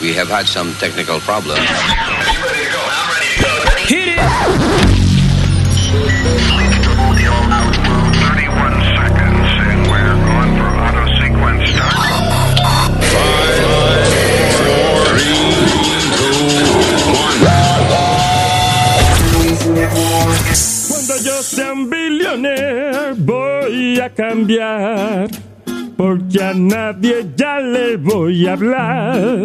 We have had some technical problems. Hit it! Billionaire cambiar, porque a nadie ya le voy a hablar.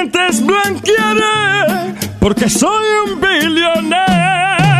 Dientes blanquearé. Porque soy un billonero.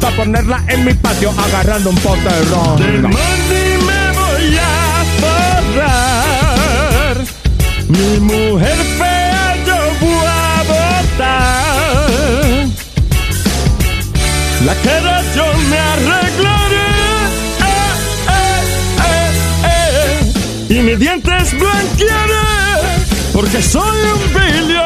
para ponerla en mi patio agarrando un pote de De ron. money me voy a forrar. Mi mujer fea yo voy a botar. La cara yo me arreglaré. Eh, eh, eh. Y mis dientes blanquearé. Porque soy un billonero.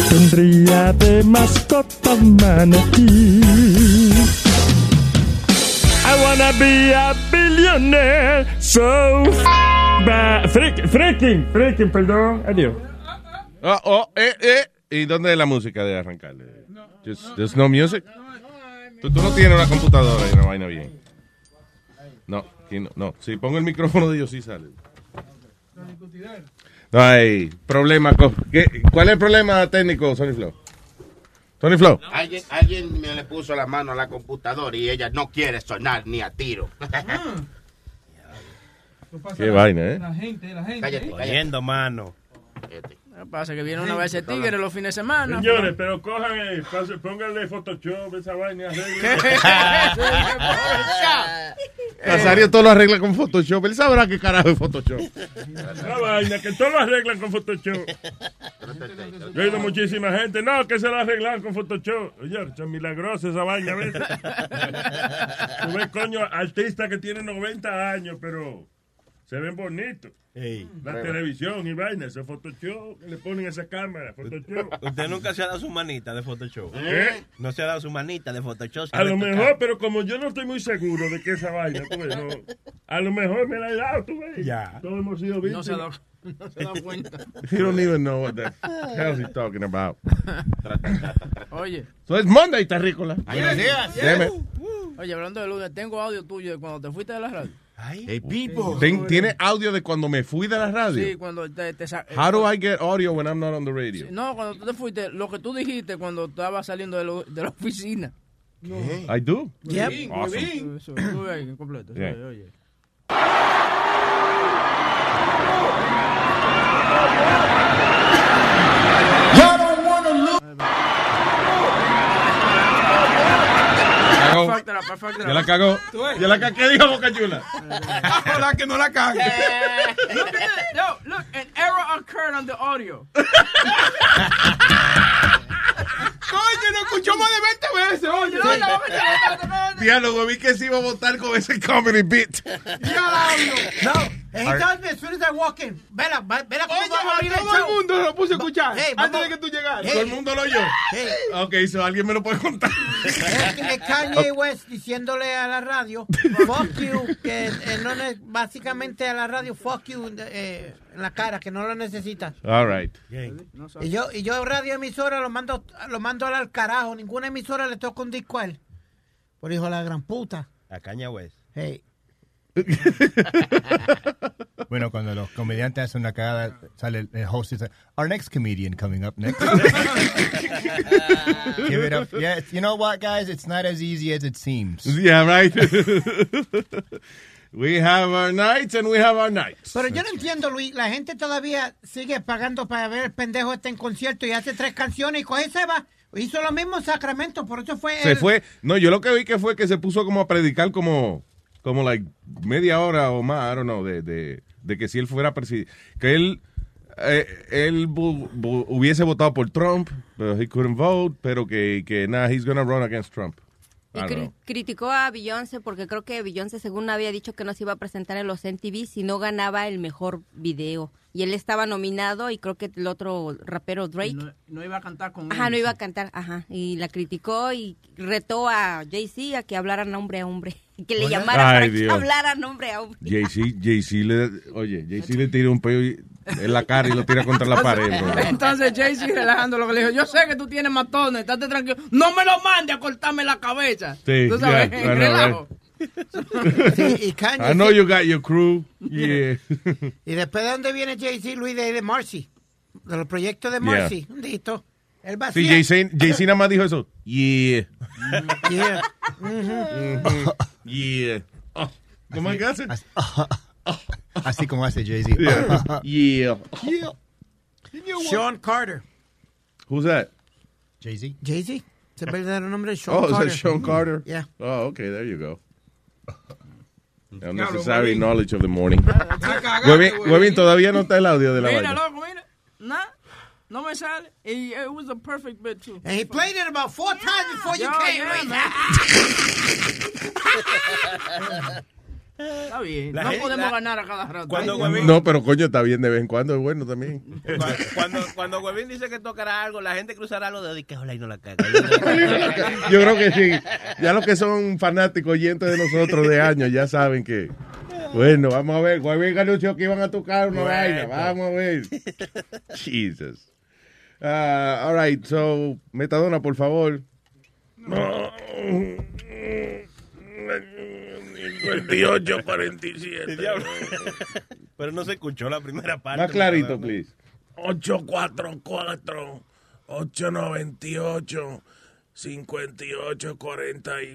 Tendría de mascota un manatí. I wanna be a billionaire, so ba- freaking, freaking, perdón, adiós. Oh, oh, eh, eh. ¿Y dónde es la música de arrancar? Just, there's no music. Tú, tú no tienes una computadora y una vaina bien. No, aquí no, no. Si pongo el micrófono de ellos, sí sale. No hay problema. con- ¿Qué? ¿Cuál es el problema técnico, Sony Flow? Tony Flow. Alguien, alguien me le puso la mano a la computadora y ella no quiere sonar ni a tiro. Qué vaina, ¿eh? La gente, la gente. Cállate. Oyendo, mano. ¿Qué pasa? Que viene una vez ese tigre los fines de semana. Señores, pero cojan, eh, pase- pónganle Photoshop, esa vaina, arreglen. Nazario todo lo arregla con Photoshop. Él sabrá qué carajo es Photoshop. Esa vaina, que todo lo arreglan con Photoshop. Yo he oído muchísima gente, no, que se lo arreglan con Photoshop. Oye, es milagrosa esa vaina, ¿ves? Tú ves, coño, artistas que tienen 90 años, pero se ven bonitos. La televisión y vaina, ese Photoshop, le ponen esa cámara, Photoshop. Usted nunca se ha dado su manita de Photoshop. ¿Eh? No se ha dado su manita de Photoshop. A lo mejor, pero como yo no estoy muy seguro de que esa vaina, tú ves, no, a lo mejor me la he dado, tú ves. Ya. Todos hemos sido No víctimas. se ha dado, no se ha dado cuenta. You don't even know what the hell he's talking about. Oye, So it's Monday, terrícola. Damn it. oye, hablando de lunes, tengo audio tuyo de cuando te fuiste de la radio. Hey, people. Ten- ¿Tiene audio de cuando me fui de la radio? Sí, cuando te, te sa- How do I get audio when I'm not on the radio? No, cuando tú te fuiste, lo que tú dijiste cuando estabas saliendo de, lo- de la oficina. I do. Yep. Awesome. Eso, completo. Yeah. Oye, oye. Ya la cagó. Ya la cagó. ¿Qué dijo Boca Chula? Ojalá que no la cague. Look at this. Yo, look, an error occurred on the audio. Coño, nos escuchó más de 20 veces, oye. No, no. Diálogo, vi que se iba a votar con ese comedy bit. No, he tells me as soon as I walk in, vela, vela cómo Oye, va a abrir el todo el show. mundo lo puse a escuchar Hey, antes vamos. de que tú llegaras. Hey. Todo el mundo lo oyó. Hey. Ok, so alguien me lo puede contar. Es, es Kanye West diciéndole a la radio, fuck you, que eh, no básicamente a la radio, fuck you eh, en la cara, que no lo necesita. All right. Y yo, y yo radio emisora lo mando, lo mando al carajo, ninguna emisora le toca un disco a él. Por hijo de la gran puta. A Caña West. Hey. Bueno, cuando los comediantes hacen una cagada, sale el, el host y dice, our next comedian coming up next. Give it up. Yeah, you know what, guys? It's not as easy as it seems. Yeah, right. we have our nights and we have our nights. Pero yo no entiendo, Luis, la gente todavía sigue pagando para ver el pendejo este en concierto y hace tres canciones y coge y se va. Hizo lo mismo en Sacramento, por eso fue... Se el- fue. No, yo lo que vi que fue que se puso como a predicar como, como like media hora o más, I don't know, de, de, de que si él fuera presidente, que él, eh, él hubiese votado por Trump, pero he couldn't vote, pero que, que nada, he's gonna run against Trump. Y cri- criticó a Beyoncé porque creo que Beyoncé según había dicho que no se iba a presentar en los MTV si no ganaba el mejor video. Y él estaba nominado y creo que el otro rapero Drake. No, no iba a cantar con Ajá, él. no iba a cantar, ajá. Y la criticó y retó a Jay-Z a que hablaran hombre a hombre. Y que le llamara Ay, para que Dios. hablaran hombre a hombre. Jay-Z, Jay-Z le, oye, Jay-Z le tira un peo y- en la cara y lo tira contra la pared. bro. Entonces Jay-Z relajando lo que le dijo, yo sé que tú tienes matones, estate tranquilo, no me lo mande a cortarme la cabeza. Sí, Tú sabes, relajo. Sí, y Kanye... I know you got your crew. Yeah. Y después de dónde viene Jay-Z, Luis, de, de Marcy. De los proyectos de Yeah. Marcy. Un dito. Él va Sí. Jay-Z nada más dijo eso. Yeah. Yeah. Yeah. Oh, ¿Cómo es que hace? Así como hace Jay-Z. Yeah. Yeah. Sean Carter. Who's that? Jay-Z. Jay-Z. Es el verdadero nombre de Sean Oh, is that Sean mm-hmm. Carter? Yeah. Oh, okay, there you go. Unnecessary knowledge of the morning. Huevín, Huevín, todavía no está el audio de la Mira, vaina. loco, mira. Nah, no me sale. Y it was a perfect bit, too. And he played it about four times before you Yo, came, yeah, Luis. Está bien. La no gente- podemos la- ganar a cada rato. Cuando Ay, Huevín- No, pero coño, está bien de vez en cuando, es bueno también. Cuando, cuando, cuando Huevín dice que tocará algo, la gente cruzará los dedos y que ojalá y no la caga. Yo creo que sí. Ya los que son fanáticos oyentes de nosotros de años ya saben que. Bueno, vamos a ver. Huevín anunció que iban a tocar una Bueno. vaina. Vamos a ver. Jesus. Ah, all right, so, Metadona, por favor. 58, 47. Diablo. Pero no se escuchó la primera parte. Más clarito, ¿verdad? please. 844 898 58 47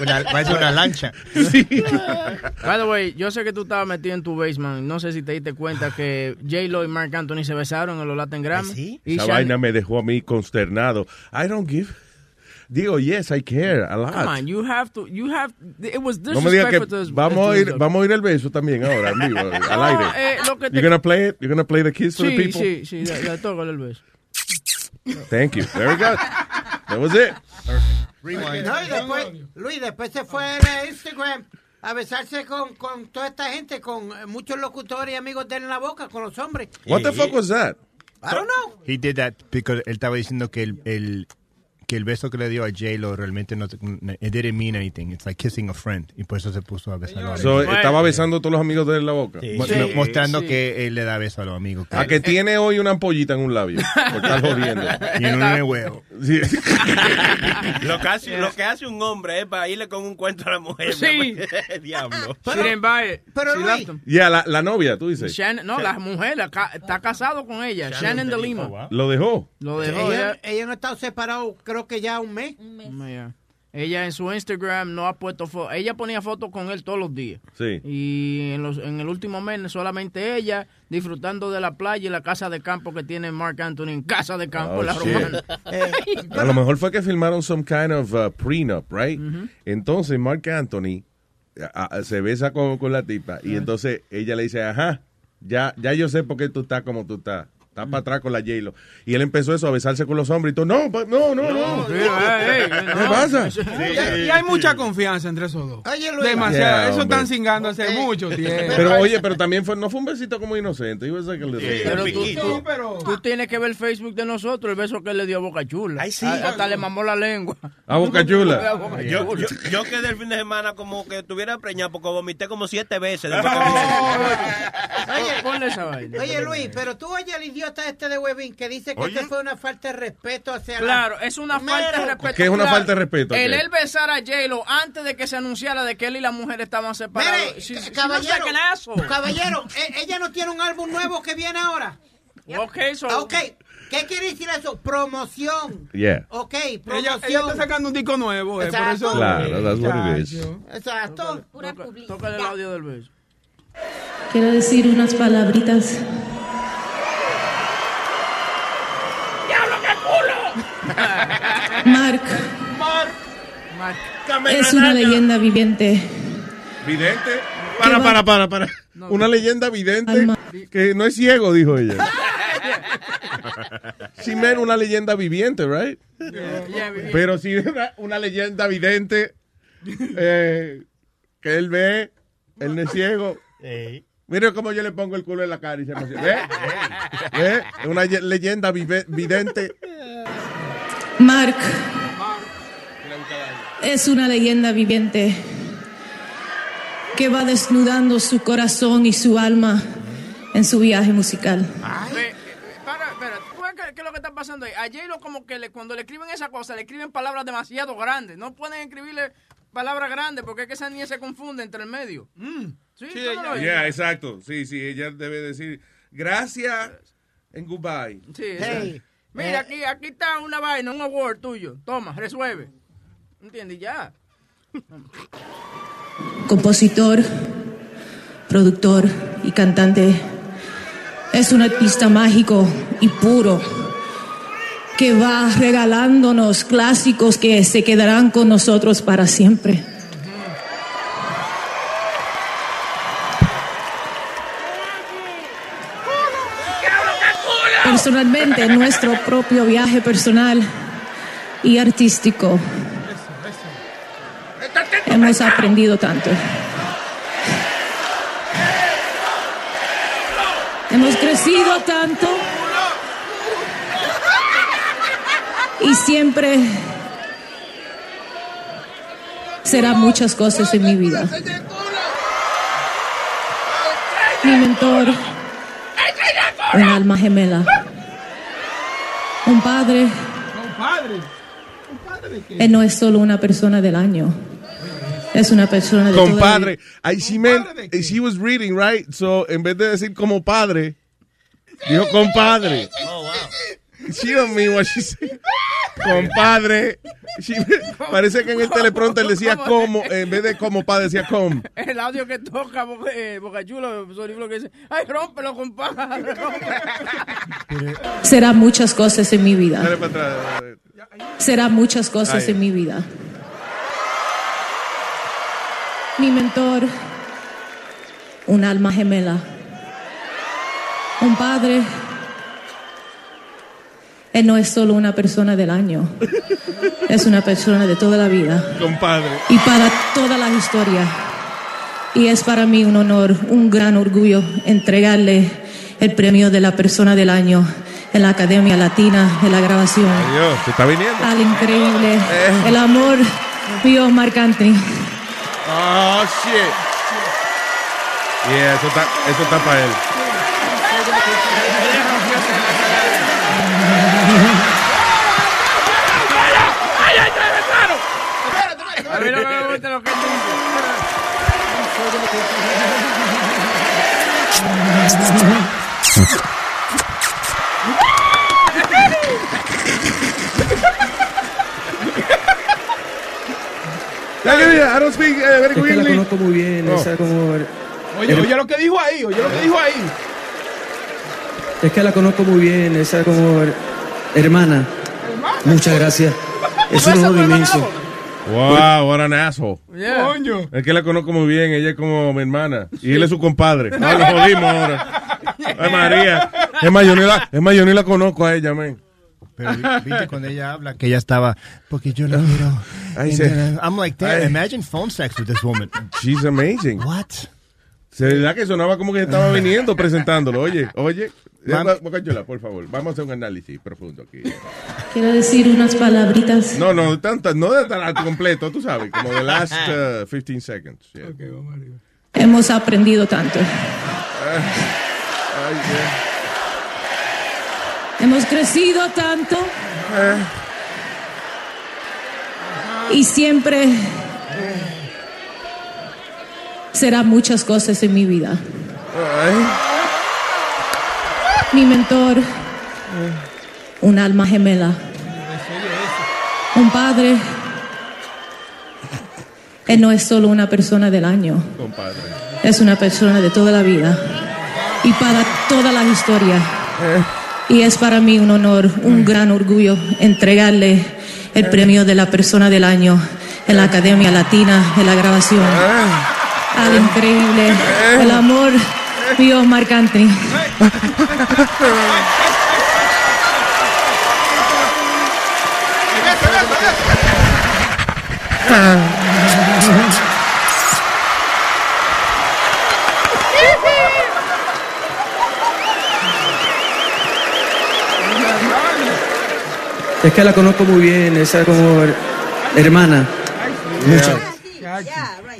Una, parece una lancha. By the way, yo sé que tú estabas metido en tu basement. No sé si te diste cuenta que J-Lo y Mark Anthony se besaron en los Latin Grammy. ¿Sí? Y Esa Shan- vaina me dejó a mí consternado. I don't give. Digo, yes, I care a lot. Come on, you have to, you have, it was no me digas que disrespectful to his- vamos a ir, vamos a ir el beso también ahora, vivo, al No, aire. eh, lo que te- You're gonna play it? You're gonna play the kiss to the Sí, people? sí, sí, ya, ya tócale el beso. Thank you. There we go. That was it. Rewind. No, y después, Luis, después se fue a Instagram a besarse con, con toda esta gente, con muchos locutores y amigos de él en la boca, con los hombres. What the fuck was that? I don't know. He did that because él estaba diciendo que el, el que el beso que le dio a J-Lo realmente no it didn't mean anything. It's like kissing a friend. Y por eso se puso a besar a los So, amigos. estaba besando a todos los amigos de él en la boca. Mo- Sí, mostrando sí. que él le da beso a los amigos. A que tiene hoy una ampollita en un labio. Por estar jodiendo. y no en el huevo. Sí. Lo que, hace, lo que hace un hombre es para irle con un cuento a la mujer. Sí. Diablo. Pero She Luis-. Ya, la, la novia, tú dices. Shannon, no, la mujer la ca- está casado con ella, Shannon de Lima. Lo dejó. Lo dejó Ella, ella. ella no ha estado separado, creo que ya un mes. Yeah. ella en su Instagram no ha puesto fotos. Ella ponía fotos con él todos los días. Sí. Y en, los, en el último mes solamente ella disfrutando de la playa y la casa de campo que tiene Mark Anthony en casa de campo, Oh, la shit. romana. A lo mejor fue que filmaron some kind of uh, prenup, right? Entonces Mark Anthony a- a- se besa con, con la tipa y entonces ella le dice, ajá, ya, ya yo sé por qué tú estás como tú estás. Estás para atrás con la J-Lo. Y él empezó eso, a besarse con los hombres y todo. No, pa- no, no, no. eh, ¿Qué pasa? Y, y hay mucha confianza entre esos dos. Demasiado. Yeah, Eso están cingando hace mucho tiempo. Pero oye, pero también fue, no fue un besito como inocente. It was like a little- Pero tú, Sí, tú- pero- tú tienes que ver el Facebook de nosotros, el beso que él le dio a Boca Chula. Ay, sí. A- Hasta le mamó la lengua. A Boca Chula. A Boca Yo, Chula. yo, yo quedé el fin de semana como que estuviera preñado porque vomité como siete veces. después que Oye, ponle esa vaina. Oye, Luis, pero tú oye al idiota este de Webin que dice que Oye. este fue una falta de respeto hacia la- Claro, es una falta de Mero. respeto. ¿Qué es una Claro, falta de respeto? El él besar a J-Lo antes de que se anunciara de que él y la mujer estaban separados. She looks caballero, an asshole. caballero, e- ella no tiene un álbum nuevo que viene ahora. Ok, so- Ok, ¿qué quiere decir eso? Promoción. Yeah. Ok, Ella, promoción. ella está sacando un disco nuevo, eh, por Exacto. eso. Claro, that's what it is. Exacto. Pura publicidad. Tócale el audio del beso. Quiero decir unas palabritas. Mark es una leyenda viviente. ¿Vidente? Para, para, para, para. Una leyenda vidente Alma. que no es ciego, dijo ella. Sí, men, una leyenda viviente, right? Yeah, yeah. Pero sí, una, una leyenda vidente eh, que él ve, él no es ciego. Mire cómo yo le pongo el culo en la cara y se emociona. ¿Ve? ¿Ve? Una ye- leyenda vive- vidente. Mark es una leyenda viviente que va desnudando su corazón y su alma en su viaje musical. Ve, eh, Para, espera, ¿tú ves ¿qué, qué es lo que está pasando ahí? A J-Lo como que le, cuando le escriben esa cosa, le escriben palabras demasiado grandes. No pueden escribirle palabras grandes porque es que esa niña se confunde entre el medio. Sí, ¿tú no lo oyes? Yeah, exacto. Sí, sí, ella debe decir gracias en goodbye. Sí, Hey, Mira, aquí, aquí está una vaina, un award tuyo. Toma, resuelve. ¿Entiendes? Ya. compositor, productor y cantante. Es un artista mágico y puro que va regalándonos clásicos que se quedarán con nosotros para siempre. Personalmente, nuestro propio viaje personal y artístico, hemos aprendido tanto. Hemos crecido tanto y siempre será muchas cosas en mi vida. Mi mentor, un alma gemela, un padre. Compadre. Compadre, ¿qué? Él no es solo una persona del año, es una persona de toda la Compadre. I, she meant, ¿Compadre de qué? she was reading, right? So, en vez de decir como padre, dijo compadre. Oh, wow. She don't mean what she said. Compadre. Parece que en el teleprompter decía como, en vez de como padre decía com. El audio que toca Boca, eh, Boca Chula, Sony Flow, que dice, ay, rómpelo, compadre, rómpelo". Será muchas cosas en mi vida. Dale para atrás. Será muchas cosas Ay. en mi vida. Mi mentor, un alma gemela, un padre. Él no es solo una persona del año, es una persona de toda la vida Compadre. y para toda la historia. Y es para mí un honor, un gran orgullo entregarle el premio de la persona del año en la Academia Latina de la Grabación Dios, se está viniendo. al increíble, el amor mío, Marc Anthony. Oh, shit. Yeah, eso está, eso está para él. A mí no me gusta lo que él dice. Ya que mira, I don't speak eh, very Es que la conozco muy bien, Oh. esa como... Oye, oye lo que dijo ahí, oye lo que dijo ahí. Es que la conozco muy bien, esa como... Hermana, muchas gracias. Es un honor inmenso. Wow, what an asshole. Coño. Es que la conozco muy bien, ella es como mi hermana. Y él es su compadre. Ah, lo jodimos ahora. Ay, María. Es más, yo ni la, es más, yo ni la conozco a ella, man. Pero vi- viste cuando ella habla que ella estaba, porque yo la miro. And then I'm like, damn, Ay. imagine phone sex with this woman. She's amazing. What? Se que sonaba como que estaba viniendo presentándolo. Oye, oye. Bocachula, por favor, vamos a hacer un análisis profundo aquí. Quiero decir unas palabritas. No, no, tantas, no de tan completo, tú sabes, como the last uh, 15 seconds. yeah. Hemos aprendido tanto. Ay, yeah. Hemos crecido tanto. Y siempre será muchas cosas en mi vida. Ay. Mi mentor, un alma gemela, un padre. Él no es solo una persona del año, es una persona de toda la vida y para toda la historia. Y es para mí un honor, un gran orgullo entregarle el premio de la persona del año en la Academia Latina de la Grabación. Al increíble, el amor mío, Marc Anthony. Es que la conozco muy bien, esa como... Hermana, muchas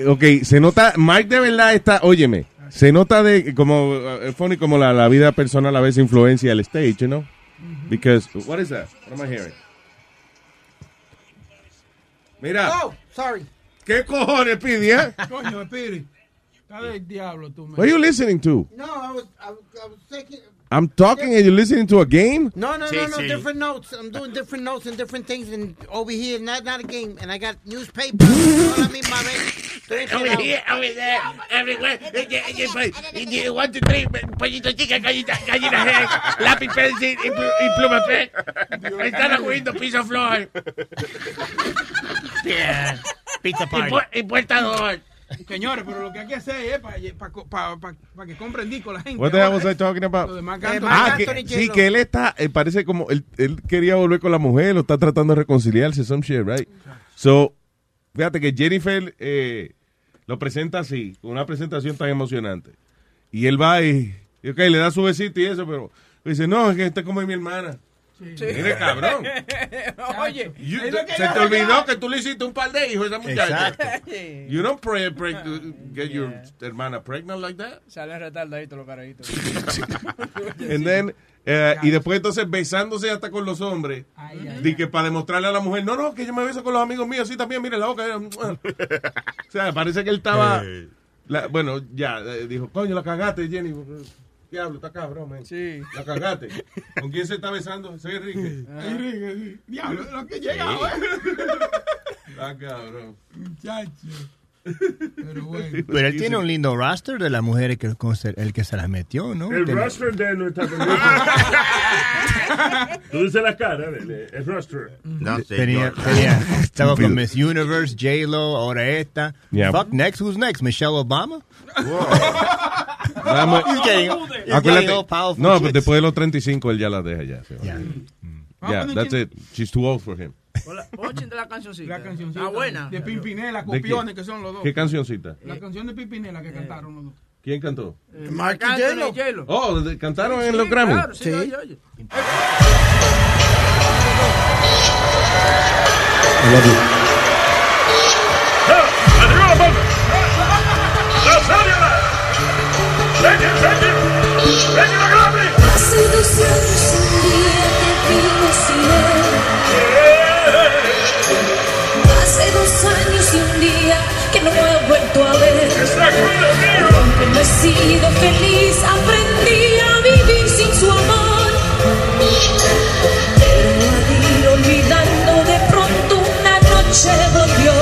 Ok, se nota, Mike de verdad está, óyeme, se nota de como, uh, funny como la, la vida personal a veces influencia el stage, you know? Because, what is that? What am I hearing? Mira, Oh, sorry. ¿qué cojones pidi, eh? Coño, Spiri. Está del diablo tú, man. What are you listening to? No, I was, I was, I was taking. I'm talking and you're listening to a game? No, no, Sí, no, no, sí. different notes. I'm doing different notes and different things, and over here, not not a game, and I got newspaper. Enredado. here, over there, everywhere. One, two, three, pollito chica, gallina, gallina head, lápiz, pencil y, plu- y pluma pe. Están cogiendo piso flor. Yeah. Pizza party. Dos. Señores, pero lo que hay que hacer es para que compren disco la gente. What the hell was I talking Lo about? de Marc Anthony. Ah, Anthony que, sí, J-Lo. que él está, eh, parece como, él, él quería volver con la mujer, lo está tratando de reconciliarse, some shit, right? So, fíjate que Jennifer eh, lo presenta así, con una presentación tan emocionante. Y él va y, y ok, le da su besito y eso, pero dice, no, es que esta es como mi hermana. Mire, cabrón. Oye, You- se te olvidó que tú le hiciste un par de hijos a esa muchacha. Exacto. You don't pray, pray, get your hermana pregnant like that. Salen retardaditos los carajitos. And then, eh, y después entonces besándose hasta con los hombres. Di que para demostrarle a la mujer, no, no, que yo me beso con los amigos míos, sí, también, mire la boca. o sea, parece que él estaba, la- bueno, ya, eh, dijo, coño, la cagaste, Jenny. Diablo, está cabrón, man. Sí. La cagaste. ¿Con quién se está besando? Soy Enrique. Enrique, sí. Diablo, lo que llega, güey. Está cabrón. Muchacho. Pero bueno. Pero él tiene un lindo roster de las mujeres que el que se las metió, ¿no? El Tiene- roster de nuestra Tú dices la cara, el, el roster. No, Tenía, tenía- estaba con Miss Universe, J-Lo, ahora esta. Yeah. Fuck, next, who's next? Michelle Obama? Vamos. He's getting, he's Acuérdate- getting all powerful no, pero después de los 35 él ya la deja ya. se va. Yeah. Yeah, that's it. She's too old for him. Ochen de la cancioncita. La cancioncita. Ah, buena. De Pimpinela, ¿De copiones que son los dos. ¿Qué cancioncita? La canción de Pimpinela que cantaron los dos. ¿Quién cantó? Anthony J-Lo. J-Lo. Oh, de- cantaron en Sí, los Grammy. Claro, sí, Sí. oye, oye. Hace dos años y un día que no he vuelto a ver. Aunque no he sido feliz, aprendí a vivir sin su amor. Pero al ir olvidando de pronto una noche volvió.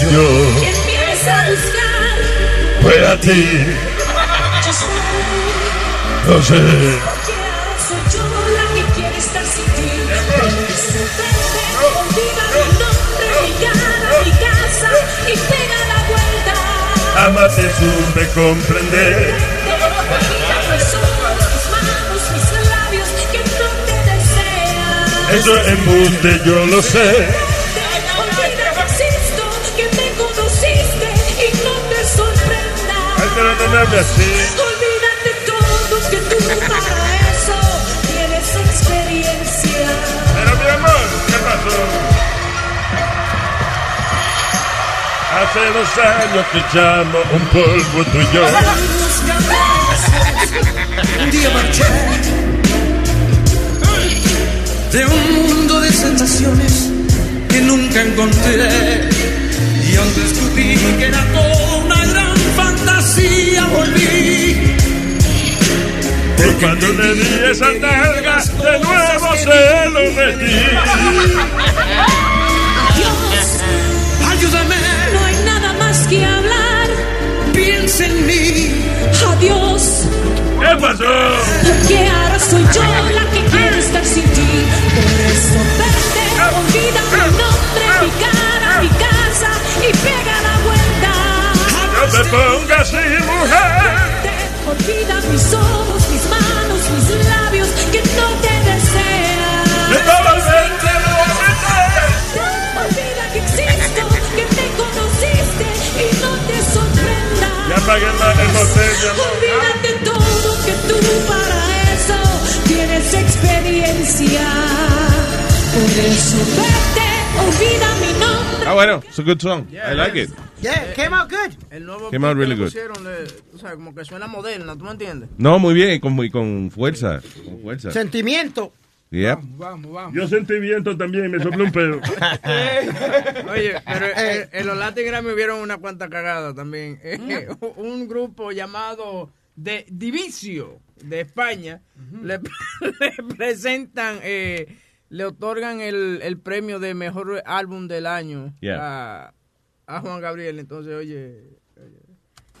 yo. ¿Quién vienes a buscar? Fue a ti, Yo sé. no sé. Porque ahora soy yo la que quiere estar sin ti. Sorprende, olvida mi nombre, mi cara, mi casa y pega la vuelta. Jamás te supe comprender. Te. Eso es embuste, yo lo sé. Que me conociste y no te sorprendas. Ay, pero no me así. Hace dos años que echamos un polvo tú y yo. Un día marché de un mundo de sensaciones que nunca encontré. Y aunque descubrí que era toda una gran fantasía, volví. Por cuando le di esa nalga, de nuevo se lo metí. Dios, Ayúdame, no hay nada más que hablar. piensa en mí. Adiós, ¿Qué pasó? porque ahora soy yo la que quiere estar sin ti. Por eso vete, olvida mi nombre, mi cara, mi casa y pega la vuelta. No te pongas así, mujer. Olvida mis ojos, Olvídate todo que tú para eso tienes experiencia. Por eso vete, olvida mi nombre. Ah, bueno, it's a good song. I like it. Yeah, came out good. El nuevo Came out really good. pusieron, le- o sea, como que suena moderna, ¿tú me entiendes? No, muy bien, y con, y con fuerza. Con fuerza. Sentimiento. Yep. Vamos, vamos. Yo sentí viento también, me sopló un pedo. Oye, pero eh, en los Latin Grammy hubieron una cuanta cagada también. Eh, un grupo llamado de Divicio de España le, le presentan, eh, le otorgan el, el premio de mejor álbum del año Yeah. a, a Juan Gabriel. Entonces, oye,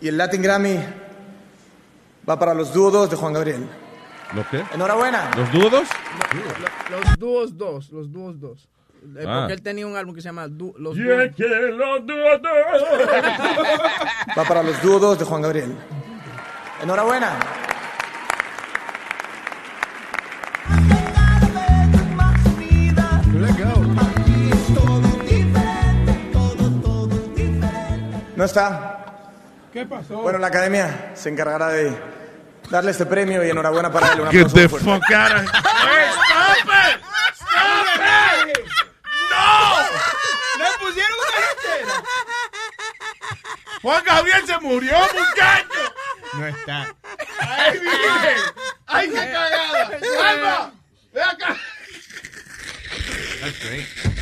Y el Latin Grammy va para los dúos de Juan Gabriel. ¿Los qué? Enhorabuena. ¿Los dudos? lo- los dúos dos, los dúos dos. Eh, Ah. Porque él tenía un álbum que se llama Du- Los Dúos. dúos. Va para los dúos de Juan Gabriel. Enhorabuena. ¿No está? ¿Qué pasó? Bueno, la academia se encargará de darle este premio y enhorabuena para él. Un Get the muy fuerte. fuck out of ¡Stop it! ¡Stop it! ¡No! ¡Le pusieron una! Juan Gabriel se murió, muchacho. No está. ¡Ay, virgen! ¡Ay, qué cagada! ¡Alma! ¡Ve acá! That's great.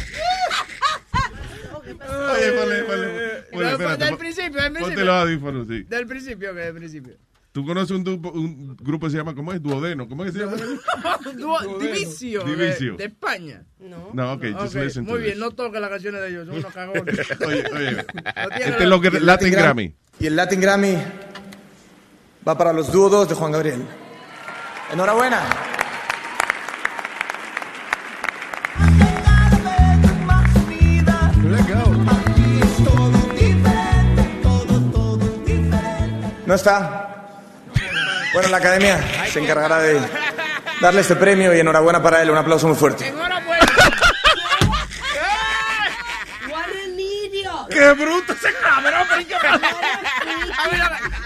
Oye, ponle, ponle. No, espérate, del pon- principio, del principio. Ponte los audífonos, sí. Del principio, que del principio. ¿Tú conoces un, grupo- un grupo que se llama, ¿cómo es? Duodeno. ¿Cómo es que se llama? Dúo- Divicio, de- Divicio. De, España. No. No, ok, just Ok, listen to Muy bien, this. no toques las canciones de ellos, son unos cagones. Oye, oye. No Este es lo que Latin Gram- Grammy. Y el Latin Grammy va para los dúos de Juan Gabriel. Enhorabuena. ¿No está? Bueno, la academia se encargará de darle este premio y enhorabuena para él. Un aplauso muy fuerte. Idiot. ¡Qué bruto ese cabrón! pero ¿qué me-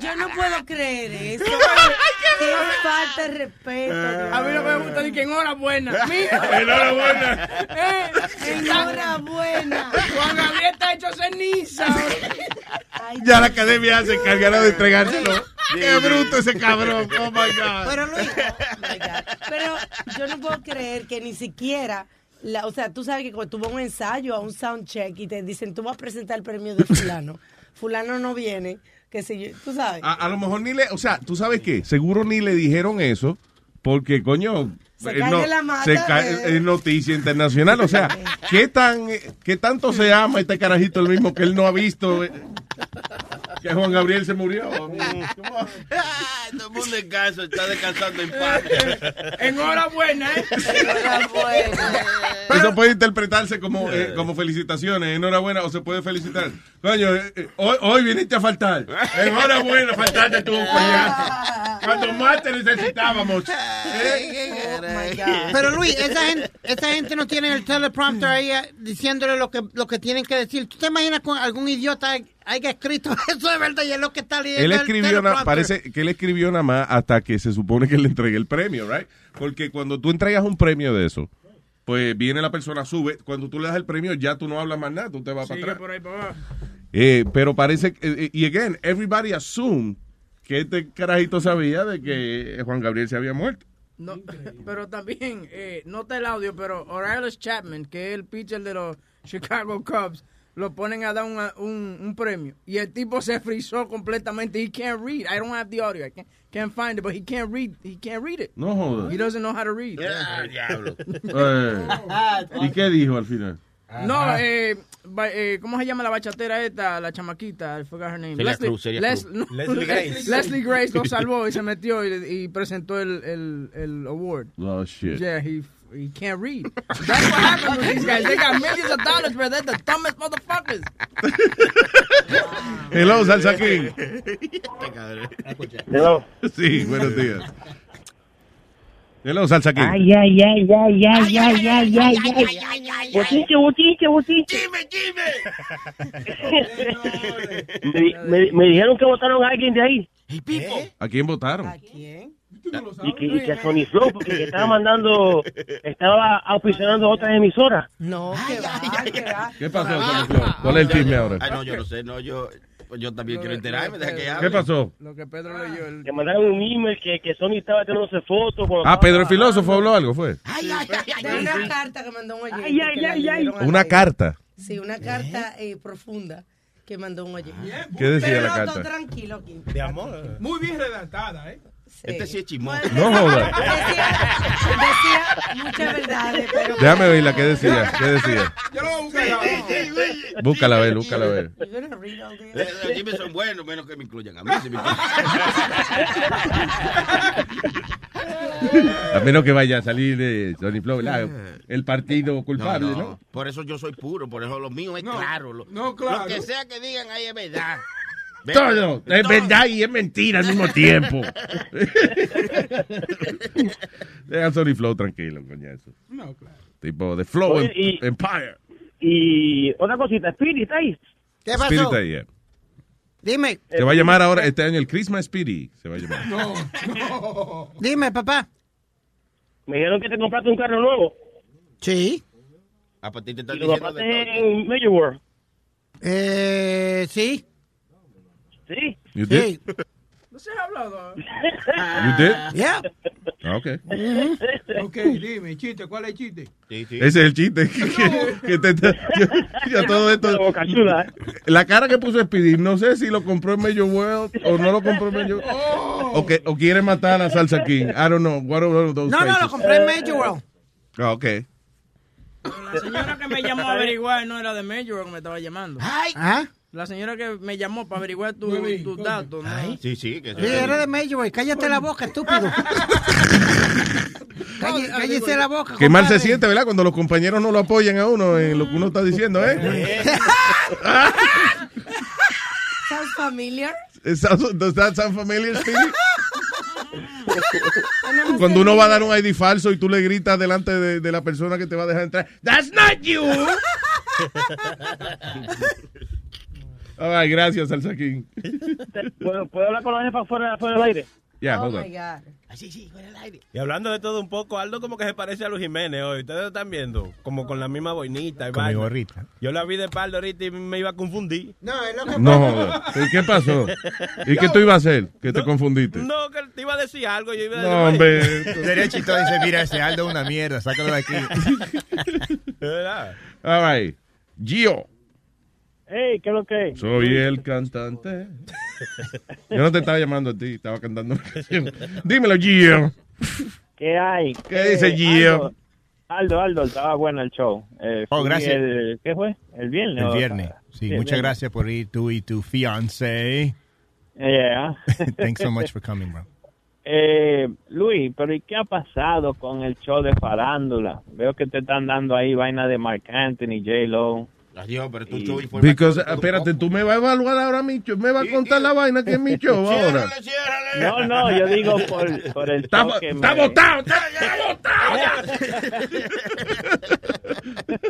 Yo no puedo creer eso. Qué falta de respeto. A mí que me gusta es que enhorabuena. Mira. Enhorabuena. Eh, Enhorabuena. Juan Gabriel está hecho ceniza. Ya la academia se encargará de entregárselo. ¡Qué bruto ese cabrón! ¡Oh, my God! Pero, Luis, oh my God. Pero yo no puedo creer que ni siquiera, la, o sea, tú sabes que cuando tú vas a un ensayo, a un sound check y te dicen, tú vas a presentar el premio de fulano, fulano no viene, que sé yo, tú sabes. A, a lo mejor ni le, o sea, ¿tú sabes qué? Seguro ni le dijeron eso, porque, coño, Se eh, cae no, la mata, se cae- eh. es noticia internacional. O sea, ¿qué, tan, ¿qué tanto se ama este carajito el mismo que él no ha visto? Que Juan Gabriel se murió. Todo el mundo en casa está descansando en paz. Enhorabuena, ¿eh? Eso puede interpretarse como, eh, como felicitaciones, enhorabuena, o se puede felicitar. Coño, eh, eh, hoy, hoy viniste a faltar. Enhorabuena, faltaste tú, coñazo. Cuando más te necesitábamos. Pero Luis, esa gente, esa gente no tiene el teleprompter ahí diciéndole lo que, lo que tienen que decir. ¿Tú te imaginas con algún idiota haya escrito eso de verdad y es lo que está leyendo Él el escribió, na- parece que él escribió nada más hasta que se supone que le entregue el premio, right? Porque cuando tú entregas un premio de eso, pues viene la persona, sube, cuando tú le das el premio ya tú no hablas más nada, tú te vas para Sigue atrás. por ahí para. Eh, pero parece, que- eh, y again, everybody assumed que este carajito sabía de que Juan Gabriel se había muerto. No, pero también, eh, no está el audio, pero O'Reilly Chapman, que es el pitcher de los Chicago Cubs, lo ponen a dar una- un, un premio. Y el tipo se frizó completamente. He can't read. I don't have the audio. I can't, can't find it, but he can't read. He can't read it. No jodas. He doesn't know how to read. diablo. Eh, ¿Y qué dijo al final? No, eh, ba- eh, ¿cómo se llama la bachatera esta? La chamaquita, I forgot her name. Celia Cruz, Les- Cruz. no, Leslie Grace. Leslie Grace lo salvó y se metió y, y presentó el, el, el award. Oh, shit. Yeah, he he can't read. That's what happens with these guys. They got millions of dollars, but they're the dumbest motherfuckers. Hello, Salsa King. Hello. Sí, buenos días. Hello, Salsa King. Ay, ay, ay, ay, ay, ay, ay, ay, ay. Botiche, botiche, botiche. me, me, me dijeron que votaron a alguien de ahí. ¿A quién votaron? Y que, y que a Sony Flow, porque que estaba mandando, estaba auspiciando otras emisoras. No, que va, que va. ¿Qué pasó, Sony Flow? ¿Cuál es el chisme ahora? Ay, no, yo no sé, no, yo, pues yo también quiero enterarme, deja que hable. ¿Qué pasó? Lo que Pedro leyó. El... Que mandaron un email que, que Sony estaba tirándose fotos. Ah, estaba Pedro el filósofo habló algo, ¿fue? De una carta que mandó un oyente. Ay, ay, ay, ay. Una carta. Sí, una carta eh, profunda que mandó un oyente. ¿Qué decía Pero la no, carta? todo tranquilo aquí. De amor. Muy bien redactada, ¿eh? Este sí es chismoso. No joda. Decía muchas verdades, pero... Déjame verla, ¿qué decía? ¿Qué decía? Yo lo voy a buscar. Búscala a ver, búscala a ver. Eh, Los chismes son buenos, menos que me incluyan a mí. si me A menos que vaya a salir de Sony Flow, el partido culpable, ¿no? No, no, Por eso yo soy puro, por eso lo mío es claro. Lo, no, claro. Lo que sea que digan ahí es verdad. Todo es verdad y es mentira al mismo tiempo. Deja Sony Flow tranquilo, coñazo. No, claro. Tipo, The Flow Oye, Em- y- Empire. Y otra cosita, Spirit, ¿está ahí? ¿Qué pasó? Spirit ahí, yeah. Dime, Se va a llamar ahora este año el Christmas Spirit. Se va a llamar. No, no. dime, papá. Me dijeron que te compraste un carro nuevo. Sí. A partir de estar lo de compraste en Major World. Eh, sí. Sí. You did? Sí. No se ha hablado. You did? Yeah. Ah, ok. Ok, dime, chiste, ¿cuál es el chiste? Sí, sí. Ese es el chiste. que, que te, te- yo- todo esto. La ¿eh? La cara que puso Speedy, no sé si lo compró en Major World o no lo compró en Major Oh. o, que, o quiere matar a Salsa King. I don't know. What are those No, no, faces? lo compré en Major World. Ah, ok. La señora que me llamó a averiguar no era de Major que me estaba llamando. ¿Ah? La señora que me llamó para averiguar tu- tus coño. datos. ¿no? Sí, sí. Que Sí, era de World. Cállate la boca, estúpido. Calle- cállese la boca. Qué mal se siente, ¿verdad? Cuando los compañeros no lo apoyan a uno en lo que uno está diciendo, ¿eh? Sounds familiar. Does that sound familiar? Cuando uno va a dar un ID falso y tú le gritas delante de, de la persona que te va a dejar entrar, That's not you. Ay, gracias, Salsa King. ¿Puedo, ¿Puedo hablar con la jefa fuera, fuera del aire? Ya, oh hold on. my God. Y hablando de todo un poco, Aldo como que se parece a Luis Jiménez hoy. Ustedes lo están viendo, como con la misma boinita y Con mi gorrita. Yo la vi de pardo ahorita y me iba a confundir. No, es lo que No. ¿Y qué pasó? ¿Y qué tú ibas a hacer? Que te confundiste. No, que te iba a decir algo. Yo iba a decir, No, hombre. Sería chistoso dice, mira, ese Aldo es una mierda, sácalo de aquí. ¿Verdad? All right. Gio, Hey, ¿qué es lo que es? soy el cantante. Yo no te estaba llamando a ti, estaba cantando una canción. Dímelo, Gio. ¿Qué hay? ¿Qué dice Gio? Aldo, Aldo, Aldo, estaba bueno el show. Eh, Oh, gracias. el- ¿Qué fue? ¿El viernes? El o- viernes. Sí, el muchas viernes. gracias por ir tú y tu fiancé. Yeah. Thanks so much for coming, bro. Eh, Luis, pero ¿y qué ha pasado con el show de farándula? Veo que te están dando ahí vaina de Mark Anthony, J-Lo. Adiós, pero tu Y- show fue Because, espérate, tú me vas a evaluar ahora mi show, me vas a contar la vaina que es mi show ahora. No, no, yo digo por, por el Está, show que está me- botado, está, botado.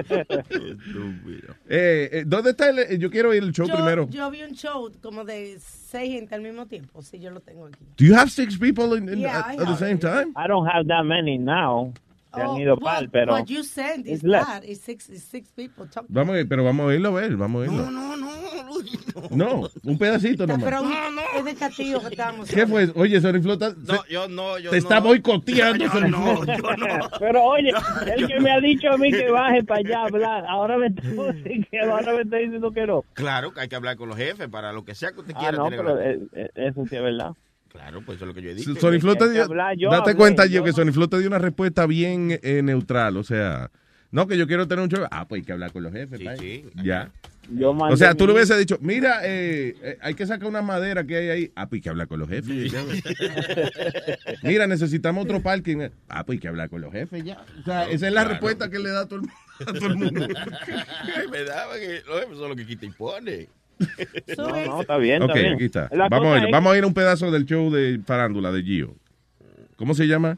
Eh, eh, ¿Dónde está el, eh, yo quiero ir el show yo, primero. yo vi un show como de seis gente al mismo tiempo. Sí, yo lo tengo aquí. Do you have six people in, in- Yeah, at, the same time? I don't have that many now. Se han Oh, ido what- pal, pero... What you send is that. It's six, it's six people. Talk- Vamos a ir, pero vamos a irlo a ver, vamos a irlo. No, no, Luis, no. No, un pedacito Pero nomás. un- es de Castillo que estamos. ¿Qué fue? Oye, Sony Flota, No, yo no, yo te no. está boicoteando. Yo no, yo no. Pero oye, el que me ha dicho a mí que baje para allá a hablar, ahora me está, que ahora me está diciendo que no. Claro que hay que hablar con los jefes para lo que sea que usted Ah, quiera. no, tiene que pero eh, eh, eso sí es verdad. Claro, pues eso es lo que yo he dicho. Sony Flow te dio, yo date hablé, cuenta, yo yo que no- Sony Flow te dio una respuesta bien eh, neutral, o sea, no que yo quiero tener un show, ah, pues hay que hablar con los jefes, Sí, pa' sí. ya. Yo O sea, tú mi- le hubieses dicho, mira, eh, eh, hay que sacar una madera que hay ahí, ah, pues hay que hablar con los jefes. ya. mira, necesitamos otro parking, ah, pues hay que hablar con los jefes, ya. O sea, esa es la Claro. respuesta que le da a todo el, a todo el mundo. Es verdad, porque los jefes son los que quita y pone. No, no, está bien, está ok, bien. aquí está. La Vamos a, ir, es- vamos a ir a un pedazo del show de farándula de Gio. ¿Cómo se llama?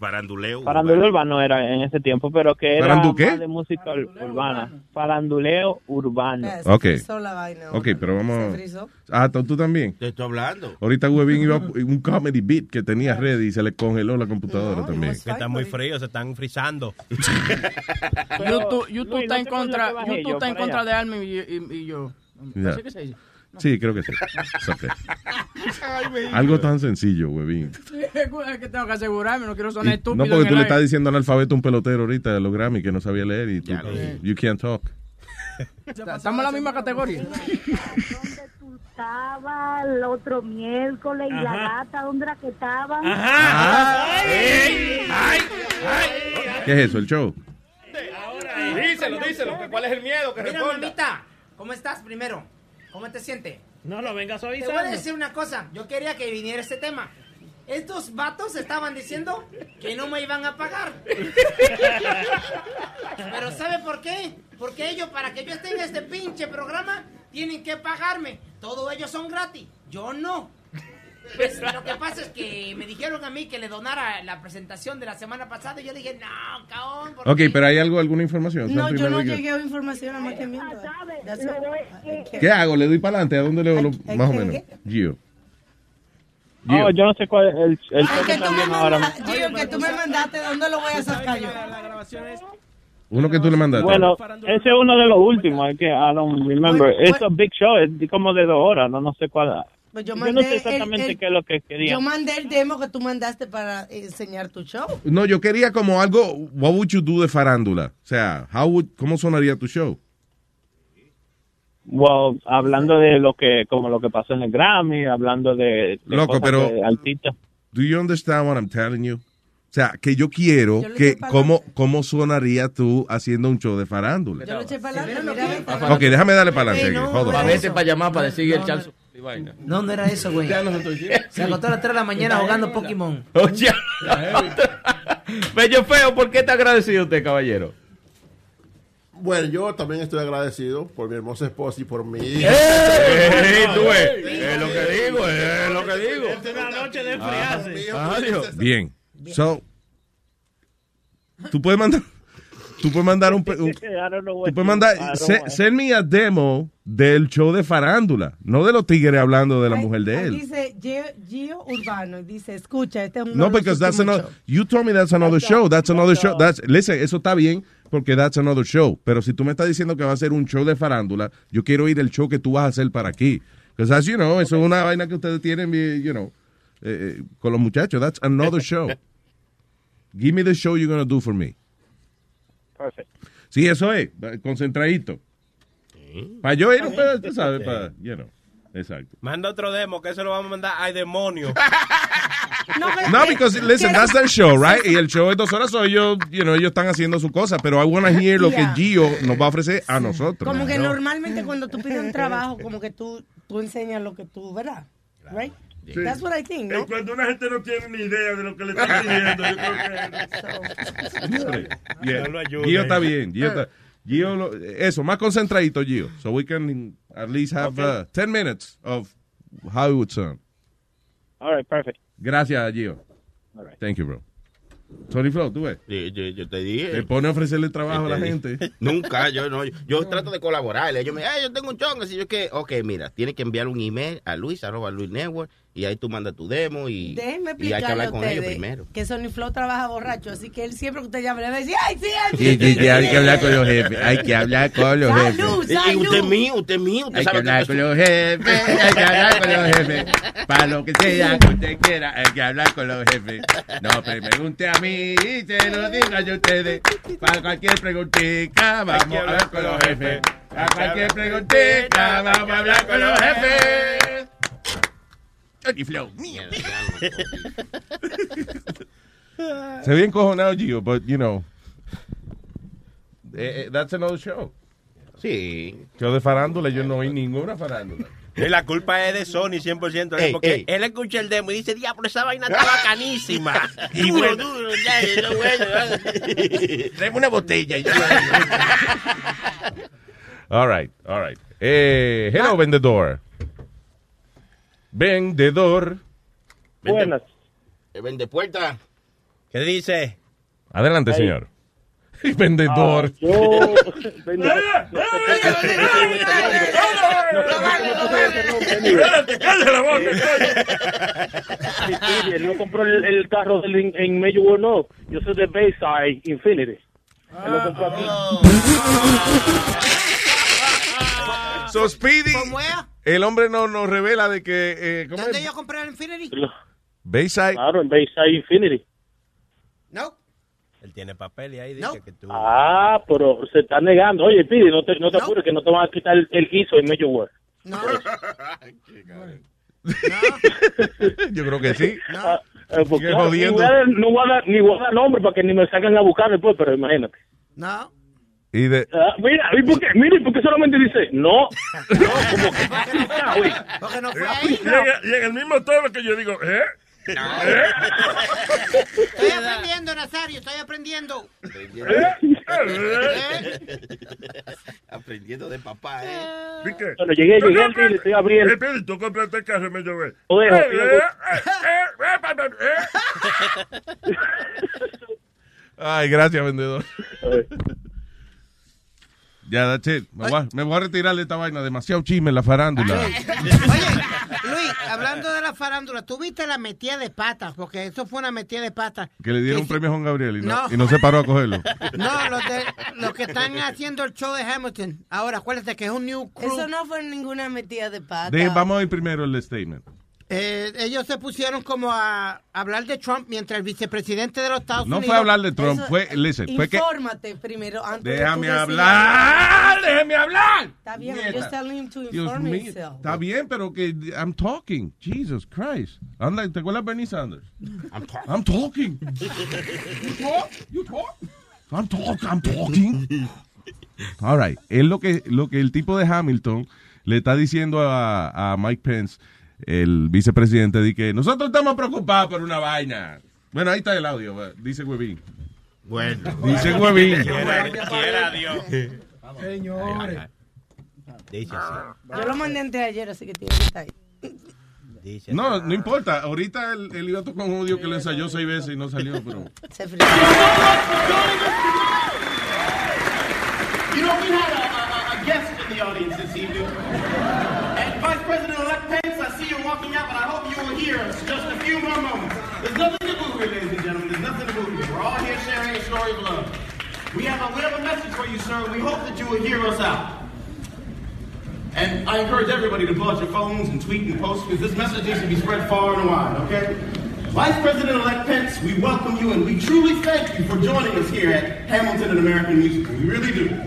Faranduleo. Faranduleo urbano era en ese tiempo, pero que era ¿Farandu qué? más de música ur- urbana. Faranduleo urbano. Se Ok. frizó la vaina. Ok, pero vamos. Ah, ¿tú tú también. Te estoy hablando. Ahorita Webin iba un comedy beat que tenía ready y se le congeló la computadora también. Que están muy fríos, se están frizando. YouTube, YouTube Luis, está ¿no en contra, YouTube yo está en contra allá? de Almi y, y- y yo. Ya. ¿Así que se dice? Sí, creo que sí. Algo tan sencillo, Webin. Es que tengo que asegurarme, no quiero sonar Y- estúpido. No, porque tú le estás diciendo analfabeto a un pelotero ahorita de los Grammy que no sabía leer y tú, you can't talk. Estamos en la misma categoría. Estaba el otro miércoles y la gata, ¿dónde era que estaban? ¿Qué es eso, el show? Díselo, díselo. que ¿Cuál es el miedo? Que Mira, mamita, ¿cómo estás primero? ¿Cómo te sientes? No lo vengas Te voy a decir una cosa. Yo quería que viniera este tema. Estos vatos estaban diciendo que no me iban a pagar. Pero ¿sabe por qué? Porque ellos, para que yo esté en este pinche programa, tienen que pagarme. Todos ellos son gratis. Yo no. Pues lo que pasa es que me dijeron a mí que le donara la presentación de la semana pasada y yo dije, no, cabrón. ¿por Ok, qué?" pero hay algo, alguna información. No, yo no llegué a información a más que miento. ¿Qué hago? ¿Le doy para adelante? ¿A dónde le lo, Ay, más o ¿qué, menos? Gio. Oh, yo no sé cuál es el, el show que tú me ahora. mandaste, Gio, que tú me mandaste, ¿dónde lo voy a sacar yo? Uno que tú le mandaste. Bueno, ese es uno de los últimos, es que I don't remember. Es un big show, es como de dos horas, no, no sé cuál. Pues yo Yo mandé no sé el- exactamente el- qué es lo que quería. Yo mandé el demo que tú mandaste para enseñar tu show. No, yo quería como algo, what would you do de farándula? O sea, how would, ¿cómo sonaría tu show? Well, hablando de lo que, como lo que pasó en el Grammy, hablando de, de Loco, cosas pero- de artistas. Do you understand what I'm telling you? O sea, que yo quiero que, ¿cómo, ¿cómo sonaría tú haciendo un show de farándula? Yo lo eché para adelante, mira, Ok, déjame darle para adelante. A veces para llamar, para decir el Charles. No, no era eso, güey. Se acostó a las 3 de la mañana jugando Pokémon. Oye, Bello feo, ¿por qué está agradecido usted, caballero? Bueno, yo también estoy agradecido por mi hermosa esposa y por mi ¡Ey! hija. tú ves, es lo que digo, es lo que digo. Es una noche de enfriarse. Adiós. Bien. So, tú puedes mandar, tú puedes mandar un, un- I don't know what tú puedes mandar, I se- send me a demo del show de farándula, no de los tigres hablando de la mujer de él. Dice Gio, Gio Urbano y dice, escucha, este es un No, because that's another. You told me that's another show. That's another show. That's listen. Eso está bien porque that's another show. Pero si tú me estás diciendo que va a ser un show de farándula, yo quiero ir el show que tú vas a hacer para aquí. Because as you know, eso es una vaina que ustedes tienen, you know, eh, eh, con los muchachos. That's another show. Give me the show you're gonna do for me. Perfect. Sí, eso es. concentradito. Para yo ir un pedazo, tú sabes, para, you know. Exacto. Manda otro demo, que eso lo vamos a mandar al demonio. No, because listen, that's their show, right? Y el show es dos horas, so ellos, you know, ellos están haciendo su cosa, pero I want to hear lo que. Gio nos va a ofrecer a nosotros. Como que ¿no? normalmente cuando tú pides un trabajo, como que tú, tú enseñas lo que tú, ¿verdad? Right? Sí. That's what I think, Y ¿no? cuando una gente no tiene ni idea de lo que le están pidiendo, yo creo que... Yeah. No ayuda Gio está bien. Gio, está- Gio lo- eso, más concentradito, Gio. So we can at least have uh, 10 minutes of how it would sound. All right, perfect. Gracias, Gio. Thank you, bro. Tony Flow, tú ves. Sí, yo, yo te dije. Te pone a ofrecerle trabajo a la Te gente. Nunca, yo no. Yo, yo trato de colaborar. Ellos me dicen, yo tengo un chongo. Así yo que, ok, mira, tienes que enviar un email a Luis, arroba Luis Network, y ahí tú mandas tu demo y, Déjenme y hay que hablar con ellos primero. que Sony Flow trabaja borracho, así que él siempre que usted llame le va a decir, ¡ay, sí, ay, sí! Y, y- y hay que hablar con los jefes. Hay que hablar con los jefes. Salud, Y- y salud. usted es mío, usted es mío. Usted Hay que sabe hablar que con los jefes, hay que hablar con los jefes. Para lo que sea que usted quiera, hay que hablar con los jefes. No me pregunte a mí, se lo diga yo a ustedes. Para cualquier preguntita, vamos a hablar con los jefes. Para cualquier preguntita, vamos a hablar con los jefes. Tony Flow. Se ve encojonado, Gio, but you know. eh, eh, that's another show. Sí. Show de farándula, yo no oí ninguna farándula. Y la culpa es de Sony 100%, Ey, porque ey. él escucha el demo y dice, diablo, esa vaina está bacanísima. Y Duro, bueno. duro, ya, ya, bueno, Tráeme una botella. y yo- All right, all right. Eh, hello, vendedor. Vendedor. Buenas. Vende puerta. ¿Qué dice? Adelante, Ahí. señor. vendedor. Ah, yo. Él no compró el, el carro del, en, en Major no. Yo soy de Bayside Infinity. Él lo compró aquí. So, Speedy, ¿Cómo es? El hombre no nos revela de que... Eh, ¿cómo ¿Dónde es? yo compré el Infinity? Bayside. Claro, en Bayside Infinity. No. Él tiene papel y ahí dice que tú... Ah, pero se está negando. Oye, Pidi, no te, no te apures que no te van a quitar el, el guiso en Major World. Yo creo que sí. Ah, eh, pues, Sigue claro, jodiendo. ni voy a dar- no voy a dar, ni voy a dar nombre para que ni me salgan a buscar después, pero imagínate. No. Y de... Ah, mira, ¿y por qué? Mira, ¿y por qué solamente dice no? No, como que ah, güey. Porque no fue ahí. y en el mismo tono que yo digo, ¿eh? ¿Eh? Estoy aprendiendo, Nazario, estoy aprendiendo. Aprendiendo de papá, ¿eh? ¿Y qué? Bueno, llegué, llegué estoy abriendo. Eh, Pidi, tú compraste el carro y me llevé. Lo dejo, Eh, lo eh, dejo. eh, eh, eh. Ay, gracias, vendedor. Ya, that's it. Me voy, a, me voy a retirar de esta vaina. Demasiado chisme en la farándula. Luis, hablando de la farándula, ¿tú viste la metida de patas? Porque eso fue una metida de patas. Que le dieron un premio a Juan Gabriel y no, No. y no se paró a cogerlo. No, los, de, los que están haciendo el show de Hamilton. Ahora, acuérdate que es un new crew. Eso no fue ninguna metida de pata. De- vamos a ir primero el statement. Eh, ellos se pusieron como a hablar de Trump mientras el vicepresidente de los Estados No Unidos... fue hablar de Trump, Eso- fue, listen, fue que... Infórmate primero antes de Déjame decir- hablar, déjame hablar. Está bien, I'm Nieta. just telling him to Dios inform mío, himself. está bien, pero que I'm talking. Jesus Christ. Anda, ¿te acuerdas de Bernie Sanders? I'm talking. I'm talking. You talk, you talk. I'm talking, I'm talking. All right. Es lo que, lo que el tipo de Hamilton le está diciendo a, a Mike Pence, el vicepresidente, de que nosotros estamos preocupados por una vaina. Bueno, ahí está el audio, va, dice Huevín. Bueno. Dice Huevín. Quiera, Dios. Señores. Dice así. Yo lo mandé antes de ayer, así que tiene que estar ahí. Dice No, no importa. Ahorita él, él iba a tocar un audio que le ensayó seis veces y no salió, pero... Se frizó. You know, we had a, a, a guest in the audience walking out, but I hope you will hear us just a few more moments. There's nothing to boo here, ladies and gentlemen. There's nothing to boo here. We're all here sharing a story of love. We have a, a message for you, sir. We hope that you will hear us out. And I encourage everybody to pull out your phones and tweet and post because this message needs to be spread far and wide, okay? Vice President-elect Pence, we welcome you and we truly thank you for joining us here at Hamilton and American Musical. We really do.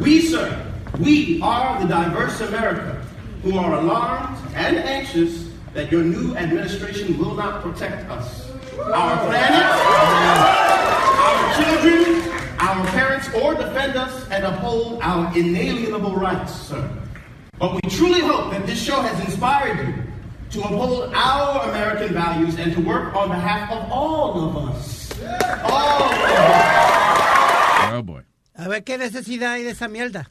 We, sir, we are the diverse America who are alarmed and anxious that your new administration will not protect us, our planet, our children, our parents, or defend us and uphold our inalienable rights, sir. But we truly hope that this show has inspired you to uphold our American values and to work on behalf of all of us. All of us. Oh, boy. A ver qué necesidad hay de esa mierda.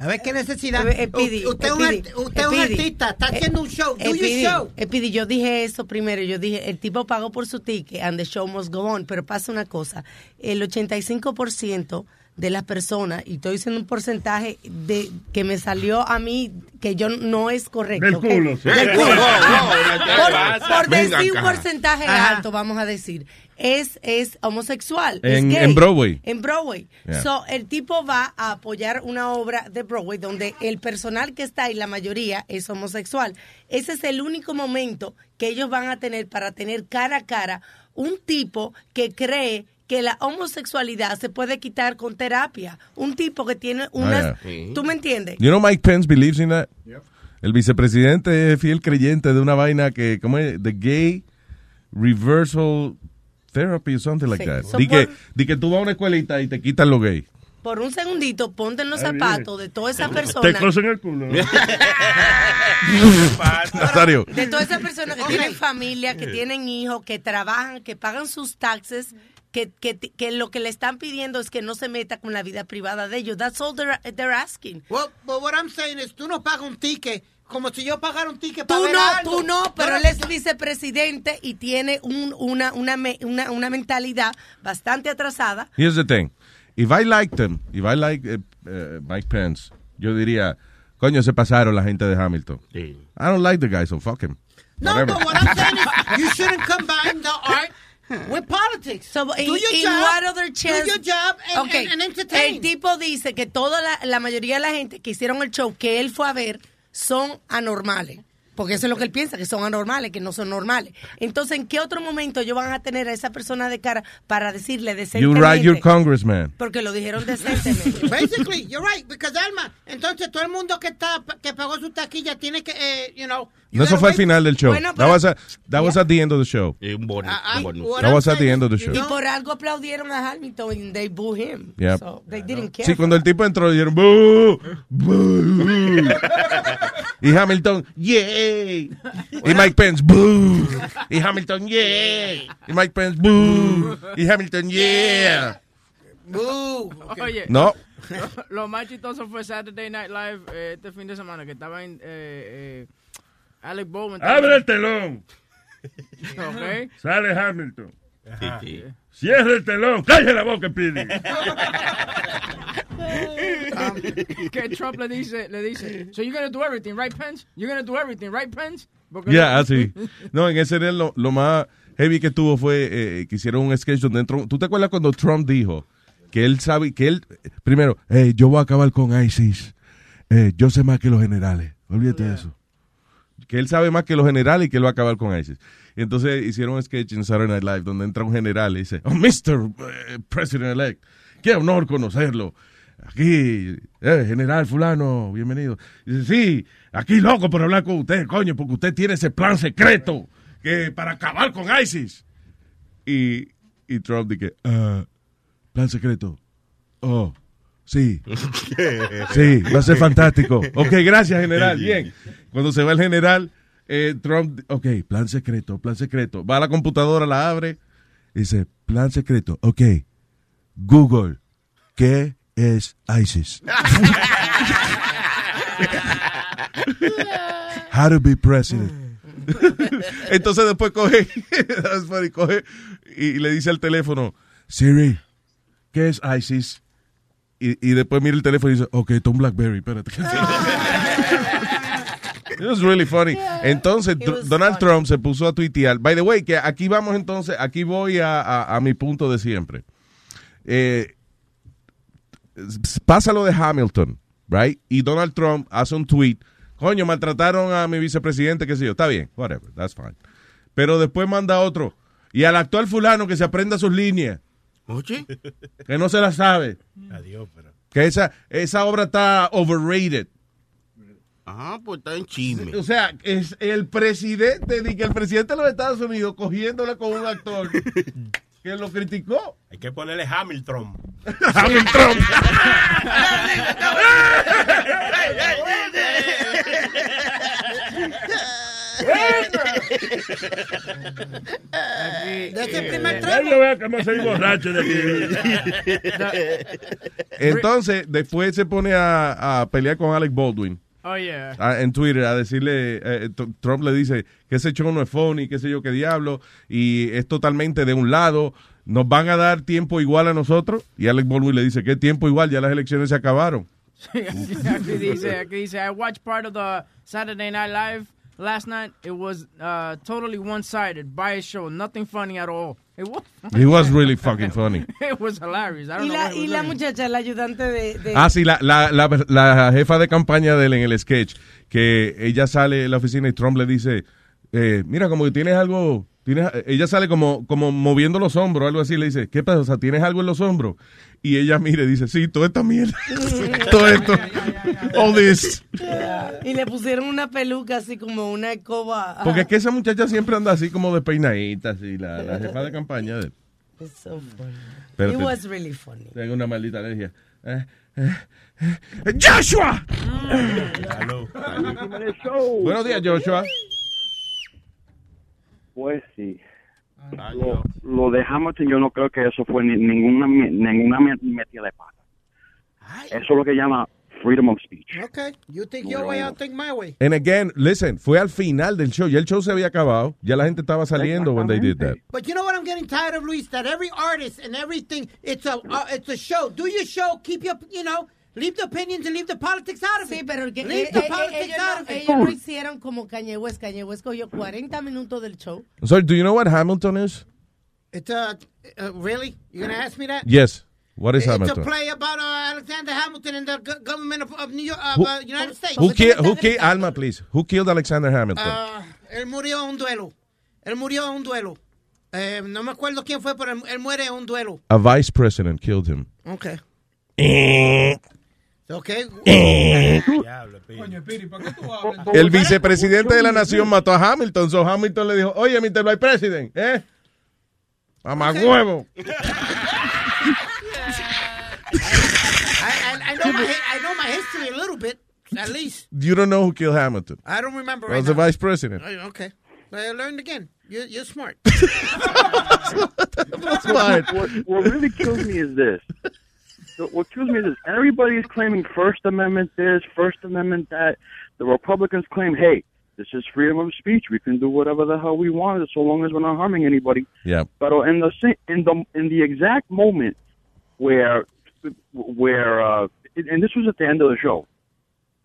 A ver qué necesidad. Eh, U- usted es un, usted artista, está haciendo un show. Do your Speedy, show. Speedy, yo dije eso primero. Yo dije, el tipo pagó por su ticket and the show must go on. Pero pasa una cosa. El 85% de las personas, y estoy diciendo un porcentaje de que me salió a mí, que yo no es correcto. Del culo, sí. Del culo. No, no, por decir un porcentaje Ajá. alto, vamos a decir, es, es homosexual. es En- gay. en Broadway. En Broadway. Yeah. So, el tipo va a apoyar una obra de Broadway donde el personal que está ahí, la mayoría, es homosexual. Ese es el único momento que ellos van a tener para tener cara a cara un tipo que cree que la homosexualidad se puede quitar con terapia. Un tipo que tiene unas... Ah, yeah. ¿Tú me entiendes? You know Mike Pence believes in that? El vicepresidente es fiel creyente de una vaina que, ¿cómo es? The gay reversal therapy or something like Sí. that. So di, que, por- di que tú vas a una escuelita y te quitan lo gay. Por un segundito, ponte en los zapatos de toda esa Te persona. cosen el culo. Nazario. De todas esas personas que tienen familia, que tienen hijos, que trabajan, que pagan sus taxes, que, que, que lo que le están pidiendo es que no se meta con la vida privada de ellos. That's all they're, they're asking. Well, but what I'm saying is, tú no pagas un ticket como si yo pagara un ticket para Tú ver no, algo. tú no, pero él es vicepresidente y tiene un- una, una, una, una mentalidad bastante atrasada. Here's the thing. If I liked him, if I like eh, eh, Mike Pence, yo diría, coño, se pasaron la gente de Hamilton. I don't like the guy, so fuck him. No, Whatever. but what I'm saying is, you shouldn't combine the art with politics. So, do in, your in job, what other chance? do your job and, Okay. and, and entertain. El tipo dice que toda la, la mayoría de la gente que hicieron el show que él fue a ver son anormales. Porque eso es lo que él piensa, que son anormales, que no son normales. Entonces, ¿en qué otro momento ellos van a tener a esa persona de cara para decirle You decentemente? write your congressman. Porque lo dijeron decentemente. Basically, you're right, because Alma, entonces todo el mundo que está que pagó su taquilla tiene que, eh, you know. No, eso fue al final del show. Bueno, that was, a- that was at the end of the show. Un bonus. I- un bonus. what That was at the end of the show. Y por algo aplaudieron a Hamilton and they boo him. Yep. So, they didn't care. Sí, cuando el tipo entró, dijeron, "Boo, boo". y Hamilton, yay. Y Mike Pence, boo. Y Hamilton, yay. Y Mike Pence, boo. Y Hamilton, yeah. Boo. Oye, No. lo, lo más chistoso fue Saturday Night Live eh, este fin de semana que estaba en eh, eh, Alec Baldwin. Abre el telón. Sale Hamilton. Cierra el telón. Cállate la boca, Pidi. que Trump le dice, le dice, so you're gonna do everything, right, Pence? You're gonna do everything, right, Pence? Porque Ya, así. No, en ese era lo, lo más heavy que tuvo fue eh, que hicieron un sketch donde entró. ¿Tú te acuerdas cuando Trump dijo que él sabe, que él, primero, "Hey, yo voy a acabar con ISIS. Eh, yo sé más que los generales. Olvídate de eso. Que él sabe más que los generales y que él va a acabar con ISIS. Entonces hicieron un sketch en Saturday Night Live donde entra un general y dice, oh, Mr. eh, President-elect, qué honor conocerlo. Aquí, eh, general fulano, bienvenido. Dice, sí, aquí loco por hablar con usted, coño, porque usted tiene ese plan secreto que para acabar con ISIS. Y, y Trump dice, "Ah, plan secreto. Oh, sí. Sí, va a ser fantástico. Ok, gracias, general. Bien. Cuando se va el general, eh, Trump, ok, plan secreto, plan secreto. Va a la computadora, la abre, y dice, plan secreto. Ok, Google, ¿qué es ISIS? How to be president. Entonces después coge, coge y le dice al teléfono, Siri, ¿qué es ISIS? Y, y después mira el teléfono y dice, ok, un Blackberry, espérate. It was really funny. Entonces, Donald Trump se puso a tuitear. By the way, que aquí vamos entonces, aquí voy a, a- a mi punto de siempre. Eh, pasa lo de Hamilton, right? Y Donald Trump hace un tweet. Coño, maltrataron a mi vicepresidente, qué sé yo. Está bien, whatever, that's fine. Pero después manda otro. Y al actual fulano que se aprenda sus líneas. Oye. Que no se la sabe. Adiós, pero. Que esa, esa obra está overrated. Ajá, pues está en chisme. O sea, es el presidente, ni que el presidente de los Estados Unidos cogiéndola con un actor que lo criticó. Hay que ponerle Hamilton. Hamilton. De ese primer Ya yo veo cómo soy borracho de aquí. Entonces, después se pone a, a pelear con Alec Baldwin. Oh, yeah. a- en Twitter a decirle, eh, T- Trump le dice que ese show no es funny, qué sé yo qué diablo, y es totalmente de un lado, nos van a dar tiempo igual a nosotros, y Alec Baldwin le dice, ¿qué tiempo igual? Ya las elecciones se acabaron. aquí dice, aquí dice, I watched part of the Saturday Night Live last night. It was uh, totally one-sided, biased show, nothing funny at all. It was. It was really fucking funny. it was hilarious. I don't Y know la, y la muchacha, la ayudante de... de- Ah, sí, la, la, la, la jefa de campaña de él en el sketch, que ella sale de la oficina y Trump le dice, eh, mira, como que tienes algo, tienes, ella sale como, como moviendo los hombros, algo así, le dice, ¿qué pasa? O sea, ¿tienes algo en los hombros? Y ella mira y dice, sí, toda esta mierda, todo esto, all this. Y le pusieron una peluca así como una escoba. Porque es que esa muchacha siempre anda así como de peinadita, así, la, la jefa de campaña de él. It's so funny. Pero It te- was really funny. Tengo una maldita alergia. Eh, eh, eh, ¡Joshua! Buenos días, Joshua. Pues sí. Lo, lo de Hamilton yo no creo que eso fue ni- ninguna ninguna me- metida de pata. Eso es lo que llama freedom of speech. Okay, you think your way, I'll think my way. And again, listen, fue al final del show. Ya el show se había acabado. Ya la gente estaba saliendo when they did that. But you know what I'm getting tired of, Luis? That every artist and everything, it's a uh, it's a show. Do your show, keep your, you know, leave the opinions and leave the politics out of it. Sí, pero que leave eh, the eh, politics ellos, out no, of it. ellos lo hicieron como Kanye West. Kanye West cogió 40 minutos del show. Sorry, do you know what Hamilton is? It's a, uh, really? You're gonna ask me that? Yes. What is it's Hamilton? a play about uh, Alexander Hamilton and the go- government of, of New York, of Who- uh, United States. Who, ki- who ki- Alma, please. Who killed Alexander Hamilton? Ah, él murió en un duelo. Él murió en un duelo. Eh, no me acuerdo quién fue, pero él, él muere en un duelo. A vice president killed him. Okay. Okay. Coño, Piri, ¿para qué tú hablas? El vicepresidente de la nación mató a Hamilton. So Hamilton le dijo, oye, Mr. Vice President, ¿eh? Mamá huevo. I, I, I, know my, I know my history a little bit, at least. You don't know who killed Hamilton. I don't remember Was right the now. vice president. Oh, Okay. I learned again. You're, you're smart. What really kills me is this. What kills me is. Everybody's claiming First Amendment this, First Amendment that. The Republicans claim, hey, this is freedom of speech. We can do whatever the hell we want so long as we're not harming anybody. Yeah. But in the in the in the exact moment where where uh, and this was at the end of the show.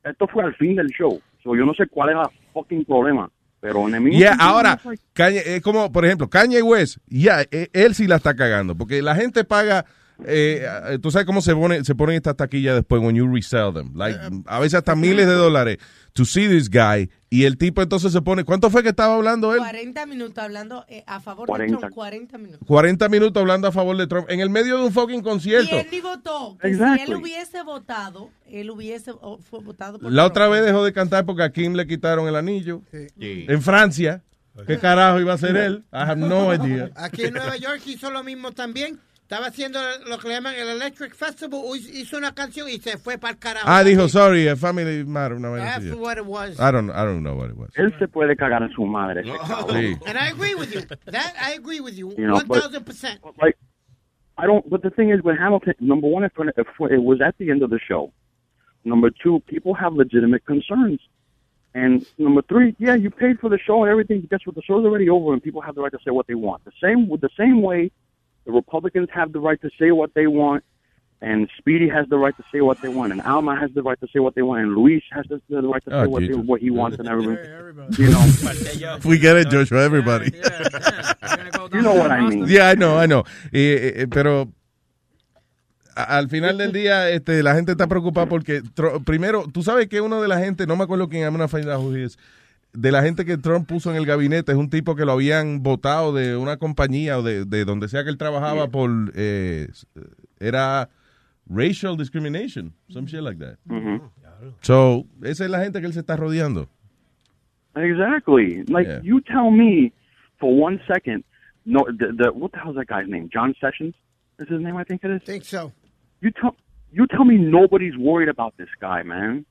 Esto fue al fin del show. So yo no sé cuál es el fucking problema. Pero en el mismo Yeah, ahora, like- Kanye, es como, por ejemplo, Kanye West, ya, eh, él sí la está cagando, porque la gente paga, eh, eh, tú sabes cómo se pone, se ponen estas taquillas después when you resell them, like, a veces hasta miles de dólares to see this guy, y el tipo entonces se pone, ¿cuánto fue que estaba hablando él? 40 minutos hablando eh, a favor 40. de Trump. 40 minutos. 40 minutos hablando a favor de Trump, en el medio de un fucking Y concierto. él ni votó. Que Exactly. Si él hubiese votado, él hubiese o- fue votado por La Trump. otra vez dejó de cantar porque a Kim le quitaron el anillo. En Francia. ¿Qué carajo iba a hacer él? I have no idea. Aquí en Nueva York hizo lo mismo también. Estaba haciendo lo que le llaman el Electric Festival. Hizo una canción y se fue para el carajo. Ah, dijo, sorry, a family matter. Una vaina así. That's what it was. I don't, I don't know what it was. Él se puede cagar en su madre. ese cabrón. Sí. And I agree with you. That I agree with you. You know, thousand percent. like I don't. But the thing is, with Hamilton, number one, it, it was at the end of the show. Number two, people have legitimate concerns. And number three, yeah, you paid for the show and everything. Guess what? The show's already over, and people have the right to say what they want. The same with the same way, the Republicans have the right to say what they want, and Speedy has the right to say what they want, and Alma has the right to say what they want, and Luis has the, the right to say Oh, what, they, what he wants, and everything. You know, We get it, Joshua, everybody. you know what I mean. Yeah, I know, I know. Eh, eh, pero a- al final del día, este, la gente está preocupada porque, Tro- primero, tú sabes que uno de la gente, no me acuerdo quién, I'm gonna find out who he is, de la gente que Trump puso en el gabinete es un tipo que lo habían votado de una compañía o de, de donde sea que él trabajaba por, eh, era racial discrimination, some shit like that. Mhm. So, esa es la gente que él se está rodeando. Exactly. Like Yeah. you tell me for one second. No, the, the what the hell's that guy's name? John Sessions is his name. I think it is. Think so. You tell you tell me nobody's worried about this guy, man.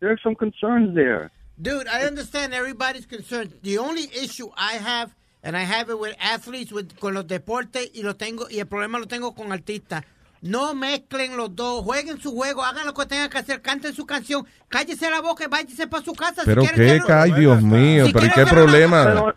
There are some concerns there. Dude, I understand everybody's concerned. The only issue I have, and I have it with athletes, with, con los deportes, y lo tengo, y el problema lo tengo con artistas. No mezclen los dos, jueguen su juego, hagan lo que tengan que hacer, canten su canción, cállese la boca y váyase para su casa. si Pero quieren qué, ay Dios mío, Si pero ¿y quieren qué problema?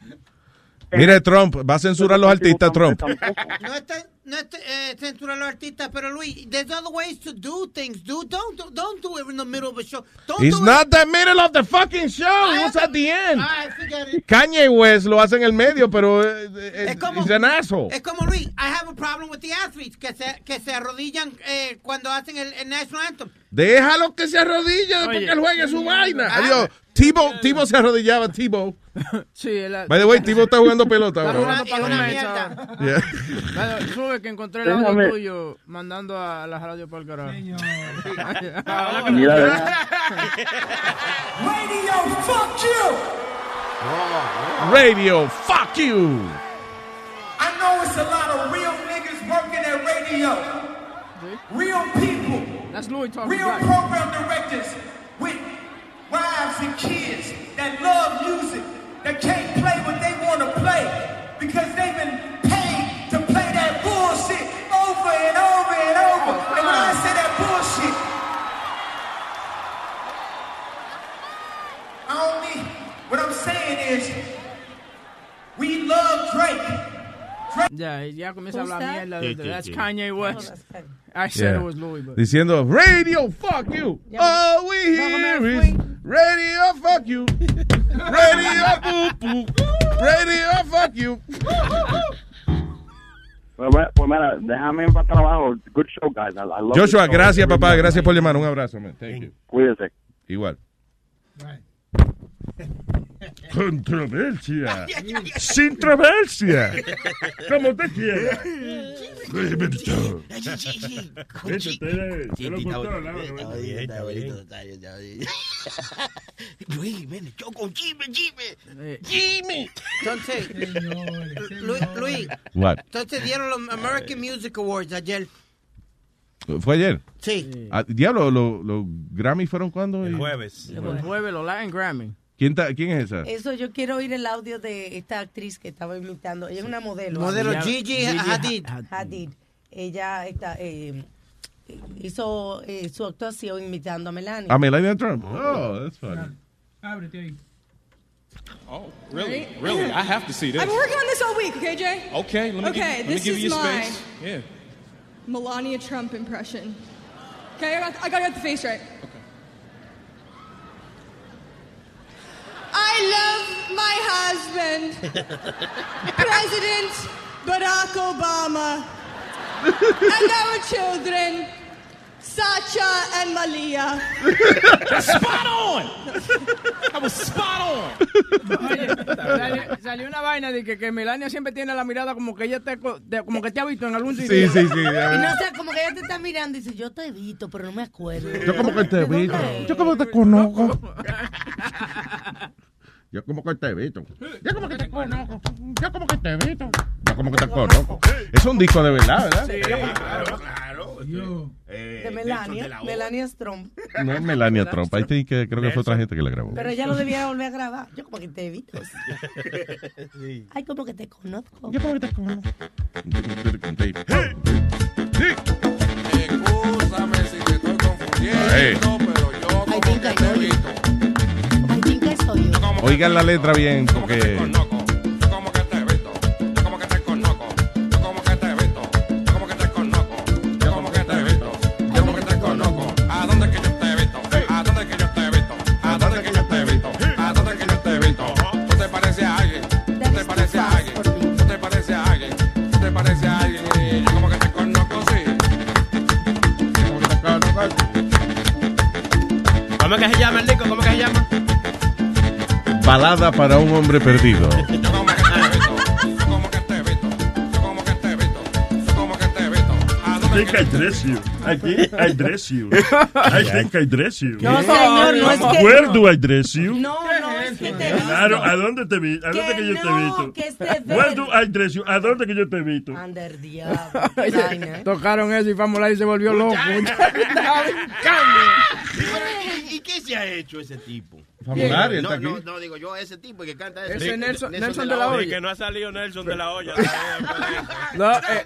Mire, Trump, va a censurar a los artistas, Trump. No está, no está eh, censurar a los artistas, pero Luis, there's other ways to do things, dude. Don't, do- don't do it in the middle of a show. Don't It's do not it. the middle of the fucking show, I it's at the end. Forget it. Kanye West lo hace en el medio, pero eh, eh, Es como- an asshole. Es como Luis, I have a problem with the athletes que se, que se arrodillan eh, cuando hacen el, el national anthem. Déjalo que se arrodille después Oye. que él juegue su vaina. Ah. Adiós. Tibo, Tibo se arrodillaba, Tibo. Sí, By the way, Tibo está jugando pelota Está jugando ahora. Yeah. Sube que encontré el audio Déjame- tuyo mandando a la radio para el carajo. Mira, Radio, fuck you! Radio, fuck you. I know it's a lot of real niggas working at radio. Real people. That's Louis talking Real program directors De- sí, That's. Kanye West. I said Yeah. it was Louis, but... Diciendo, radio, fuck you. All we hear is radio, fuck you. Radio, poo, poo. Radio, fuck you. Pues, bueno, pues mira, déjame para trabajo. Good show, guys. I, I love Joshua, gracias, papá. Gracias por llamar. Un abrazo, man. Thank you. Igual. Controversia. Sin controversia. Como te quiera. Lo. Luis, ven, yo con Jimmy, Jimmy. Jimmy. Entonces, Luis, Luis, What? entonces dieron los American Music Awards ayer. ¿Fue ayer? Sí. Ah, diablo, ¿los los Grammy fueron cuándo? El jueves. El jueves, los Latin Grammy. ¿Quién, ta- ¿Quién es esa? Eso yo quiero oír el audio de esta actriz que estaba imitando. Ella es una modelo. Modelo Ella- Gigi Hadid. Hadid. Ella está, eh, hizo eh, su actuación imitando a Melania. A Melania Trump. Oh, that's funny. Ábrete ahí. Oh, really? Really? I have to see this. I've been working on this all week, okay, Jay? Okay, let me Okay, give, let me this give is you space. Yeah. Melania Trump impression. Okay, I got, I got to get the face right. I love my husband, President Barack Obama, and our children, Sacha and Malia. spot on! That was spot on! Oye, salió, salió una vaina de que, que Melania siempre tiene la mirada como que ella te, co- te- como que te ha visto en algún sitio. sí, sí. Y no sé, como que ella te está mirando y dice, yo te he visto, pero no me acuerdo. Yo como que te he visto. Yo como que te conozco. Yo como que te he visto. Yo como que te conozco. Yo como que te he visto. Yo como que te conozco. Es un disco de verdad, ¿verdad? Sí, claro, claro. Eh, de Melania, Melania Trump. No es Melania Trump. Ahí sí que creo que fue otra gente que la grabó. Pero ella lo debía volver a grabar. Yo como que te he visto. Ay, como que te conozco. Yo como que te conozco. Escúchame si te estoy confundiendo, Hey. pero yo como que te he Oigan la letra bien porque... Yo como que te he visto, yo como que te conozco. ¿A dónde que yo te he visto? ¿A dónde que yo te he visto? ¿A dónde que yo te he visto? ¿A dónde que yo te he visto? ¿Tú te pareces a alguien? ¿Tú te pareces a alguien? ¿Tú te pareces a alguien? ¿Tú te pareces a alguien? Y yo como que te conozco, sí. ¿Cómo que se llama el disco? ¿Cómo que se llama? Balada para un hombre perdido. think I dress you. I think I dress you. I think I dress you. No, señor, no es que- Where do I dress you? No, no, es que te Claro, ¿a dónde te vi? ¿A dónde que, yo te he visto? que este Where do I dress you? ¿A dónde que yo te visto? Under diablo. Oye, Tocaron eso y Famulay se volvió loco. ¿Y, y qué se ha hecho ese tipo? Famulario, no, está no, aquí. no, digo yo, ese tipo que canta eso. Ese Nelson- Nelson de la Y Hoya. que no ha salido Nelson de la olla. No, eh,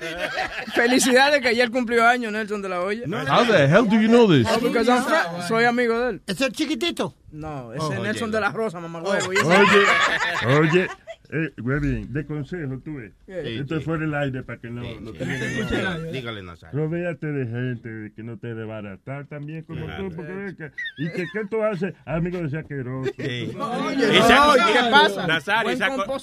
felicidades que ayer cumplió años Nelson de la Hoya. How the hell do you know this? No, soy amigo de él. ¿Es el chiquitito? No, ese Oh, es Nelson oye. de la Rosa, mamá huevo. y ese- Oye, oye, eh, bien, de consejo, tú ves. Sí, Esto es fuera del aire para que no, no te Dígale, dígale, Nazario. Rodéate de gente que no te desbaratar también como Claro. tú. Porque, ves que- y que qué tú haces, amigo de ese asqueroso. Oye, no, se- ¿y qué pasa? Nazario.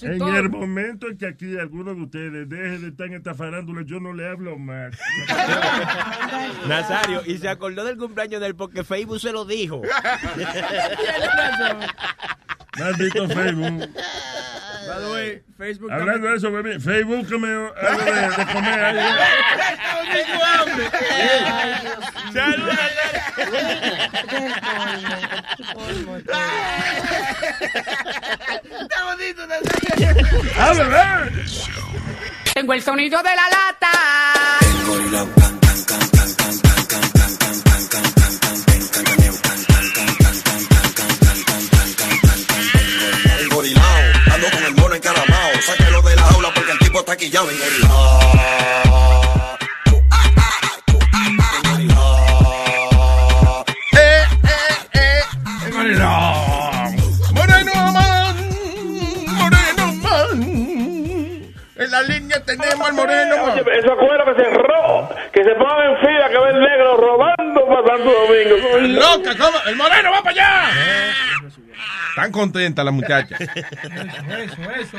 En el momento en que aquí alguno de ustedes deje de estar en esta farándula, yo no le hablo más. Nazario, y se acordó del cumpleaños de él porque Facebook se lo dijo. Maldito Facebook. By the way, Facebook Hablando de eso, baby, Facebook que me algo de, de comer ahí. Está bonito, ¡A beber! Tengo el sonido de la lata. El el encaramao. Sáquelo de la jaula porque el tipo está quillado. Engorilao. Eh, eh, eh. Moreno man, moreno man. En la línea tenemos al moreno man. Oye, esa cuera que se cerró, que se pongan en fila, que ve el negro robando para Santo Domingo. Loca, ¿cómo? El moreno va para allá. Tan contenta la muchacha. Eso, eso.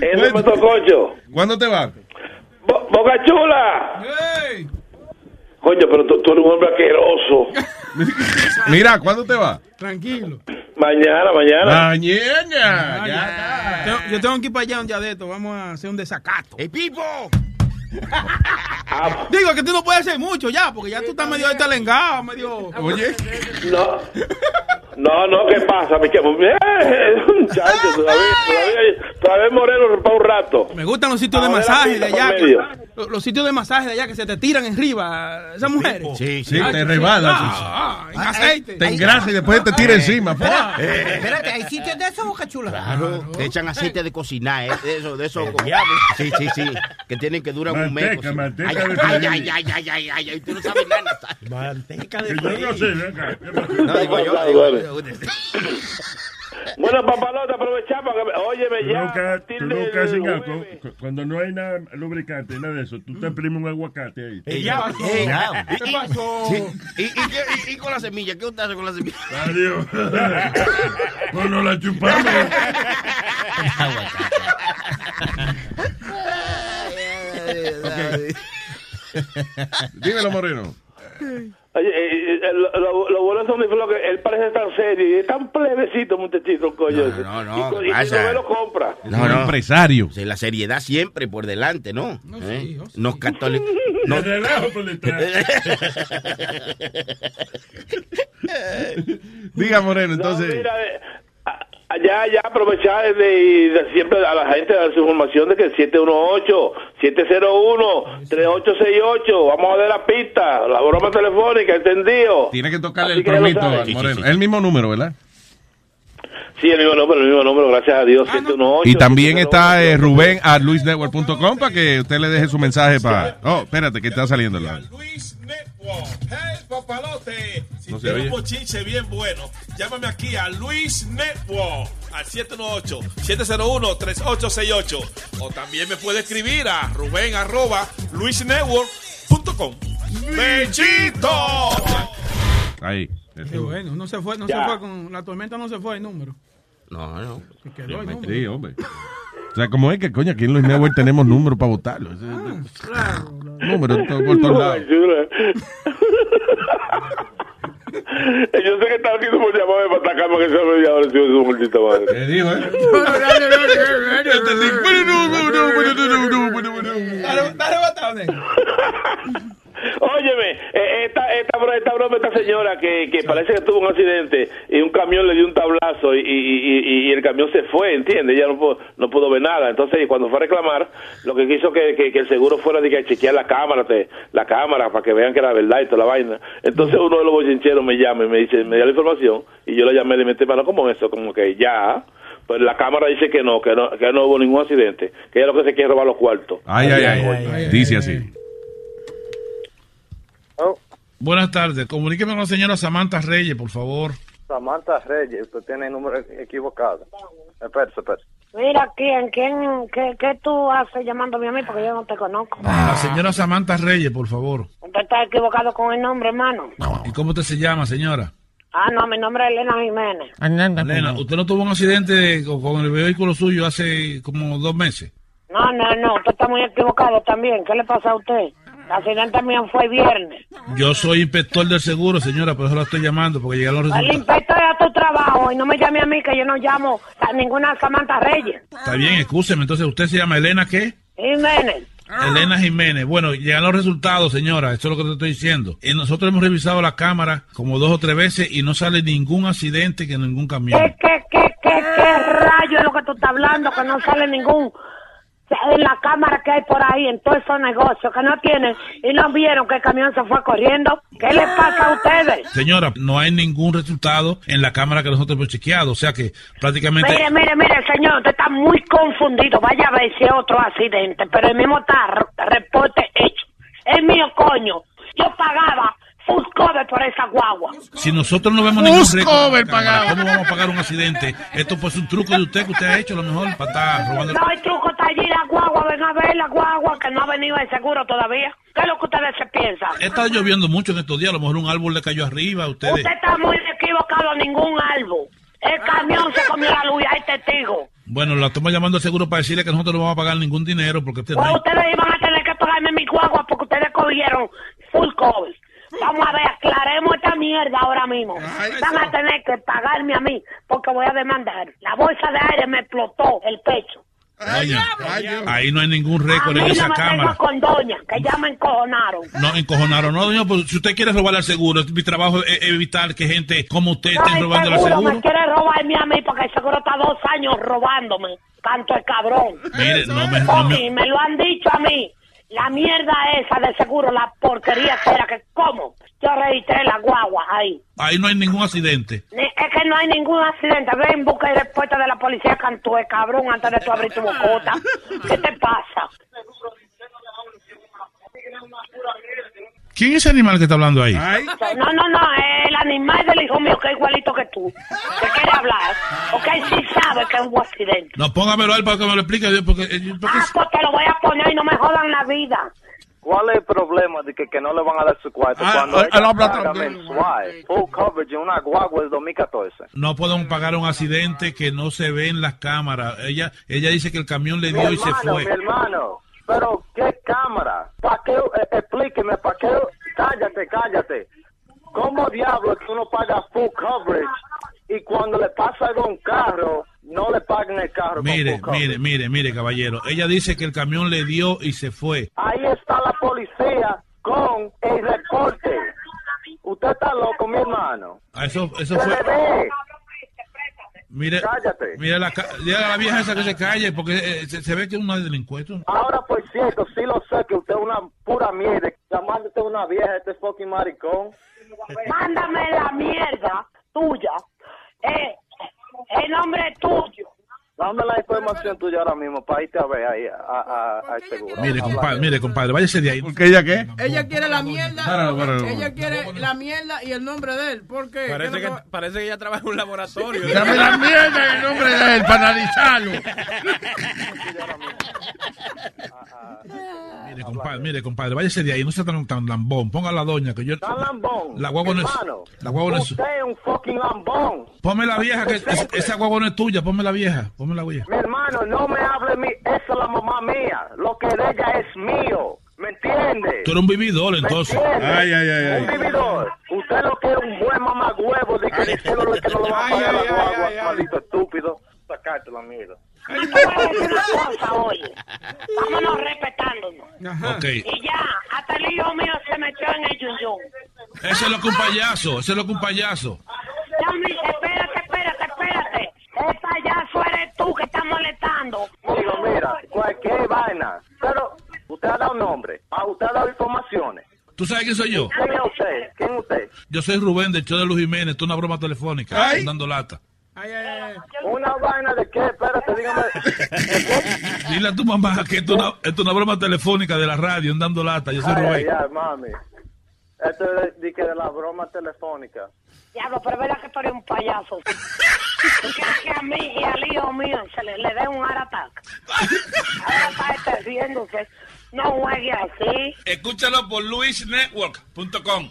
Eso es Cocho. ¿Cuándo te vas? Bo- Boca Chula. ¡Ey! Coño, pero tú, tú eres un hombre asqueroso. Mira, ¿cuándo te vas? Tranquilo. Mañana, mañana. Mañana. Ah, Ya. Yo tengo que ir para allá un día de esto. Vamos a hacer un desacato. ¡Ey, Pipo! Digo que tú no puedes hacer mucho ya, porque ya tú estás medio talengado, medio. Oye. No. No, no, ¿qué pasa? Mi chamo? Eh, muchacho, todavía, todavía, todavía moreno para un rato. Me gustan los sitios de masaje de allá. Los, los sitios de masaje de allá que se te tiran arriba. Esas mujeres. Sí, sí, Ay, te sí. rebalan. Ah, ah, en aceite. Te engrasa y después te tira encima. Espérate, Eh. espérate, ¿hay sitios de eso, Boca Chula? Claro, te echan aceite de cocinar, ¿eh? De eso, de eso. Sí, sí, sí. Que tienen que durar un mes. Manteca, manteca ay, de ay, ay, ay, ay, ay, ay, ay, tú no sabes nada. Manteca Que yo no sé, venga. No, digo yo, Bueno, papalote, aprovechamos. Que, óyeme, ya. nunca has cingado jueves. con- cuando no hay nada lubricante, nada de eso, tú te exprimes un aguacate ahí. Ya, ey, ya. y- ¿Qué y- pasó? ¿Y, y, qué- y- y con la semilla? ¿Qué usted hace con la semilla? Adiós. pues no la chupamos. Dímelo, moreno. Oye, eh, eh, lo, lo, lo bueno Sony Flow que él parece tan serio y es tan plebecito, muchachito, coño. ese. No, no, y, co- ¿qué y si no me lo compra. Un empresario. Sí, la seriedad siempre por delante, ¿no? ¿Eh? Nos católicos. De relajo por detrás. Diga, moreno, No, entonces. mira, allá, ya aprovechar de, siempre a la gente dar su información de que el 718-701-3868, vamos a ver la pista, la broma telefónica, entendido. Tiene que tocarle Así el que promito Sí, sí, sí. El mismo número, ¿verdad? Sí, el mismo número, el mismo número, gracias a Dios, 718. Y también está eh, Rubén a luisnetwork.com para que usted le deje su mensaje para. Oh, espérate, que está saliendo la. Luis Network. Hey, papalote. Si No oye. un bochinche bien bueno, llámame aquí a Luis Network al 718-701-3868. O también me puede escribir a Rubén arroba luisnetwork.com. ¡Bechito! Ahí. Qué bueno, no se fue, no Ya. se fue con la tormenta, no se fue el número. No, no. Se quedó el número. Sí, hombre. O sea, como es que, coño, aquí en Luis Network tenemos números para votarlo. Ese- Números to- por todos lados. Yo sé que estaba aquí por llamarme para atacarme que se me ahora, su maldita madre. ¿Qué dijo, eh? Dale, dale, Óyeme, eh, esta, esta, esta broma, esta señora que, que parece que tuvo un accidente y un camión le dio un tablazo y, y, y- y el camión se fue, ¿entiendes? Ya no pudo, no pudo ver nada. Entonces, cuando fue a reclamar, lo que quiso que, que, que el seguro fuera de que a chequear la cámara, te- la cámara, para que vean que era verdad y toda la vaina. Entonces, uno de los bochincheros me llama y me dice, me dio la información y yo le llamé y le metí mano, como eso? Como que ya. Pues la cámara dice que no, que no, que no hubo ningún accidente, que ella lo que se quiere es robar los cuartos. Ay, ay, ay. Dice así. Buenas tardes. Comuníqueme con la señora Samantha Reyes, por favor. Samantha Reyes, usted tiene el número equivocado. Espérese, espérese. Mira, ¿quién, quién, qué, qué tú haces llamándome a mí? Porque yo no te conozco. La señora Samantha Reyes, por favor. Usted está equivocado con el nombre, hermano. ¿Y cómo usted se llama, señora? Ah, no, mi nombre es Elena Jiménez. Elena, ¿usted no tuvo un accidente con, con el vehículo suyo hace como dos meses? No, no, no, usted está muy equivocado también. ¿Qué le pasa a usted? El accidente mío fue viernes. Yo soy inspector del seguro, señora, por eso la estoy llamando, porque llegaron los El resultados. inspector a tu trabajo y no me llame a mí que yo no llamo a ninguna Samantha Reyes. Está bien, escúcheme. Entonces, ¿usted se llama Elena qué? Jiménez. Elena Jiménez. Bueno, llegan los resultados, señora. Eso es lo que te estoy diciendo. Y nosotros hemos revisado la cámara como dos o tres veces y no sale ningún accidente que ningún camión. ¿Qué, qué, qué, qué, qué rayo es lo que tú estás hablando? Que no sale ningún... En la cámara que hay por ahí, en todos esos negocios que no tienen y no vieron que el camión se fue corriendo. ¿Qué les pasa a ustedes? Señora, no hay ningún resultado en la cámara que nosotros hemos chequeado. O sea que prácticamente... Mire, mire, mire, señor, usted está muy confundido. Vaya a ver si es otro accidente, pero el mismo está reporte hecho. El mío, coño. Yo pagaba full cover por esa guagua. Si nosotros no vemos ningún récord, cover pagado. ¿cómo vamos a pagar un accidente? Esto pues es un truco de usted que usted ha hecho a lo mejor para estar robando. No hay truco, está allí la guagua. Ven a ver la guagua que no ha venido el seguro todavía. ¿Qué es lo que ustedes se piensan? Está lloviendo mucho en estos días, a lo mejor un árbol le cayó arriba a ustedes. Usted está muy equivocado, ningún árbol. El camión se comió la luz y hay testigos. Bueno, la estamos llamando al seguro para decirle que nosotros no vamos a pagar ningún dinero porque usted no Pues hay- ustedes iban a tener que pagarme mi guagua porque ustedes cogieron full cover. Vamos a ver, aclaremos esta mierda ahora mismo. Van a tener que pagarme a mí porque voy a demandar. La bolsa de aire me explotó el pecho. Oye, ahí no hay ningún A récord mí en no esa me cámara. tengo con doña, que ya me encojonaron. No, encojonaron. No, doña, pues si usted quiere robarle al seguro, mi trabajo es evitar que gente como usted esté Ay, robándole al seguro, me quiere robarme a mí porque el seguro está dos años robándome. Tanto el cabrón. Mire, no me, no me- me lo han dicho a mí. La mierda esa de seguro, la porquería que era que, ¿cómo? Yo registré la guagua ahí. ahí no hay ningún accidente. Ni- Es que no hay ningún accidente. Ven, busca y respuesta de la policía cantúe, cabrón, antes de tú abrir tu bocota. ¿Qué te pasa? ¿Quién es ese animal que está hablando ahí? No, no, no, es el animal del hijo mío que es igualito que tú. Que quiere hablar. Porque él sí sabe que es un accidente. No, póngamelo a él para que me lo explique. Porque, eh, porque- Ah, pues te lo voy a poner y no me jodan la vida. ¿Cuál es el problema de que, que no le van a dar su cuarto Ah, cuando ah, ella él habla paga también. mensual? Full coverage en una guagua del 2014. no podemos pagar un accidente que no se ve en las cámaras. Ella ella dice que el camión le Mi dio y se hermano, fue. mi hermano. Pero, ¿qué cámara? ¿Para qué? Eh, explíqueme, ¿para qué? Cállate, cállate. ¿Cómo diablo que uno paga full coverage y cuando le pasa algo a un carro, no le pagan el carro? con Mire, full mire, mire, mire, caballero. Ella dice que el camión le dio y se fue. Ahí está la policía con el reporte. Usted está loco, mi hermano. Ah, Eso, eso Se fue. Mire, Cállate. mire la, la vieja esa que se calle porque eh, se, se ve que es una delincuente. Ahora, por cierto, sí lo sé que usted es una pura mierda. Llamándote una vieja, este fucking maricón. Mándame la mierda tuya. Eh, el nombre tuyo. Dame la información tuya ahora mismo para irte a ver ahí a, a, a- al seguro. Mire, compadre, mire, compadre, váyase de ahí. ¿Por qué ella qué? Ella quiere la mierda. Páralo, páralo. Ella quiere la mierda y el nombre de él. ¿Por qué? Parece ¿Qué que, parece que ella trabaja en un laboratorio. Dame la mierda en el nombre de él para analizarlo. Mire, compadre, mire, compadre, váyase de ahí, no sea tan, tan lambón. Ponga a la doña que yo. Tan lambón. La guagua no es. La guagua no es. Usted es un fucking lambón. Ponme la vieja, que es- esa guagua no es tuya, ponme la vieja, ponme la. Mi hermano, no me hable mí. Esa es la mamá mía. Lo que de ella es mío. ¿Me entiende? Tú eres un vividor, entonces. Ay, ay, ay, Un vividor. Usted lo que es un buen mamagüevo de que diciéndole que no lo va a pagar la guagua, maldito estúpido. sacarte la mierda. Cosa, oye. Vámonos respetándonos. Ok. Y ya, hasta el hijo mío se metió en el yuyú. Eso es lo que un payaso, eso es lo que un payaso. Espérate, El payaso eres tú que estás molestando. Digo, mira, cualquier vaina. Pero usted ha dado nombre, ah, usted ha dado informaciones. ¿Tú sabes quién soy yo? ¿Quién es usted? ¿Quién es usted? Yo soy Rubén del show de Luz Jiménez, esto es una broma telefónica, Ay. dando lata. ¿Una vaina de qué? Espérate, dígame. Dile a tu mamá que esto es una, esto es una broma telefónica de la radio, dando lata. Yo soy Ay, Rubén. ay, ay, mami. Esto es de, de que de la broma telefónica. Diablo, pero es que tú eres un payaso. ¿Tú quieres que a mí y al hijo mío se le, le dé un attack? Ahora está este riéndose. No juegue así. Escúchalo por luisnetwork.com.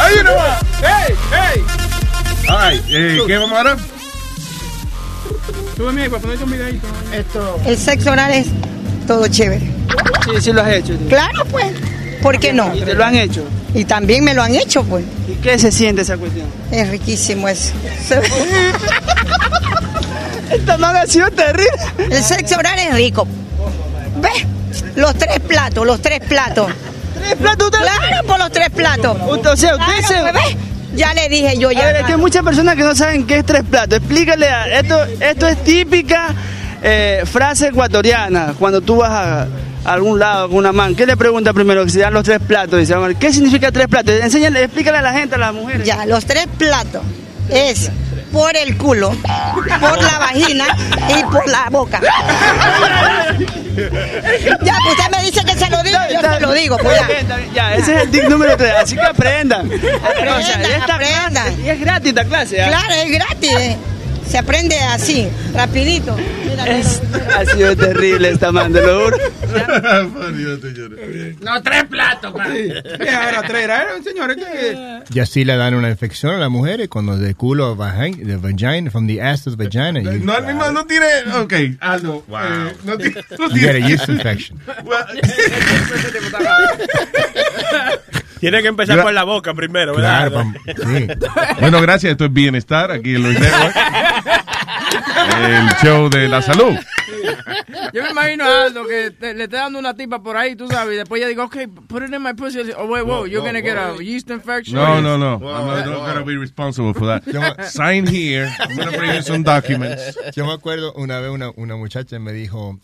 ¡Ay, know what? ¡Hey! ¡Hey! All right, eh, ¿qué vamos ahora? Súbeme ahí para ponerte un videito. Esto. El sexo oral es todo chévere. Sí, sí lo has hecho. Claro, pues. ¿Por qué no? ¿Y te lo han hecho? Y también me lo han hecho, pues. ¿Y qué se siente esa cuestión? Es riquísimo eso. Esta man ha sido terrible. El sexo oral es rico. ¿Ves? Los tres platos, los tres platos. ¿Tres platos usted? Claro, por los tres platos. O sea, usted Claro, se... pues. Ya le dije yo A ya. ver, es que hay muchas personas que no saben qué es tres platos. Explícale, a- esto, esto es típica eh, frase ecuatoriana. Cuando tú vas a, a algún lado con una man, ¿qué le pregunta primero? Que se dan los tres platos. Dice, "Amor, ¿qué significa tres platos? Enséñale, explícale a la gente, a las mujeres. Ya, los tres platos es por el culo, por la vagina y por la boca. Ya, pues usted me dice que se lo digo, yo se lo digo, pues bien, bien, Ya, ese es el tip número tres, así que aprendan. Aprendan, O sea, aprendan. clase- y es gratis esta clase. ¿ah? Claro, es gratis. Se aprende así, rapidito. Mira, Es- ha sido terrible esta man, te lo juro. Los tres platos, man. Era tres, era, señores. Y así le dan una infección a las mujeres cuando de culo a vagina, de vagina, from the ass to the vagina. You, No, el mismo no tiene. Ok, Aldo. eh, no tiene. No you get a yeast infection. Tiene que empezar Yo- por la boca primero, ¿verdad? Claro, pam- sí. Bueno, gracias. Esto es Bienestar aquí en Luis Network. El show de la salud. Yo me imagino a Aldo que te- le está dando una tipa por ahí, tú sabes, y después ella digo, ok, put it in my pussy. Oh, wait, whoa, you're gonna get a yeast infection. No, no, no. I'm not, not gonna be responsible for that. Sign here. I'm gonna bring you some documents. Yo me acuerdo una vez una, una muchacha me dijo,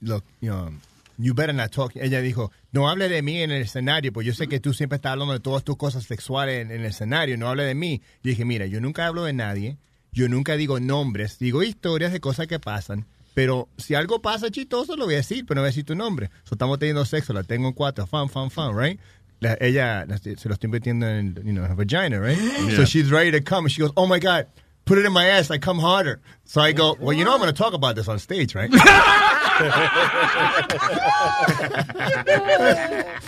look, you, know, you better not talk. Ella dijo, no hable de mí en el escenario, pues yo sé que tú siempre estás hablando de todas tus cosas sexuales en, en el escenario, no hable de mí. Yo dije, mira, yo nunca hablo de nadie, yo nunca digo nombres, digo historias de cosas que pasan. Pero si algo pasa chistoso, lo voy a decir, pero no voy a decir tu nombre. So, estamos teniendo sexo, la tengo en cuatro, fan, fan, fan, right? La- ella la- se lo estoy metiendo en you know, her vagina, right? Yeah. So she's ready to come. She goes, oh my God, put it in my ass. I come harder. So I go, well, you know I'm going to talk about this on stage, right?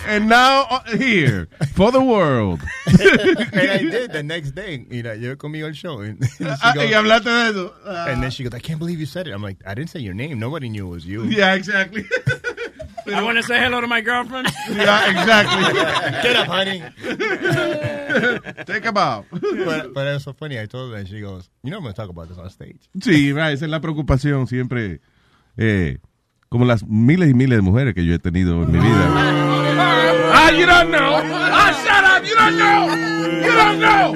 And now uh, here for the world. and I did the next day. You know, yo conmigo el show. And, she Ah, goes- y hablaste de eso. and then she goes, I can't believe you said it. I'm like, I didn't say your name. Nobody knew it was you. Yeah, exactly. I want to say hello to my girlfriend. Yeah, exactly. Get up, honey. Take a bow. But, but it was so funny. I told her, and she goes, you know I'm going to talk about this on stage. Sí, right, esa es la preocupación siempre. eh, como las miles y miles de mujeres que yo he tenido en mi vida. Ah, you don't know. Up. You don't know. You don't know.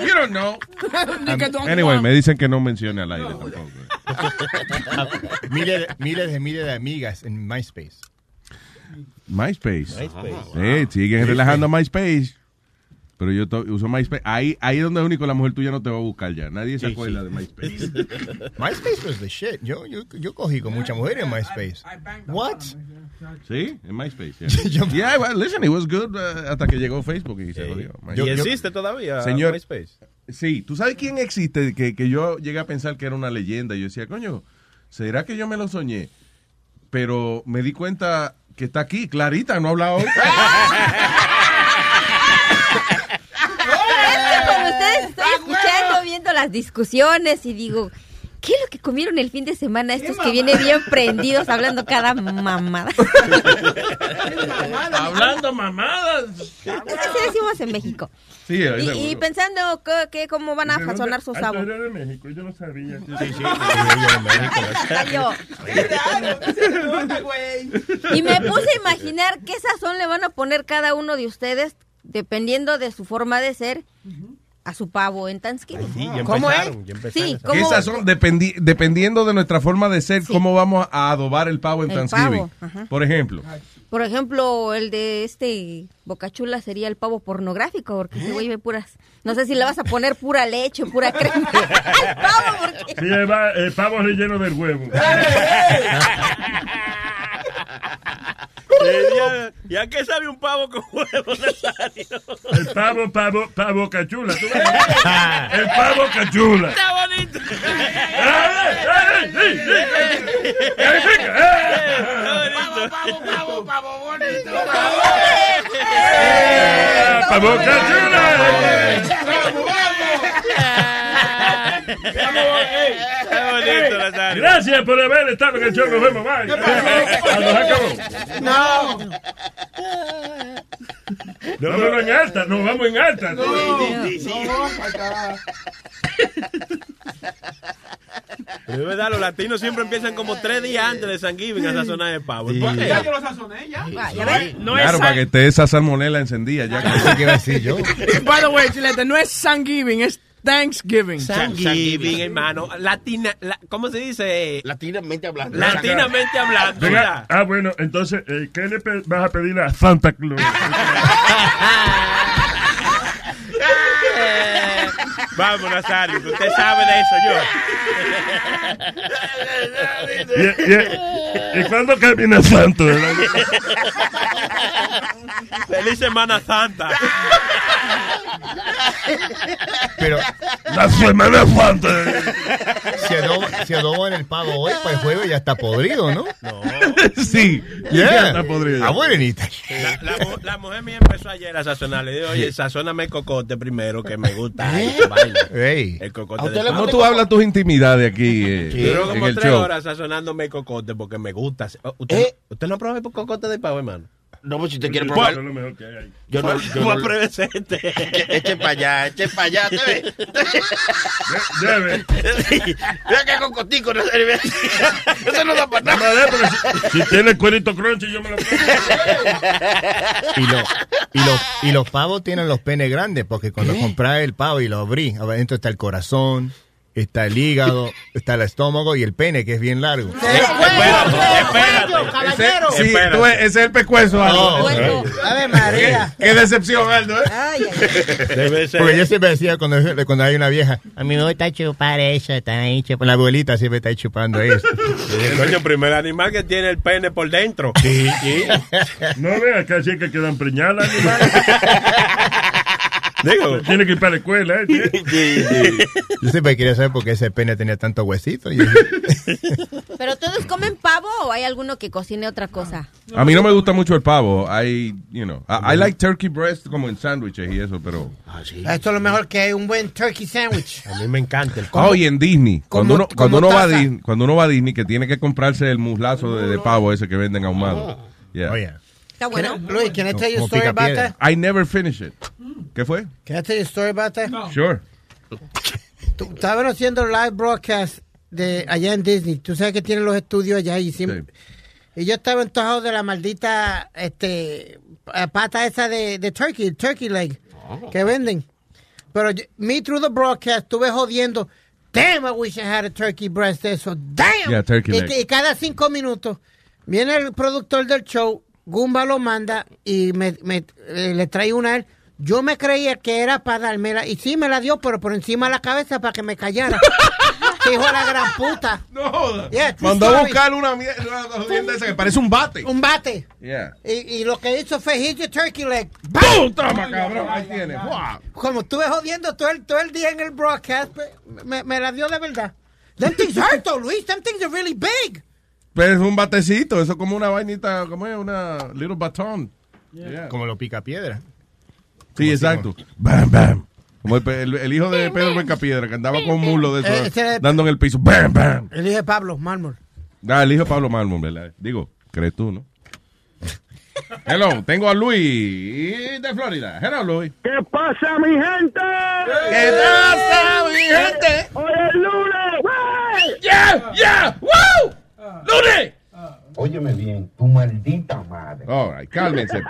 You don't know. Anyway, me dicen que no mencione al aire tampoco. miles, de- miles de miles de amigas en MySpace. MySpace. MySpace. Eh, siguen relajando MySpace. Pero yo uso MySpace. Ahí, ahí es donde único la mujer tuya no te va a buscar ya. Nadie se Sí, acuerda sí. de MySpace. MySpace was the shit. Yo, yo, yo cogí con mucha mujer en MySpace. What? Sí, en MySpace. Yeah, Yeah, well, listen, it was good uh, hasta que llegó Facebook y se jodió. ¿Y existe todavía Señor, MySpace? Sí, ¿tú sabes quién existe? Que, que yo llegué a pensar que era una leyenda. Yo decía, coño, ¿será que yo me lo soñé? Pero me di cuenta que está aquí, Clarita, no ha hablado hoy. Cuando ustedes estoy escuchando, viendo las discusiones y digo, ¿qué es lo que comieron el fin de semana estos que vienen bien prendidos hablando cada mamada? Hablando mamadas. Así decimos en México. Sí, Y, y pensando que, que cómo van a sazonar su Ah, tú sabor. eres de México, yo no sabía. Sí, sí, Cayó. Y me puse a imaginar qué sazón le van a poner cada uno de ustedes, dependiendo de su forma de ser, a su pavo en Thanksgiving. Sí, ya ¿Cómo es? ya. Sí, ¿cómo? esas son dependi- dependiendo de nuestra forma de ser, cómo vamos a adobar el pavo en El Thanksgiving. pavo, ajá. Por ejemplo, Por ejemplo, el de este Bocachula sería el pavo pornográfico, porque ¿Eh? ese güey ve puras. No sé si le vas a poner pura leche, pura crema al pavo, porque. Sí, eh, pavo relleno del huevo. Eh, ya, ya que sabe un pavo con huevo Nazario. El pavo, pavo, pavo cachula. ¿tú ves? El pavo cachula. Está bonito. Pavo, pavo, pavo bonito. Pavo cachula. Bonito. Gracias por haber estado en el show. Nos vemos. Bye. Nos acabó. No. Vámonos en alta. Nos vamos en alta. Pero es verdad, los latinos siempre empiezan como tres días antes de San Giving a sazonar el pavo. ¿Por qué? Ya yo lo sazoné, ya. No claro, es para San- que esté esa salmonela encendida. Ya que iba a decir yo. By the way, Chilete, no es Thanksgiving, es Thanksgiving. Thanksgiving, hermano. Latina, la- ¿cómo se dice? Latinamente hablando. Latinamente hablando. Ah, bueno, entonces, eh, ¿qué le vas a pedir a Santa Claus? Vamos, Nazario, usted sabe de eso, yo. ¿Y, y, y cuándo camina Santo? verdad? Feliz Semana Santa. Pero La Semana Santa. si adobo, si adobo en el pavo hoy, para el jueves ya está podrido, ¿no? No. sí, Yeah. ya está podrido. Ah, buenita. La, la mu- la mujer mía empezó ayer a sazonar. Le digo, oye, sazóname el cocote primero, que me gusta. Ey. El cocote ¿A usted de. ¿Cómo tú hablas tus intimidades aquí eh, Duró en como el tres show? horas sazonándome el cocote porque me gusta. ¿Usted, ¿Eh? ¿Usted no probado el cocote de pavo, hermano? No, pues si usted quiere Eso probar. es lo mejor que hay. Yo no. Yo no. Echen para allá, echen para allá. ¿te ves? Debe. Mira que cocotico no se ve. Eso no da para Nada nada. más de, pero si, si tiene cuerito crunchy, yo me lo Y, lo- y, los, y los pavos tienen los penes grandes, porque cuando compras el pavo y lo abrí, adentro está el corazón, está el hígado, está el estómago y el pene, que es bien largo. Ese, sí, es el pescuezo, Aldo. Ese- Ave María. Qué decepción, Aldo. ¿eh? Ay. Porque yo siempre decía cuando, cuando hay una vieja, a mí me gusta chupar eso, está ahí chupando. La abuelita siempre está chupando eso. Coño, primer animal que tiene el pene por dentro. Sí. No veas que así que quedan preñadas, animal. Digo, Tiene que ir para la escuela, ¿eh? Yo siempre quería saber por qué ese pene tenía tanto huesito. Y ¿Pero todos comen pavo o hay alguno que cocine otra cosa? A mí no me gusta mucho el pavo. I, you know, I, I like turkey breast como en sándwiches y eso, pero... Esto es lo mejor que hay, un buen turkey sandwich. a mí me encanta el Oh, y en Disney. Cuando Como- uno, cuando, uno va a. Disney, cuando uno va a Disney, que tiene que comprarse el muslazo de, de pavo ese que venden ahumado. Yeah. Oye, Está bueno. Luis, can I tell you a story about that? I never finish it. ¿Qué fue? Can I tell you a story about that? Sure. Tú- Estaban haciendo live broadcast de allá en Disney. Tú sabes que tienen los estudios allá y siempre... Y yo estaba antojado de la maldita este pata esa de, de turkey, turkey leg, que venden. Pero yo- me through the broadcast estuve jodiendo. Damn, I wish I had a turkey breast de eso. Damn. Yeah, turkey y, leg. y cada cinco minutos viene el productor del show, Gumba lo manda y me, me- eh, le trae una a él. Yo me creía que era para dármela y sí me la dio, pero por encima de la cabeza para que me callara. Hijo de la gran puta. No Yeah, true Mandó a buscar una mierda esa que parece un bate. Un bate. Yeah. Y, y lo que hizo fue hit your turkey leg. ¡Pum! Toma, cabrón. Ahí tienes. Wow. Como estuve jodiendo todo el, todo el día en el broadcast, me- me, me la dio de verdad. Them things hurt though, Luis. Them things are really big. Pero es un batecito, eso es como una vainita, como es una little. Yeah. Como lo pica piedra. Sí, exacto. Bam, bam. Como el, pe- el- el hijo de Pedro Bencapiedra, que andaba con un mulo de Eh, eso, era- dando en el piso. Bam, bam. El hijo de Pablo, mármol. Ah, el hijo de Pablo Malmon, ¿verdad? Digo, crees tú, ¿no? Hello, tengo a Luis de Florida. Hello, Luis. ¿Qué pasa, mi gente? ¿Qué pasa, mi gente? Hoy es lunes. ¡Yeah! ¡Yeah! ¡Woo! ¡Lunes! Óyeme bien, tu maldita madre. All right, cálmense.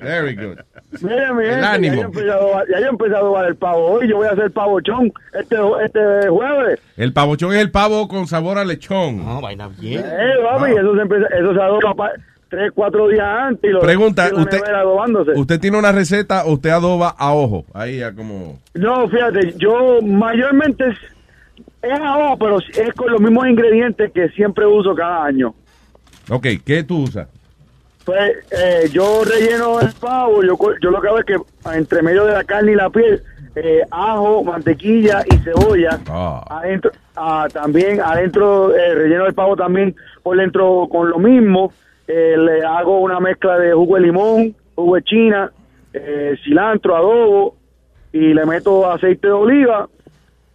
Very good. Mira, mi El ánimo. Ya, yo he empezado, a- ya yo he empezado a dar el pavo hoy. Yo voy a hacer pavochón este, este jueves. El pavochón es el pavo con sabor a lechón. No, vaina Eh, papi, eso, se empieza, eso se adoba pa- tres, cuatro días antes. Y lo Pregunta, y usted. ¿usted tiene una receta o usted adoba a ojo? Ahí ya como... No, fíjate, yo mayormente es, es a ojo, pero es con los mismos ingredientes que siempre uso cada año. Ok, ¿qué tú usas? Pues eh, yo relleno el pavo, yo, yo lo que hago es que entre medio de la carne y la piel, eh, ajo, mantequilla y cebolla. Adentro, ah, también adentro eh, relleno el pavo también por dentro con lo mismo. Eh, le hago una mezcla de jugo de limón, jugo de china, cilantro, adobo y le meto aceite de oliva.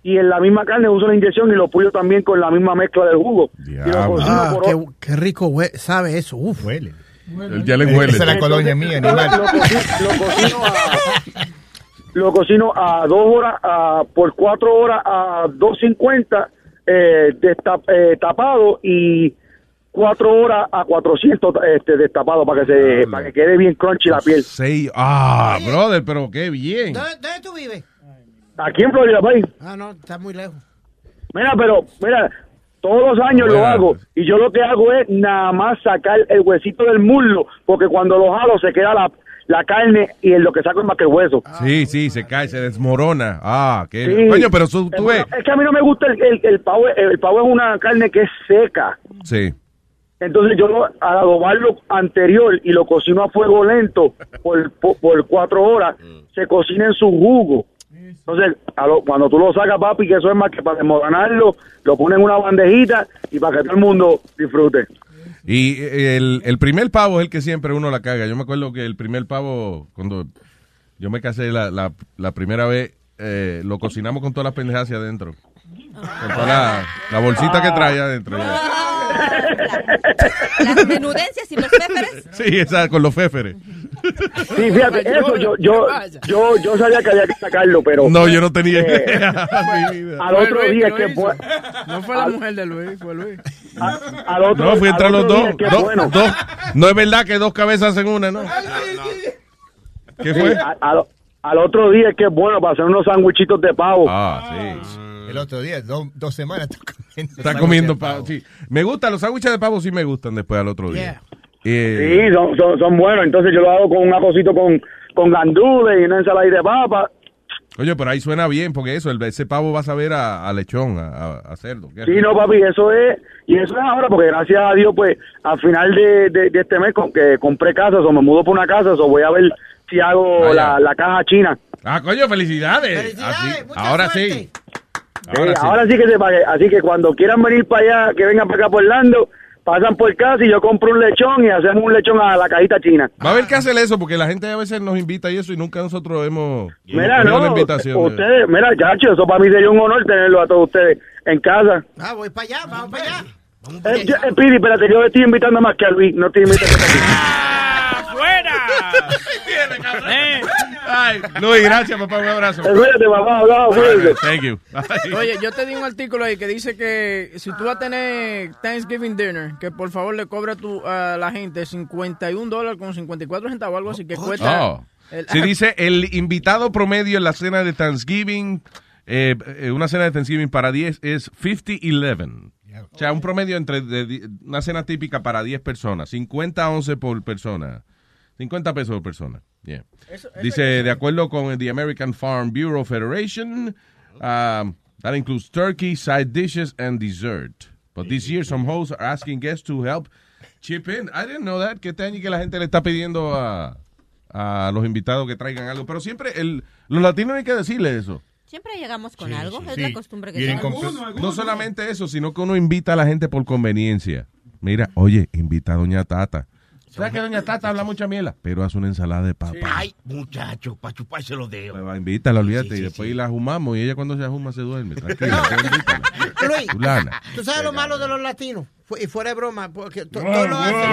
Y en la misma carne uso la inyección y lo puyo también con la misma mezcla del jugo. Ah, qué, qué rico sabe eso. Uf. Huele. Ya le huele. Esa es la colonia mía, Lo, animal. lo lo cocino a, lo cocino a dos horas, a- por cuatro horas a 2.50 eh, desta- eh, tapado y cuatro horas a 400 este, destapado para que se para que quede bien crunchy la piel. Seis. Ah, brother, pero qué bien. ¿Dónde, dónde tú vives? Aquí en Florida, país. Ah, no, está muy lejos. Mira, pero, mira, todos los años lo hago y yo lo que hago es nada más sacar el huesito del muslo, porque cuando lo jalo se queda la, la carne y en lo que saco es más que el hueso. Sí, sí, se cae, se desmorona. Ah, qué Sí. Coño, pero tú, tú ves. Es que a mí no me gusta el, el, el pavo, el pavo es una carne que es seca. Sí. Entonces yo lo, al adobarlo anterior y lo cocino a fuego lento por, por, por cuatro horas, se cocina en su jugo. Entonces, a lo- cuando tú lo sacas, papi, que eso es más que para desmoronarlo, lo pones en una bandejita y para que todo el mundo disfrute. Y eh, el, el primer pavo es el que siempre uno la caga. Yo me acuerdo que el primer pavo, cuando yo me casé la, la, la primera vez, eh, lo cocinamos con todas las pendejas hacia adentro. Con toda la, la bolsita que trae adentro. ya. Las menudencias y los féferes. Sí, esa, con los féferes. Sí, fíjate, eso yo, yo, yo, yo sabía que había que sacarlo, pero... No, yo no tenía eh, idea. Al otro Fue Luis día que bu- No fue la mujer de Luis, fue Luis. al otro, No, fui al entre los dos. dos- bueno. No es verdad que dos cabezas hacen una, ¿no? ¿Qué fue? al, al otro día que es bueno para hacer unos sándwichitos de pavo. Ah, sí. El otro día, dos, dos semanas, comiendo. Está comiendo pavo. Sí. Me gustan, los sándwiches de pavo sí me gustan después al otro día. Eh, Sí, son, son, son buenos. Entonces yo lo hago con un arrocito con, con gandules y una ensalada de papa. Oye, pero ahí suena bien, porque eso, el, ese pavo va a saber a, a lechón, a, a- a cerdo. Sí, no, papi, eso es. Y eso es ahora, porque gracias a Dios, pues, al final de, de, de este mes, con que compré casa, o me mudo por una casa, o voy a ver si hago Vaya. la, la caja china. Ah, coño, felicidades. Así- ahora sí. Sí, ahora sí que se pague. Así que cuando quieran venir para allá, que vengan para acá por Orlando, pasan por casa y yo compro un lechón y hacemos un lechón a la cajita china. Va a haber que hacer eso, porque la gente a veces nos invita y eso, y nunca nosotros hemos Mira, no, la invitación. ustedes, mira, chacho, eso para mí sería un honor tenerlo a todos ustedes en casa. Ah, voy para allá, vamos para allá. Eh, yo- eh, Pidi, espérate, yo estoy invitando más que a Luis, no estoy invitando a ti. ¡Fuera! Ay, Luis, gracias, papá, un abrazo. Espérate, papá, All right, cuídate. Thank you. Oye, yo te di un artículo ahí que dice que si tú vas a tener Thanksgiving dinner, que por favor le cobra tu, a la gente 51 dólares con 54 centavos, algo así que cuesta. Oh. el- Sí, dice el invitado promedio en la cena de Thanksgiving, eh, eh, una cena de Thanksgiving para 10 es 50-11. O sea, un promedio entre de di- una cena típica para 10 personas, 50-11 por persona. 50 pesos por persona. Yeah. Dice, de acuerdo con el The American Farm Bureau Federation, ah, That includes turkey, side dishes, and dessert. But this year, some hosts are asking guests to help chip in. I didn't know that, que este año que la gente le está pidiendo a, a los invitados que traigan algo. Pero siempre, el, los latinos hay que decirle eso. Siempre llegamos con algo, es sí. la costumbre que tenemos. No solamente eso, sino que uno invita a la gente por conveniencia. Mira, oye, invita a Doña Tata. ¿Sabes que Doña Tata habla mucha miela? Pero hace una ensalada de papa. Ay, muchacho, para chuparse los dedos. Pues va, invítala, olvídate. Sí, sí, y después sí. la jumamos y ella cuando se ajuma se duerme. Tranquila. Luis, Fulana. ¿tú sabes lo malo de los latinos? Fu- Y fuera de broma, porque to- Wow, todo lo wow, hacen.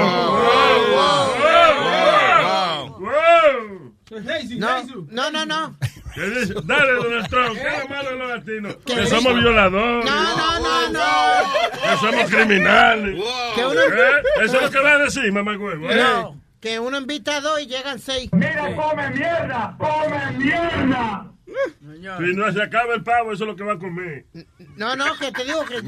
No, no, no, no. ¿Qué dice? Dale, Donald Trump, ¿qué es lo malo de los latinos? ¿Qué Que somos violadores. No, no, no, no. Que somos criminales. ¿Eh? Eso es lo que va a decir, mamá huevo. ¿eh? No, que uno invita a dos y llegan seis. Mira, come mierda, come mierda. Si no se acaba el pavo, eso es lo que va a comer. No, no, que te digo que.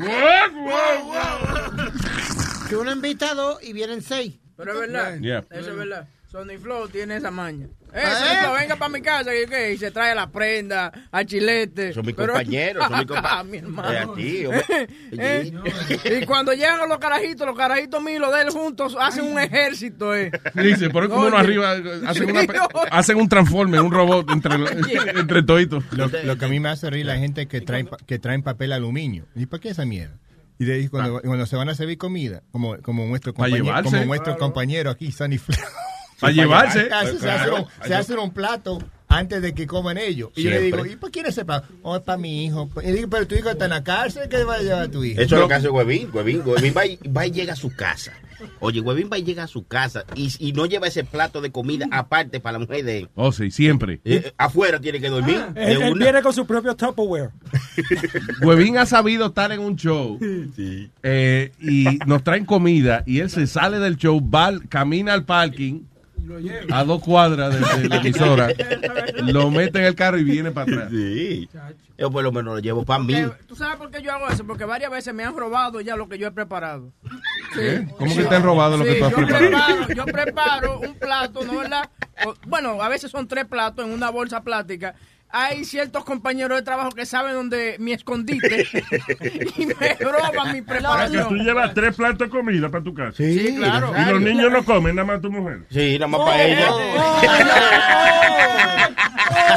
Que uno invita a dos y vienen seis. Pero es verdad. Yeah. Eso es verdad. Sony Flow tiene esa maña. Eh, Ah, Sony. Flow, venga para mi casa y, ¿qué? y se trae la prenda, al chilete. Son mis Pero- compañeros, son mis compa- Ah, mi hermano. Eh. Eh, y cuando llegan los carajitos, los carajitos míos, los de él juntos, hacen un ejército, eh. Dice, pero es como uno arriba, hacen, una, hacen un transforme, un robot entre, entre toditos. Lo, lo que a mí me hace reír la gente que traen, que traen papel aluminio. ¿Y para qué esa mierda? Y de ahí cuando, cuando se van a servir comida, como, como nuestro Pa' compañero, como nuestro compañero aquí, Sunny Flow. Pa' llevarse. Se hace, se hace Claro. un, se hace un plato antes de que coman ellos. Y yo le digo, ¿y para quién es ese plato? Oh, es para mi hijo. Y digo, pero tu hijo está en la cárcel, ¿qué va a llevar tu hijo? Eso es lo que hace Huevín. Huevín, Huevín va, y, va y llega a su casa. Oye, Huevín va y llega a su casa y, y no lleva ese plato de comida aparte para la mujer de él. Oh, sí, siempre. Eh, afuera tiene que dormir. de Él, él una. viene con su propio Tupperware. Huevín ha sabido estar en un show eh, y nos traen comida y él se sale del show, va, camina al parking a dos cuadras de, de la emisora, lo mete en el carro y viene para atrás. Sí. Yo por lo menos lo llevo para mí. ¿Tú sabes por qué yo hago eso? Porque varias veces me han robado ya lo que yo he preparado. ¿Qué? ¿Cómo que te han robado lo que Sí, tú has yo preparado? preparo, yo preparo un plato, ¿no verdad? O- bueno, a veces son tres platos en una bolsa plástica. Hay ciertos compañeros de trabajo que saben dónde mi escondite y me roban mi Que tú preparación. llevas tres platos de comida para tu casa. Sí, claro. Y los niños no comen, nada más tu mujer. Sí, nada más para ella.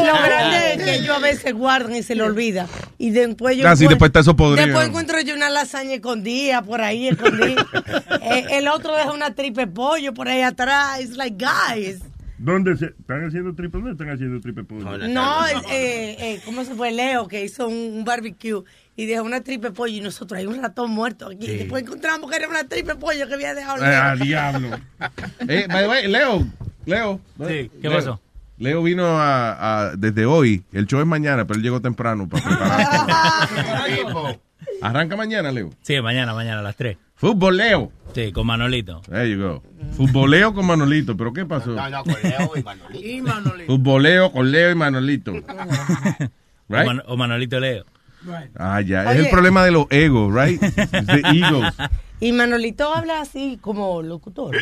Lo grande es que yo a veces guardan y se le olvida. Y después yo. Ah, encuentro- después está eso podrido. Después encuentro yo una lasaña escondida por ahí, escondida. Eh, el otro deja una tripe pollo por ahí atrás. It's like, guys. ¿Dónde se, están haciendo triple? ¿Dónde están haciendo triple pollo? No, eh, eh, eh, ¿cómo se fue? Leo que hizo un, un barbecue y dejó una tripe pollo y nosotros hay un ratón muerto aquí. Sí. Después encontramos que era una tripe pollo que había dejado. Eh, Leo. al diablo. Eh, by the way, Leo, Leo. Sí, ¿qué Leo. pasó? Leo vino a, a- desde hoy. El show es mañana, pero él llegó temprano para preparar. Arranca mañana, Leo. Sí, mañana, mañana a las 3. Fútbol, Leo. Sí, con Manolito. There you go. Futboleo con Manolito. ¿Pero qué pasó? No, no, con Leo y Manolito. Y Manolito. Futboleo con Leo y Manolito. O, Right? Man- o Manolito Leo. Ah, ya. Es el problema de los egos, right? The egos. Y Manolito habla así como locutor.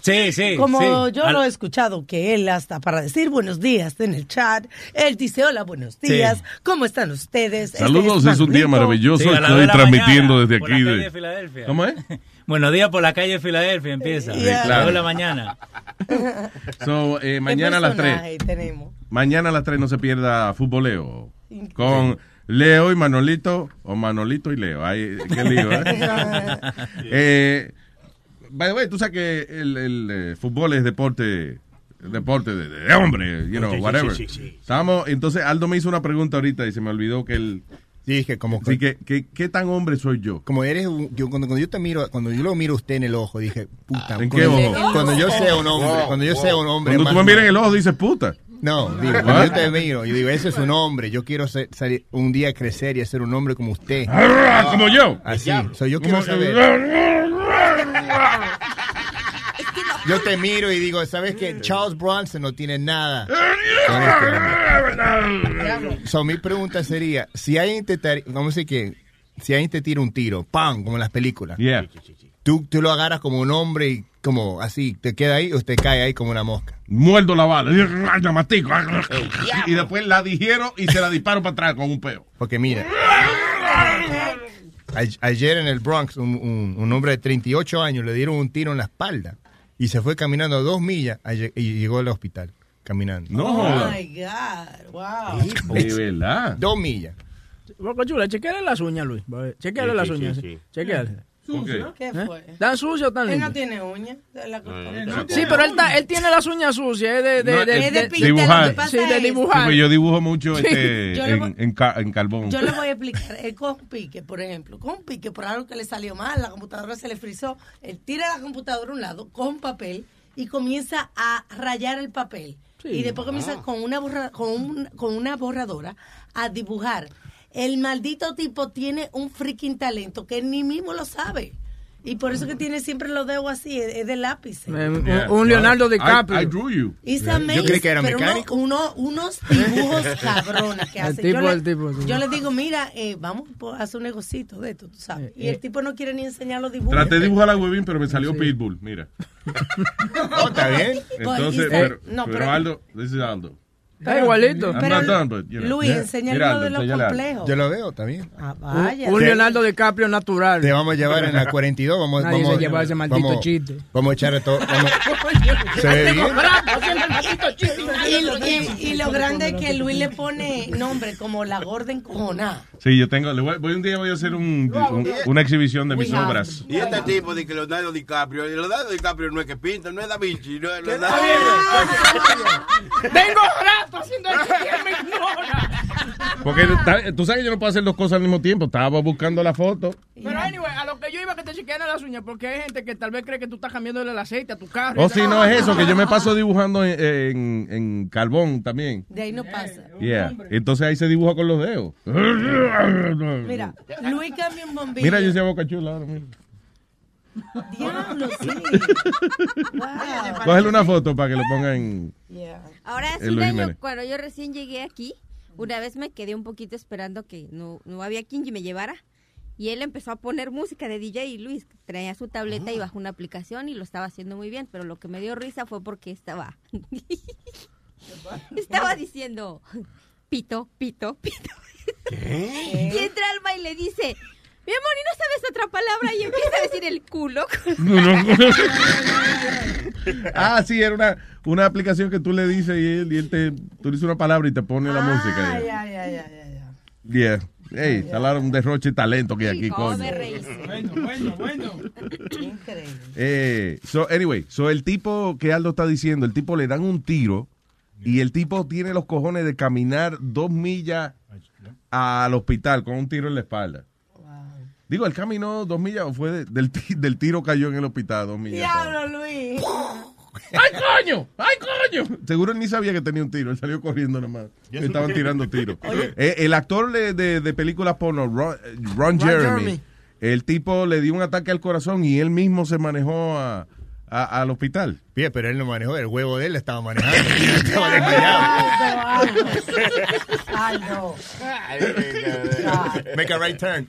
Sí, sí. Como sí. yo Al- lo he escuchado, que él hasta para decir buenos días en el chat, él dice hola, buenos Sí. días, ¿cómo están ustedes? Este Saludos, es un día maravilloso. Sí, Estoy de transmitiendo mañana, desde por aquí. la de- calle de Filadelfia. ¿Cómo es? Buenos días por la calle de Filadelfia empieza. Sí, claro. De la mañana. So, eh, ¿Qué mañana a las 3. personaje tenemos? Mañana a las 3 no se pierda futboleo. Con Leo y Manolito, o Manolito y Leo. Ay, qué lío, ¿eh? eh by the way, tú sabes que el, el, eh, fútbol es deporte deporte de, de hombre, you know, Sí, whatever. sí, sí, sí. Estábamos, entonces Aldo me hizo una pregunta ahorita y se me olvidó que él... Sí, que como Sí, que, que- ¿qué tan hombre soy yo? como eres un- yo, cuando, cuando yo te miro cuando yo lo miro a usted en el ojo dije puta ¿En cuando, qué ojo? cuando yo sea un hombre Wow, cuando yo sea un hombre Cuando tú me miras en el ojo dices puta. No digo cuando yo te miro yo digo ese es un hombre yo quiero ser- salir- un día crecer y ser un hombre como usted. Ah, como yo. así so, yo quiero saber. yo te miro y digo sabes que Charles Bronson no tiene nada este. So, mi pregunta sería si alguien te vamos a decir que si alguien te tira un tiro ¡pam! como en las películas. Yeah. Tú, tú lo agarras como un hombre y como así, te queda ahí o te cae ahí como una mosca. Muerdo la bala. Y después la digiero y se la disparo para atrás con un peo. Porque mira, ayer en el Bronx, un, un- un hombre de 38 años le dieron un tiro en la espalda y se fue caminando dos millas y llegó al hospital caminando. Oh, Oh my God, wow. De verdad. Dos millas. Boca chula, chequeale las uñas, Luis. Chequeale Sí, las sí, uñas. sí, sí. sí. Chequeale. ¿Sucio? ¿Qué ¿Eh? fue? ¿Están sucias o están Él no tiene uñas. Sí, pero él, está- él tiene las uñas sucias. Es de, de, No, de, es de- dibujar. Sí, de dibujar. Sí, yo dibujo mucho Sí. este, Yo en, voy- en, ca- en carbón. Yo le voy a explicar. Él con un pique, por ejemplo, con un pique por algo que le salió mal, la computadora se le frizó. Él tira la computadora a un lado, con un papel y comienza a rayar el papel. Y después comienza Ah. con, una borra- con, un- con una borradora a dibujar. El maldito tipo tiene un freaking talento que él ni mismo lo sabe. Y por eso que tiene siempre los dedos así, es, de lápiz. Eh, un- un Leonardo DiCaprio. I, I drew you. It's amazing, pero uno- uno- unos dibujos cabrones que El hace. tipo, yo, le, el tipo, sí. yo le digo, mira, eh, vamos a hacer un negocito de esto, tú sabes. Y el tipo no quiere ni enseñar los dibujos. Traté de dibujar a Webin, pero me salió Pitbull, mira. Oh, está bien. Entonces, Pues, pero, no, pero pero- Aldo, this is Aldo. Está igualito. I'm not done, but, you know. Luis, enséñale Mira, uno de los complejos. Yo lo veo también. Ah, Un, vaya. un Leonardo DiCaprio natural. Te vamos a llevar en la 42. Vamos, Nadie vamos, se lleva ese maldito vamos- chiste. Vamos a echarle todo. vamos- Se ve bien. Y, lo- y- y lo grande es que Luis le pone nombre como la gorda encojonada. Sí, yo tengo, le voy, voy un día voy a hacer un, un- una exhibición de mis obras. Y este tipo de que Leonardo DiCaprio, Leonardo DiCaprio no es que pinta, no es Da Vinci, no es Tengo Leonardo. Rato haciendo esto y él me ignora. Porque ta- tú sabes que yo no puedo hacer dos cosas al mismo tiempo. Estaba buscando la foto. Pero anyway, a lo que yo iba que te chequearan las uñas, porque hay gente que tal vez cree que tú estás cambiándole el aceite a tu carro. O si no es eso, que yo me paso dibujando en, en- en carbón también. De ahí no pasa. Yeah. Entonces ahí se dibuja con los dedos. Mira, Luis cambia un bombillo. Mira, yo soy boca chula ahora. Mira. Diablo, sí. Cógele una foto para que lo ponga en. Ahora hace un Luis año, cuando yo recién llegué aquí, una vez me quedé un poquito esperando que no, no había quien me llevara. Y él empezó a poner música de DJ y Luis traía su tableta y bajó una aplicación y lo estaba haciendo muy bien. Pero lo que me dio risa fue porque estaba. estaba diciendo pito, pito, pito. Y entra Alma y le dice. Mi amor, ¿y no sabes otra palabra? Y empieza a decir el culo. No, no. ah, sí, era una, una aplicación que tú le dices y él, y él te. Tú le dices una palabra y te pone la música. Ay, ay, ay, ay, ay. Yeah. Hey, la- un derroche de talento que hay aquí, coño. Bueno, bueno, bueno. Increíble. Eh, so, anyway, so el tipo que Aldo está diciendo, el tipo le dan un tiro y el tipo tiene los cojones de caminar dos millas al hospital con un tiro en la espalda. Digo, él caminó dos millas o fue de- del, ti- del tiro cayó en el hospital dos millas. Diablo, Luis. ¡Ay, coño! ¡Ay, coño! Seguro él ni sabía que tenía un tiro. Él salió corriendo nomás. Estaban tirando tiros. Eh, el actor de, de, de películas porno, Ron, Ron Jeremy, Jeremy. el tipo le dio un ataque al corazón y él mismo se manejó a, a- al hospital. Bien, pero él no manejó, el huevo de él estaba manejando. Estaba desmayado. Aldo. Make a right turn.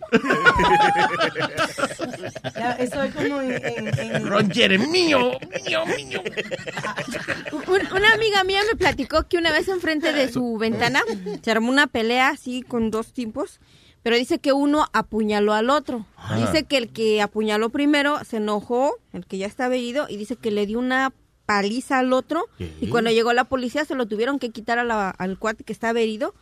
Ya, Eso es como en... en- en- Ron Jeremy, mío, mío, mío. Un- una amiga mía me platicó que una vez enfrente de su ventana se armó una pelea así con dos tipos, pero dice que uno apuñaló al otro. Ah. Dice que el que apuñaló primero se enojó, el que ya estaba herido, y dice que le dio una paliza al otro. Y cuando llegó la policía se lo tuvieron que quitar a la- al cuate que estaba herido.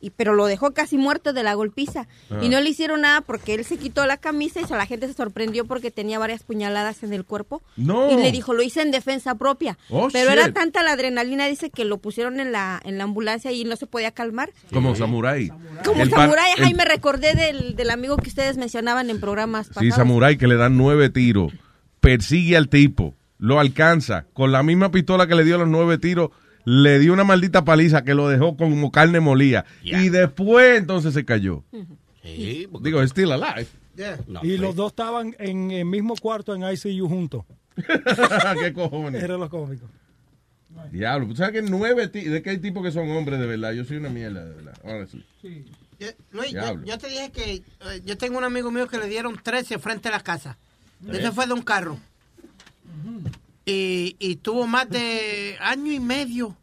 Y, pero lo dejó casi muerto de la golpiza. Ah. Y no le hicieron nada porque él se quitó la camisa y la gente se sorprendió porque tenía varias puñaladas en el cuerpo. No. Y le dijo, lo hice en defensa propia. Oh, pero era tanta la adrenalina, dice que lo pusieron en la, en la ambulancia y no se podía calmar. Como Samurai. Como Samurai, el- ay, me recordé del, del amigo que ustedes mencionaban en programas Sí. Samurai que le dan nueve tiros, persigue al tipo, lo alcanza, con la misma pistola que le dio los nueve tiros, le dio una maldita paliza que lo dejó como carne molía. Y después entonces se cayó. Digo, es still alive. y los dos estaban en el mismo cuarto en ICU juntos. ¿Qué cojones? Era lo cómico. Diablo, ¿tú sabes que nueve? ¿De qué hay tipos que son hombres de verdad? Yo soy una mierda de verdad. honestly. Yo- Luis, yo, te dije que eh, yo tengo un amigo mío que le dieron 13 frente a la casa. ¿Eh? Ese fue de un carro. Y, y tuvo más de año y medio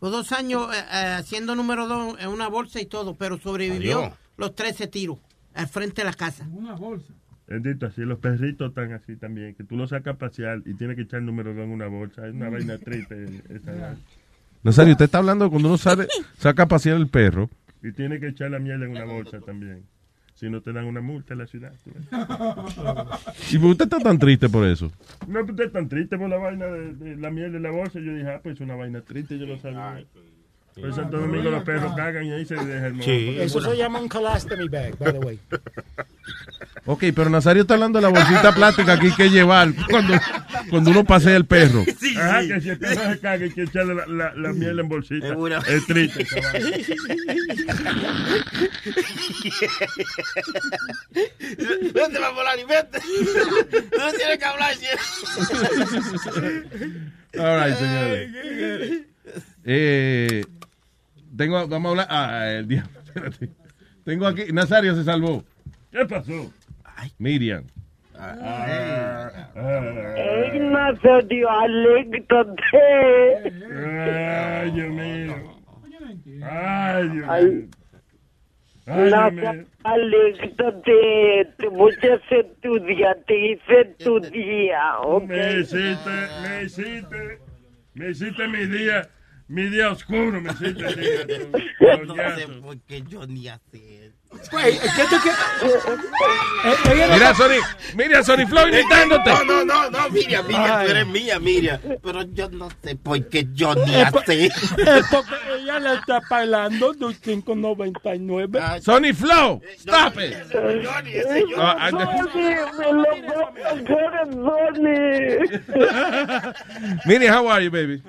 o dos años eh, eh, haciendo número dos en una bolsa y todo, pero sobrevivió Adiós. los 13 tiros. al frente de la casa. Una bolsa. Bendito, así los perritos están así también, que tú los sacas a pasear y tienes que echar el número dos en una bolsa. Es una vaina triste. Esa, Nazario, usted está hablando cuando uno sale, saca a pasear el perro. y tiene que echar la miel en una bolsa también. Si no te dan una multa en la ciudad. ¿Y por usted está tan triste por eso? No, pues usted es tan triste por la vaina de, de la miel en la bolsa. Yo dije, ah, pues es una vaina triste, yo lo sabía. Por eso Santo Domingo los perros cagan y ahí se deja el moco. Eso se llama un colostomy bag, by the way. Ok, pero Nazario está hablando de la bolsita plástica que hay que llevar cuando, cuando uno pasea el perro. Ajá, que si el perro se caga hay que echarle la, la, la miel en bolsita. Es triste. esa vaina. ¿Dónde va a volar y vete? No tiene que hablar. All right, señores. Eh, tengo, vamos a hablar. Ah, el diablo, espérate. Tengo aquí. Nazario se salvó. ¿Qué pasó? Miriam. ¡Ey, Nazario, alégrate! Ay, Dios mío. Ay, Dios Ay. mío. Ay, Dios Nazario, mío. alégrate. Te voy a hacer tu día. Te hice tu día, ¿ok? Me hiciste, me hiciste, me hiciste mi día, mi día oscuro, me hiciste el día. tú, coñazo. porque yo ni hacer. Güey, ¿qué tú quieres? Mira, Sony, mira, Sony Flow imitándote. No, no, no, no, Miriam, Miriam, tú eres mía, Miriam. Pero yo no sé por qué yo ni es porque ella le está pagando dos 5.99. Sony Flow, stop it. Johnny, ese yo. Ah, ah. Miriam, how are you, baby?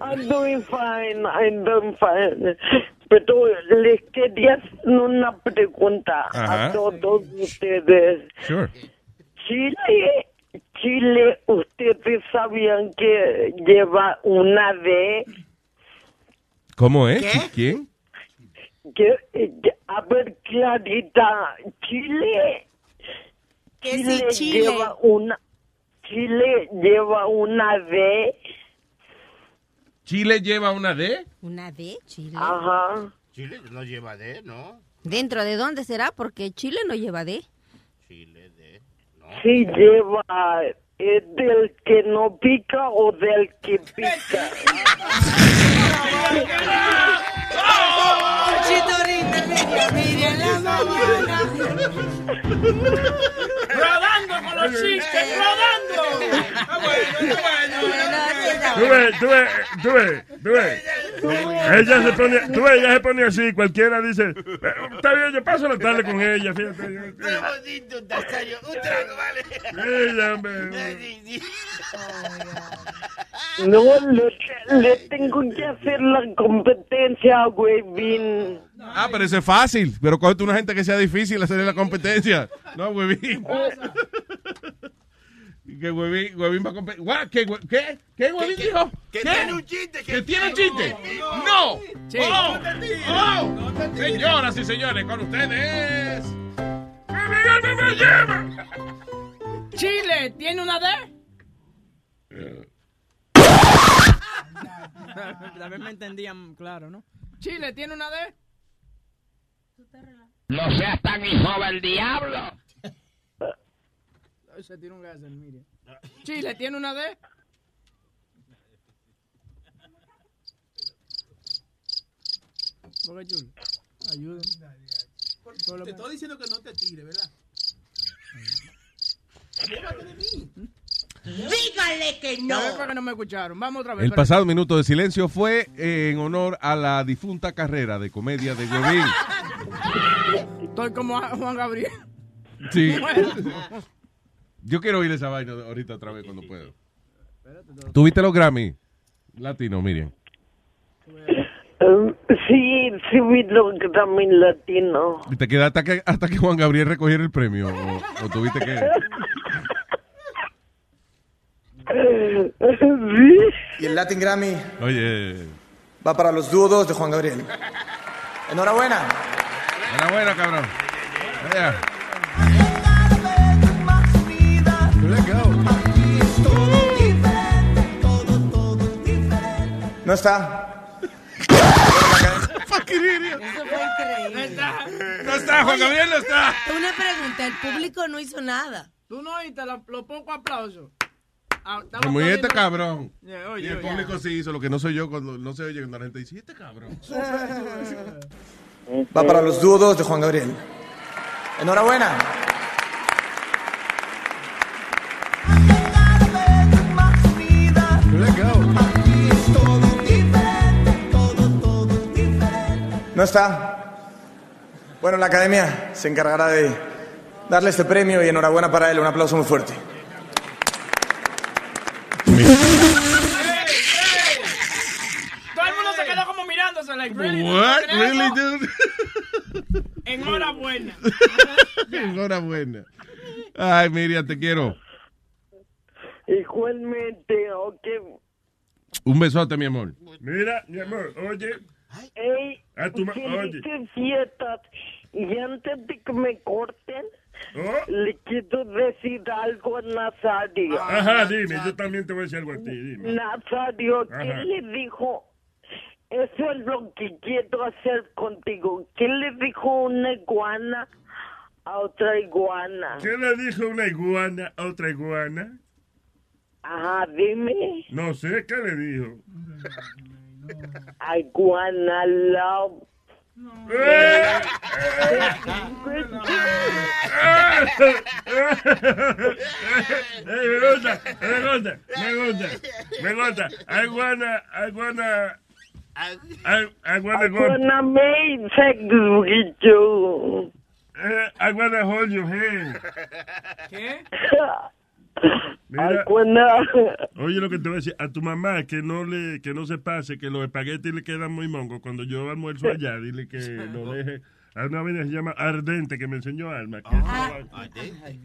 I'm doing fine, I'm doing fine. Pero les quería hacer una pregunta Ajá. a todos ustedes. Sure. Chile, Chile, ustedes sabían que lleva una D. ¿Cómo es? ¿Quién? Que, a ver, Clarita, Chile. Chile Chile. lleva una. Chile lleva una D. ¿Chile lleva una D? ¿Una D? Chile. Ajá. Chile no lleva D, ¿no? ¿Dentro de dónde será? Porque Chile no lleva D. Chile D. Sí lleva. ¿Es del que no pica o del que pica? Chitorita, Miriam, Miriam, la mañana. ¡Rodando con los chistes! ¡Rodando! Tú ves, tú ves, tú ves, tú ves. Ella se pone, tú ves, ella se pone así, cualquiera dice, "Pero está bien, yo paso la tarde con ella, fíjate. yo- Qué bonito, Nazario. Un trago, vale. Ella, hombre. No, le, le tengo que hacer la competencia, güey, bien. Ah, pero eso es fácil. Pero cógete una gente que sea difícil hacerle la competencia. No, huevín. Que huevín, huevín va a competir. ¿Qué, qué? ¿Qué huevín dijo? Que ¿Qué? tiene un chiste. ¿Que tiene un chiste? ¡No! Sí. ¡Oh! ¡Oh! Señoras y señores, con ustedes. ¡Miguel no me lleva! ¿Chile tiene una D? También me entendían claro, ¿no? ¿Chile tiene una D? No seas tan hijo del diablo. Se tiene un gas el Miriam. ¿Chile tiene una D? Boca Chula, ayúdame. Te estoy diciendo que no te tire, ¿verdad? Llévate de mí. Dígale que A ver, para que no me escucharon. Vamos otra vez. El pasado minuto de silencio fue en honor a la difunta carrera de comedia de Huevín. Estoy como Juan Gabriel. Sí. Yo quiero oír esa vaina ahorita otra vez cuando puedo. ¿Tuviste los Grammy? Latino, Miriam. Um, sí, sí vi lo que también latino. ¿Y te quedaste hasta que, hasta que Juan Gabriel recogiera el premio? ¿O, o tuviste que...? Sí. Y el Latin Grammy Oye, va para los dudos de Juan Gabriel. Enhorabuena. enhorabuena, cabrón. Vaya. No está. fucking idiot. Eso fue increíble. No está. No está, Juan Gabriel no está. Una pregunta, el público no hizo nada. Tú no oíste la- los pocos aplausos. Ah, estaba Como y este cabrón. Yeah, oye, Y el oye. público sí hizo lo que no soy yo cuando no se oye cuando la gente dice, "¿Y este cabrón. Va para los dudos de Juan Gabriel. Enhorabuena. No está. Bueno, la academia se encargará de darle este premio y enhorabuena para él. Un aplauso muy fuerte. Todo el mundo se quedó como mirándose, like, really? What? ¿Tenés Really, dude? Enhorabuena. Enhorabuena. Ay, Miriam, te quiero. Igualmente, ok. Un besote, mi amor. Mira, mi amor, oye. Ey, A tu oye. fiestas. Y antes de que me corten, Oh. le quiero decir algo a Nazario. Ajá, dime, yo también te voy a decir algo a ti, dime. Nazario, ¿qué Ajá. le dijo? Eso es lo que quiero hacer contigo. ¿Qué le dijo una iguana a otra iguana? ¿Qué le dijo una iguana a otra iguana? Ajá, dime. No sé, ¿qué le dijo? Iguana love. ¡Eh! Eh, me gusta, me gusta, me gusta, me gusta. I wanna, I wanna, I, I wanna go. Iguana made sex with you. Eh, I wanna hold your hand. ¿Qué? Mira, oye lo que te voy a decir, a tu mamá que no le, que no se pase, que los espaguetis le quedan muy mongos. Cuando yo almuerzo allá, dile que lo deje. Hay una vaina que se llama ardente que me enseñó Alma. Que Ardente.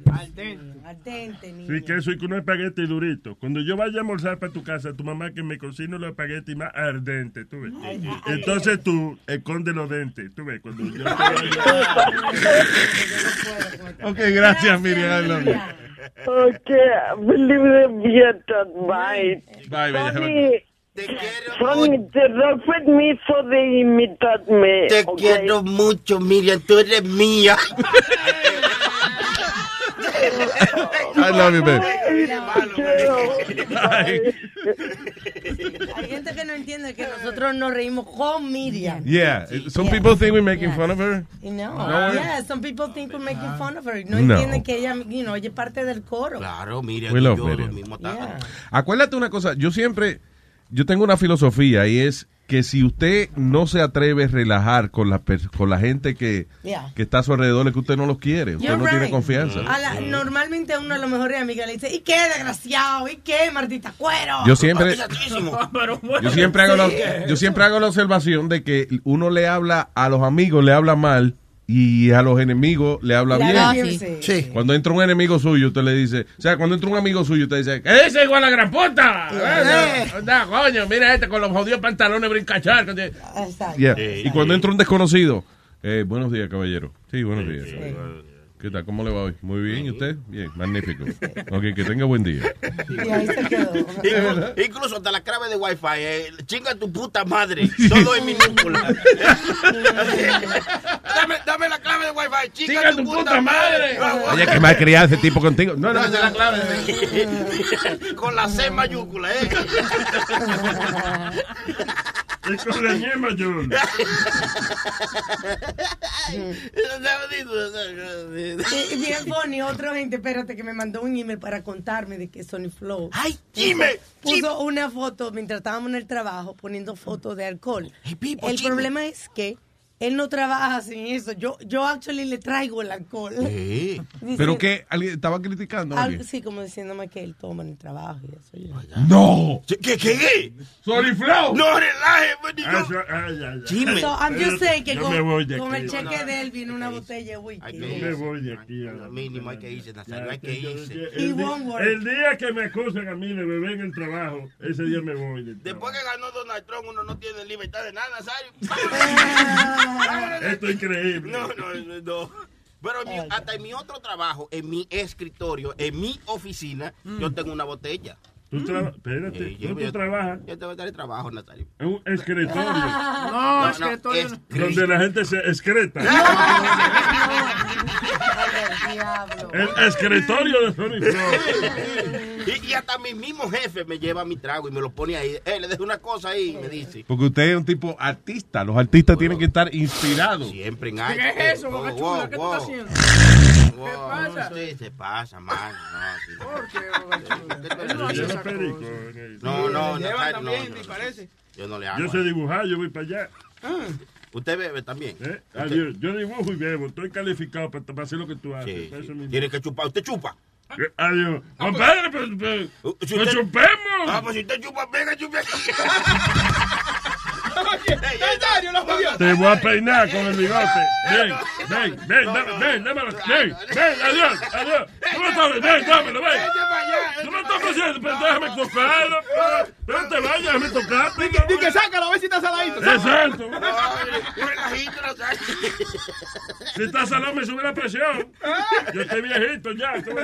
Ardente, niño. Sí, que eso y con unos espaguetis duritos. Cuando yo vaya a almorzar para tu casa, tu mamá que me cocine los espaguetis más ardentes, tú ves. Entonces tú esconde los dentes, tú ves. Cuando yo Ok, gracias, Miriam. I love you. Okay, believe the fiestas. Bye. Bye, bella. Sonny, Sonny, te permiso de imitarme. Te ok? quiero mucho, Miriam, tú eres mía. I love you, babe. Hay gente que no entiende que nosotros nos reímos con Miriam. Yeah, some people think we're making fun of her. Know, No. yeah, some people think we're making fun of her. No, No. entienden que ella, you know, ella es parte del coro. Claro, Miriam We y love yo Miriam. mismo está- Acuérdate una cosa, yo siempre, yo tengo una filosofía y es que si usted no se atreve a relajar con la, per- con la gente que, Yeah. que está a su alrededor, es que usted no los quiere, usted You're no tiene confianza. A la- normalmente a uno de los mejores amigas le dice, ¿y qué desgraciado? ¿Y qué maldita cuero? Yo siempre- Yo siempre, hago la, yo siempre hago la observación de que uno le habla a los amigos, le habla mal y a los enemigos le habla bien. bien, sí. Sí. Cuando entra un enemigo suyo, usted le dice, o sea, cuando entra un amigo suyo, usted dice, ¿qué dice igual la gran puta? Eh. Anda, coño, mira este con los jodidos pantalones brincachar. Exacto. Yeah. Y cuando entra un desconocido, eh, buenos días, caballero. Sí, buenos días. ¿Qué tal? ¿Cómo le va hoy? Muy bien, ¿y usted? Bien, magnífico. Ok, que tenga buen día. Y ahí se quedó. Inclu- Incluso hasta la clave de Wi-Fi, eh, chinga tu puta madre, todo en minúscula. dame, dame la clave de Wi-Fi, chinga, tu, puta, madre. Oye, que mal criado ese tipo contigo. No, no, la clave. Con la C mayúscula, ¿eh? Y con la. Y bien funny, otra gente, espérate, que me mandó un email para contarme de que Sony Flow. ¡Ay, Jimmy! Puso una foto mientras estábamos en el trabajo poniendo fotos de alcohol. el problema es que él no trabaja sin eso. Yo, yo actually le traigo el alcohol. Dice- ¿Pero qué? ¿Alguien estaba criticando? a alguien? así como diciéndome que él toma en el trabajo y eso. yo- ¡No! ¿Qué, qué, qué? ¡Sorry, Flow! No relaje, pues, Ah, eso- ay, ay, ay. Jimmy. So, I'm just saying que Yo con, me voy de con aquí. el cheque de él viene una botella de Hay whisky. que Yo me voy de aquí. ahora. Mínimo hay que irse, Nazario, hay que irse. He El, di- won't work. el día que me acusen a mí de beber en el trabajo, ese día me voy. del Después que ganó Donald Trump, uno no tiene libertad de nada, Nazario. Esto es increíble. No, no, no, no. Pero en mi- hasta en mi otro trabajo, en mi escritorio, en mi oficina, yo tengo una botella. Tú traba- espérate, Sí, yo- ¿dónde yo- tú trabajas? Yo te voy a dar el trabajo, Nazario. En un escritorio. No, es que todo- es- Donde la gente se excreta. El escritorio de Sony. Y, y hasta mi mismo jefe me lleva mi trago y me lo pone ahí. Eh, le dejo una cosa ahí, me dice. Porque usted es un tipo artista. Los artistas tienen que estar inspirados. Siempre en ¿Qué algo. es eso, Eh, Boca wow, Chula? ¿Qué tú wow, estás haciendo? wow. ¿Qué pasa? Sí, se pasa, man. No, sí. ¿Por qué, Boca Chula? Él no. No, no, también, no, me no. parece. Yo no le hago. Yo sé dibujar, yo voy para allá. ¿Usted bebe también? ¿Eh? Adiós. Yo dibujo y bebo. Estoy calificado para, para hacer lo que tú haces. Sí, sí. Tiene que chupar. ¿Usted chupa? Adiós. Compadre, pues, pues, Si pues usted- chupemos. Ah, pues si usted chupa, venga, chupe. Te voy a peinar con el bigote. Ven, ven, ven, dame, ven, dámelo. Ven, ven, adiós, adiós. No me toques, ven, dámelo, ven. No me toques haciendo, pero déjame tocarlo. pero- Pero te vayas, déjame tocarte. Di que sácalo, a ver si está saladito. Exacto. Si estás salado me sube la presión. Yo estoy viejito ya. tú.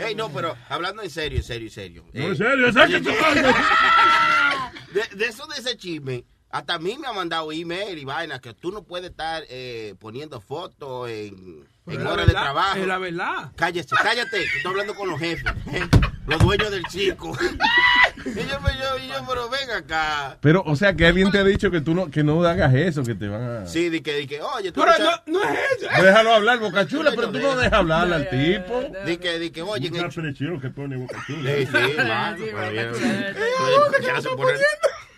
Ey, no, pero hablando en serio, en serio, en serio. No, en serio, ¿sabes qué tú haces? de, de eso de ese chisme, hasta a mí me ha mandado email y vaina que tú no puedes estar eh, poniendo fotos en, en horas de trabajo. es la verdad. Cállate, cállate, que estoy hablando con los jefes, eh, los dueños del circo. y yo, pues, yo, y yo, pero ven acá. Pero, o sea, que alguien te ha dicho que tú no, que no hagas eso, que te van a... Sí, di que, di que, oye, tú Pero no, no es eso. Déjalo hablar, Boca Chula, pero tú no dejas hablar al tipo. Di que, di que, oye, Una que... que pone Boca Chula. Sí, sí, mano, pero bien.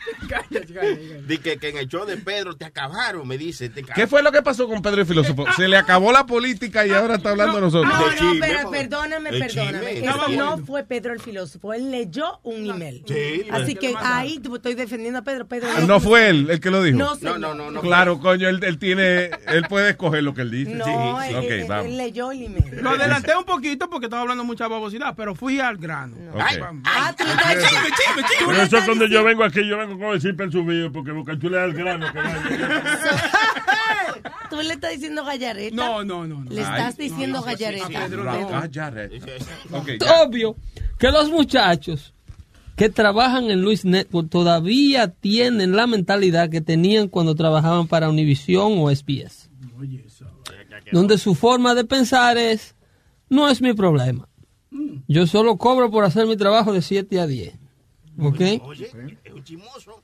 Cállate, cállate. Di que, que en el show de Pedro te acabaron, me dice. Te ¿Qué fue lo que pasó con Pedro el Filósofo? Se le acabó la política y ahora está hablando a nosotros. No, no, chisme, pero perdóname, perdóname. chisme. Eso no fue Pedro el filósofo. Él leyó un email. Sí, Así que ahí estoy defendiendo a Pedro. Pedro Ah, No fue él el que lo dijo. No, No, no, no, no. Claro, coño, él, él tiene, él puede escoger lo que él dice. No, sí. él, Ok, él- vamos. él leyó el email. Lo adelanté un poquito porque estaba hablando mucha babosidad, pero fui al grano. Ok. Ah, tú estás chisme, chisme, chisme. Por eso cuando yo vengo aquí, yo vengo con el zipper subido, porque Boca Chula es el grano que. Tú le estás diciendo gallareta. No, no, no. no. Le estás diciendo gallareta. Ok, ya. Obvio que los muchachos que trabajan en Luis Network todavía tienen la mentalidad que tenían cuando trabajaban para Univision o SBS. Donde su forma de pensar es, no es mi problema. Yo solo cobro por hacer mi trabajo de 7 a 10. ¿Ok?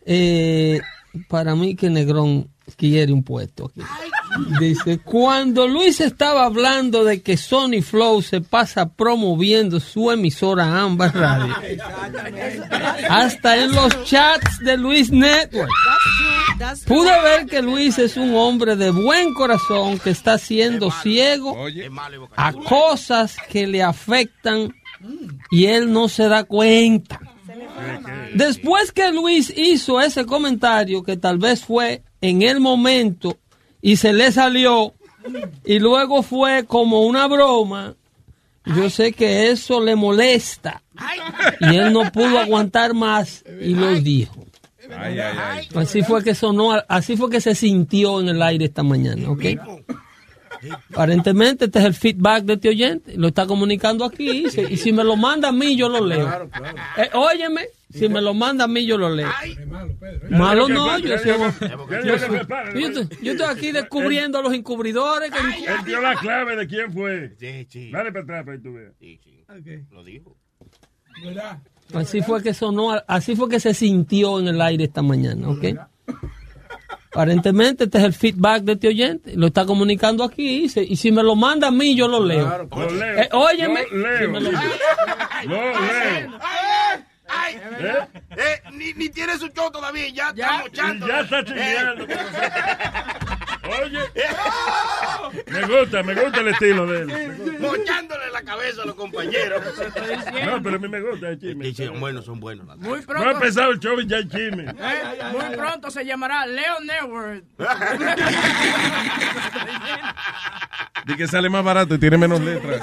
Eh, para mí que Negrón quiere un puesto aquí. Dice, cuando Luis estaba hablando de que Sony Flow se pasa promoviendo su emisora Ambas Radio, hasta en los chats de Luis Network, pude ver que Luis es un hombre de buen corazón que está siendo ciego a cosas que le afectan y él no se da cuenta. Después que Luis hizo ese comentario, que tal vez fue en el momento y se le salió, y luego fue como una broma, yo sé que eso le molesta. Y él no pudo aguantar más y lo dijo. ay, ay, ay. Así fue que sonó, así fue que se sintió en el aire esta mañana, ¿ok? Aparentemente este es el feedback de este oyente, lo está comunicando aquí y, se- y si me lo manda a mí yo lo leo. Eh, óyeme, si me lo manda a mí yo lo leo. Malo no, yo estoy, aquí descubriendo a los encubridores. que- Él dio la clave de quién fue. Sí, sí. Dale para atrás para que tú veas. Sí, sí. Lo dijo. Así fue que sonó, así fue que se sintió en el aire esta mañana, ¿ok? Aparentemente este es el feedback de este oyente, lo está comunicando aquí y, se- y si me lo manda a mí yo lo leo. Lo leo. Eh, óyeme, Lo leo. si me lo- Lo leo. Ay, ¿Eh? eh, ni, ni tiene su show todavía, ya, está Y mochando. ya está chingueando. Oye, me gusta, me gusta el estilo de él. Mochándole la cabeza a los compañeros. No, pero a mí me gusta el chisme. Sí, sí, son buenos, son buenos. Muy No ha pronto, empezado el show y ya hay chisme. eh, muy pronto se llamará Leo Network. Di que sale más barato y tiene menos letras.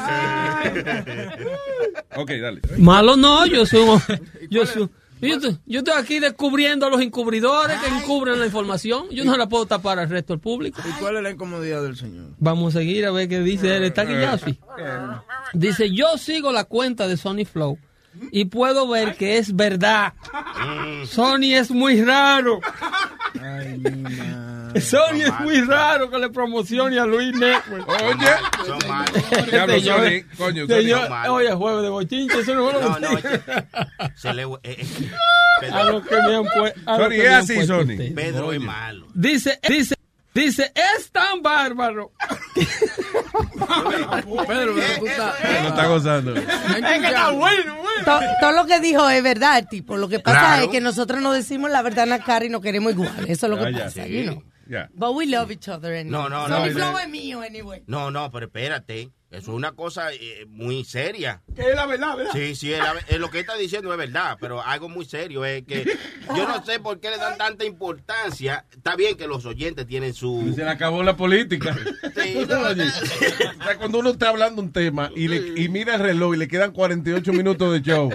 ok, dale. Malo no, yo soy, un- yo soy, yo estoy, yo estoy aquí descubriendo a los encubridores que encubren la información. Yo no la puedo tapar al resto del público. ¿Y cuál es la incomodidad del señor? Vamos a seguir a ver qué dice él. Está aquí Yassi. Dice, yo sigo la cuenta de Sony Flow y puedo ver que es verdad. Sony es muy raro. Sony es muy raro que le promocione a Luis Network. Oye, Son malos. Diablo, Señor- Sony, coño, señor- oye, jueves de bochinche, eso no es No, juego de no, se le, eh, eh, A lo que me han pue- a lo Sony, es así, puesto Sony. Pedro es malo. Dice, dice, dice, es tan bárbaro. Pedro, pero tú estás... Lo está gozando. Es que está bueno, To- Todo lo que dijo es verdad, tipo. Lo que pasa Claro. es que nosotros no decimos la verdad en la cara y nos queremos igual. Eso es lo que Ah, ya, pasa, sí. you know. Ya. But we love each other anyway. No, no, no. Flow es mío, anyway. No, no, pero espérate. Eso es una cosa eh, muy seria. Que es la verdad, ¿verdad? Sí, sí, es la- es lo que está diciendo es verdad, pero algo muy serio es que yo no sé por qué le dan tanta importancia. Está bien que los oyentes tienen su... Se le acabó la política. Sí, Oye, o sea, cuando uno está hablando un tema y, le, y mira el reloj y le quedan 48 minutos de show.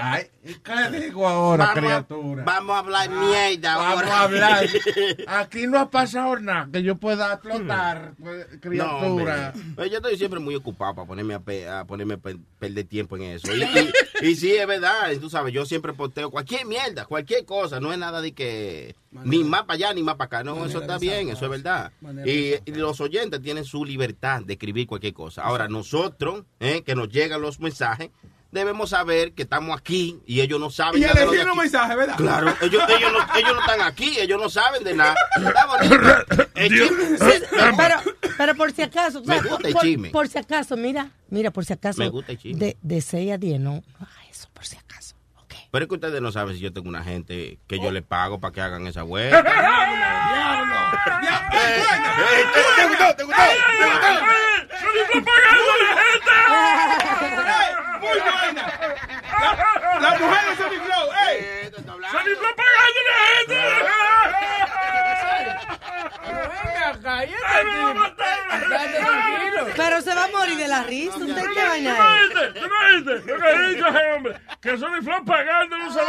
Ay, ¿qué digo ahora, Vamos a- criatura? Vamos a hablar mierda Vamos ahora. a hablar. Aquí no ha pasado nada que yo pueda explotar, pues, No, criatura. hombre. Pero yo estoy siempre muy ocupado para ponerme a, pe- a ponerme a pe- perder tiempo en eso. Y, y- y sí, es verdad, tú sabes, yo siempre posteo cualquier mierda, cualquier cosa, no es nada de que ni más para allá ni más para acá, no, eso está bien, eso es verdad. Y, y los oyentes tienen su libertad de escribir cualquier cosa. Ahora, nosotros, eh, que nos llegan los mensajes, debemos saber que estamos aquí y ellos no saben Y elegir un mensaje, ¿verdad? Claro, ellos, ellos, no, ellos no están aquí, ellos no saben de nada. Está bonito. El chisme- Sí, pero, pero por si acaso, o sea, Me gusta por, el por- chisme. por si acaso, mira, mira, por si acaso, Me gusta el chisme. de, de 6 a 10, no, no haga eso, por si acaso. Pero es que ustedes no saben si yo tengo una gente que yo le pago para que hagan esa vuelta. ¿Te gustó? ¿Te gustó? ¿Te gustó? Muy buena. La, la mujer de Sony Flow, ¡ey! ¡Sony Flow pagando Venga acá, y este tipo. Estate tranquilo. Pero se va a morir de la risa, ¿usted qué vaina? ¿Tú no viste? ¿Tú no viste? Lo que ese hombre. Que Sony Flow pagando no se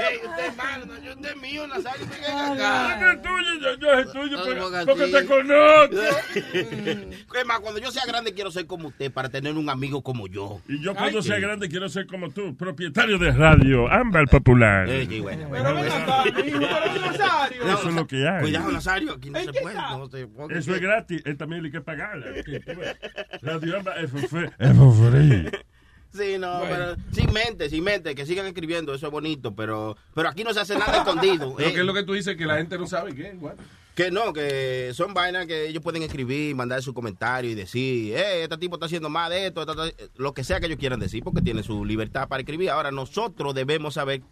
Ey, usted es malo, no, yo- usted es mío, Nazario, usted es tuyo, yo, yo es tuyo, porque, te conozco. Es más, cuando yo sea grande quiero ser como usted para tener un amigo como yo. Y yo cuando sea grande quiero ser como tú, propietario de radio, Ámbar Popular. Sí, bueno. Pero ven acá, hijo, pero Nazario. Eso es lo que hay. Cuidado, Nazario, aquí no se puede. No se puede. Eso es gratis, él también hay que pagarla. Radio Ámbar es free. Sí, no, Bueno. pero sin mente, sin mente, que sigan escribiendo, eso es bonito, pero, pero aquí no se hace nada escondido. Eh. que es lo que tú dices que la gente no sabe qué. What? Que no, que son vainas que ellos pueden escribir, mandar su comentario y decir, eh, este tipo está haciendo más de esto, esta- esta- lo que sea que ellos quieran decir, porque tienen su libertad para escribir. Ahora, nosotros debemos saber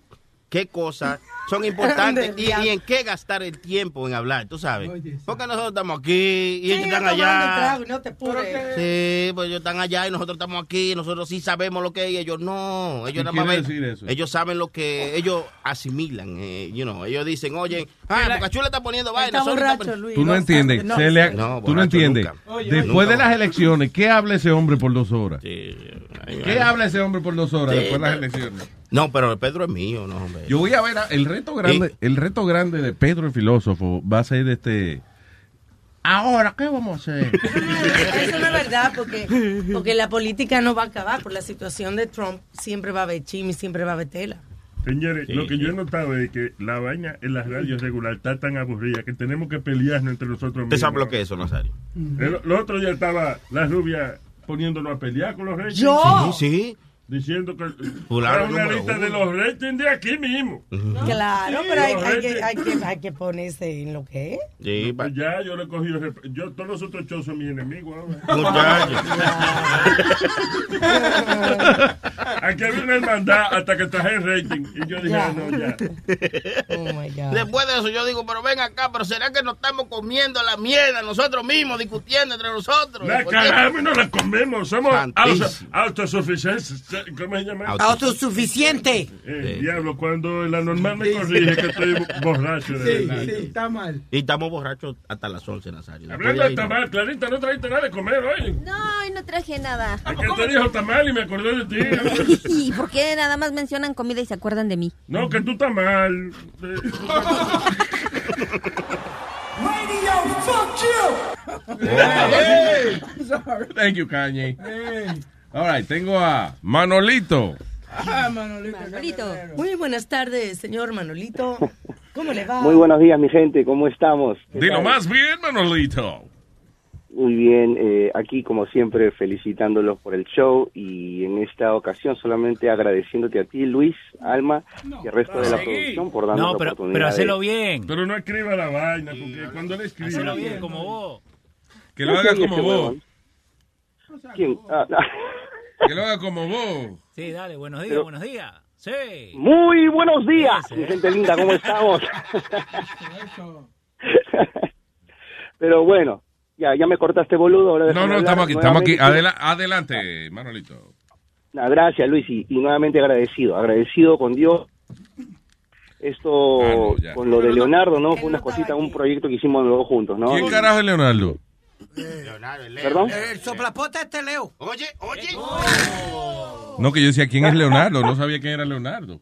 qué cosas son importantes y, y en qué gastar el tiempo en hablar, tú sabes. Porque nosotros estamos aquí y ellos están allá. no te apures. Sí, pues ellos están allá y nosotros estamos aquí, nosotros sí sabemos lo que es y ellos no. Ellos ¿Qué nada más ven- ellos saben lo que ellos asimilan, eh, you know, ellos dicen, oye, ah, Boca está poniendo vaina. Está borracho, pon-". Luis. Tú no entiendes. no, se le- no, tú no entiendes. Oye, Después nunca de las elecciones, ¿qué habla ese hombre por dos horas? Sí, ¿Qué habla ese hombre por dos horas Sí, después de las elecciones? No, pero el Pedro es mío, no, hombre. Yo voy a ver el reto grande, el reto grande de Pedro el filósofo va a ser este. Ahora, ¿qué vamos a hacer? Eso no es verdad, porque, porque la política no va a acabar. Por la situación de Trump, siempre va a haber chisme, siempre va a haber tela. Señores, lo que yo he notado es que la vaina en las radios regular está tan aburrida que tenemos que pelearnos entre nosotros ¿Usted mismos. que es eso, Nazario? El, el otro día estaba la rubia poniéndonos a pelear con los ratings. ¿Yo? Sí, sí. Diciendo que Fulano era una lista uno. de los ratings de aquí mismo. Claro, Sí, pero hay, que, ratings. hay, que, hay que ponerse en lo que es. Sí, Pues ya, yo le he cogido. Yo, todos los otros shows son mis enemigos ahora. Aquí había una hermandad hasta que traje el rating. Y yo dije, Ya. "Ah, no, ya. Oh my God. Después de eso yo digo, pero ven acá, pero ¿será que nos estamos comiendo la mierda nosotros mismos, discutiendo entre nosotros? La y no la comemos. Somos autosuficientes. ¿Cómo se llama? Autosuficiente. Eh, Diablo, cuando la normal me corrige que estoy borracho de Sí, verdad. sí, está mal. Y estamos borrachos hasta las 11, Nazario. Hablando de tamal, Clarita, no trajiste nada de comer hoy. No, y no traje nada. ¿A quién te dijo tamal y me acordé de ti? ¿Y por qué nada más mencionan comida y se acuerdan de mí? No, que tú estás mal. Radio, fuck you. Thank you, Kanye. All right, tengo a Manolito. Ah, Manolito. Muy buenas tardes, señor Manolito. ¿Cómo le va? Muy buenos días, mi gente. ¿Cómo estamos? ¿Qué Dilo tal? más bien, Manolito. Muy bien. eh, aquí, como siempre, felicitándolos por el show y en esta ocasión solamente agradeciéndote a ti, Luis, Alma y al resto de la producción por darnos No, la pero, oportunidad. pero de- hacelo bien. Pero no escriba la vaina, porque cuando él escribe... Hacelo bien, como vos. Que lo haga como Ese vos. ¿Quién? Ah, no. Que lo haga como vos. Sí, dale, buenos días, Pero- buenos días. Sí. Muy buenos días, mi gente linda, ¿cómo estamos? Pero bueno, ya, ya me cortaste boludo. Ahora No, no, hablar estamos aquí, estamos aquí. Adela- adelante, Manolito. Nah, gracias, Luis, y, y nuevamente agradecido, agradecido con Dios. Esto, Ah, con lo de Leonardo, ¿no? Fue una cosita, un proyecto que hicimos los dos juntos, ¿no? ¿Quién carajo es Leonardo? ¿Perdón? El soplapota este Leo. Oye, oye. No, que yo decía, ¿quién es Leonardo? No sabía quién era Leonardo.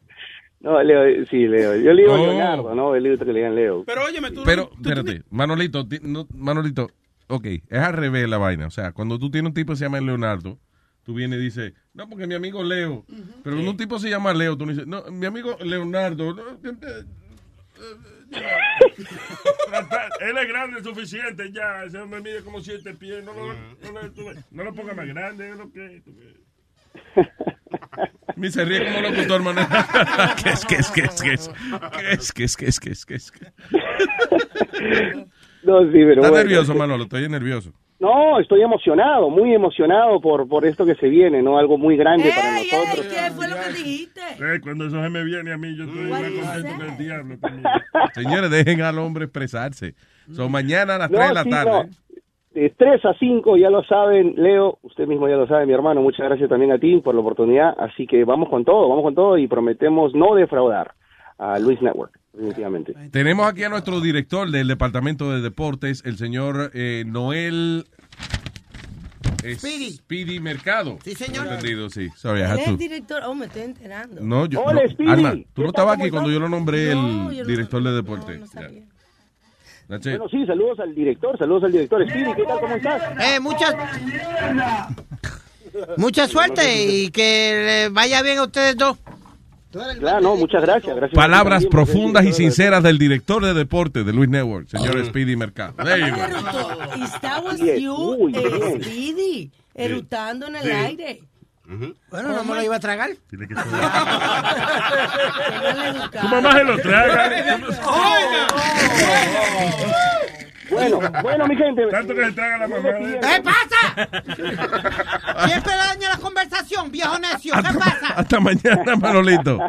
No, Leo, sí, Leo. Yo le digo Oh. Leonardo, ¿no? Él dice que le digan Leo. Pero óyeme, tú... Pero, espérate, Manolito, ti- no, Manolito, ok, es al revés la vaina. O sea, cuando tú tienes un tipo que se llama Leonardo, tú vienes y dices, no, porque mi amigo Leo. Pero cuando un tipo se llama Leo, tú no dices, no, mi amigo Leonardo. no, eh, Él es grande suficiente ya. Ese hombre mide como siete pies. No lo, no lo, no ponga más grande. es lo que-. Me se ríe como locutor, Manuel. ¿Qué es, qué es, qué es, qué es? ¿Qué es, qué es, qué es, qué es, qué es? No, sí, pero ¿Estás bueno. nervioso, Manolo? Estoy nervioso. No, estoy emocionado, muy emocionado por, por esto que se viene, ¿no? Algo muy grande para nosotros. ¿Qué fue lo que dijiste? Eh, cuando eso se me viene a mí, yo estoy más contento que el diablo. también. Señores, dejen al hombre expresarse. Son mañana a las No, 3 de la sí, tarde. no. De 3 a 5, ya lo saben, Leo, usted mismo ya lo sabe, mi hermano, muchas gracias también a ti por la oportunidad, así que vamos con todo, vamos con todo y prometemos no defraudar a Luis Network, definitivamente. Tenemos aquí a nuestro director del Departamento de Deportes, el señor eh, Noel Speedy. Speedy Mercado. Sí, señor. Entendido, sí. Sorry, Él es to- director. Oh, me estoy enterando. No, yo, Hola, no, Speedy. Alma, tú ¿Qué no estabas ¿Cómo aquí cuando yo lo nombré No, el yo no- director de deporte. Bueno, sí, saludos al director, saludos al director. Speedy, ¿qué tal, cómo estás? Eh, muchas, mucha suerte y que le vaya bien a ustedes dos. Claro, no, muchas gracias. gracias Palabras profundas y sinceras del director de deporte de Luis Network, señor Speedy Mercado. Y you, muy eh. Speedy, erutando en el Sí. aire. Bueno, no me lo iba a tragar. Tu mamá se lo traga. Bueno, bueno, mi gente. Tanto que se traga la mamá. de- ¿Qué pasa? Siempre daña la conversación, viejo necio. ¿Qué pasa? Hasta mañana, Manolito.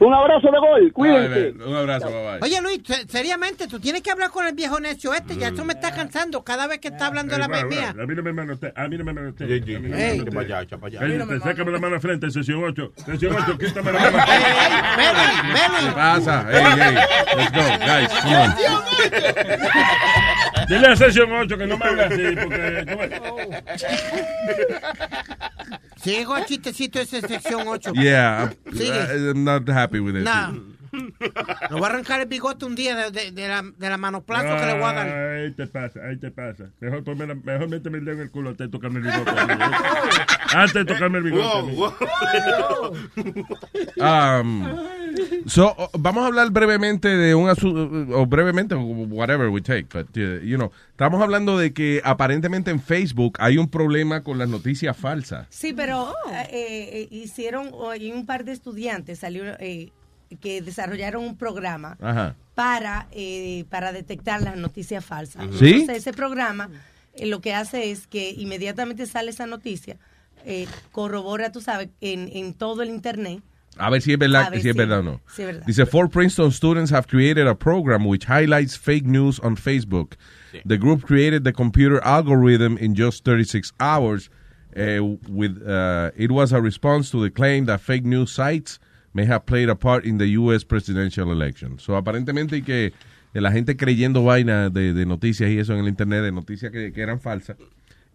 Un abrazo de gol, Ay, cuídense. un abrazo, bye bye. Oye, Luis, se- seriamente, tú tienes que hablar con el viejo necio este. Ya eso me está cansando cada vez que está hablando de la Eh, mía. va, A mí no me manotea. A mí no me manotea. Sí, sí, A mí no me Ey. manotea. Echa pa' allá, echa pa' allá. Ey, te sácame la mano al frente, sesión 8. Sesión 8, quítame la mano. ¿Qué pasa? Hey, hey, let's go, guys, come on. Dile a sesión 8 que no me haga así, porque... Sigo el chistecito ese sección 8. Yeah, I'm, Sigue. I'm not happy with it. Nah. Le voy a arrancar el bigote un día de, de- de la, de la manoplazo que le voy a dar. Ahí te pasa, ahí te pasa. Mejor, ponme la- mejor méteme el dedo en el culo antes de tocarme el bigote. antes de tocarme el bigote. Um, so, vamos a hablar brevemente de un asunto, o brevemente, whatever we take, but, uh, you know, estamos hablando de que aparentemente en Facebook hay un problema con las noticias falsas. Sí, pero eh, eh, hicieron, hoy un par de estudiantes salieron, eh, que desarrollaron un programa Ajá. para, eh, para detectar las noticias falsas. ¿Sí? Entonces, ese programa eh, lo que hace es que inmediatamente sale esa noticia, eh, corrobora, tú sabes, en, en todo el Internet. A ver si es verdad, si es verdad o no. si es verdad. Dice, four Princeton students have created a program which highlights fake news on Facebook. The group created the computer algorithm in just 36 hours. Uh, with uh, It was a response to the claim that fake news sites may have played a part in the U.S. presidential election. So, aparentemente, y que la gente creyendo vainas de, de noticias y eso en el Internet, de noticias que, que eran falsas,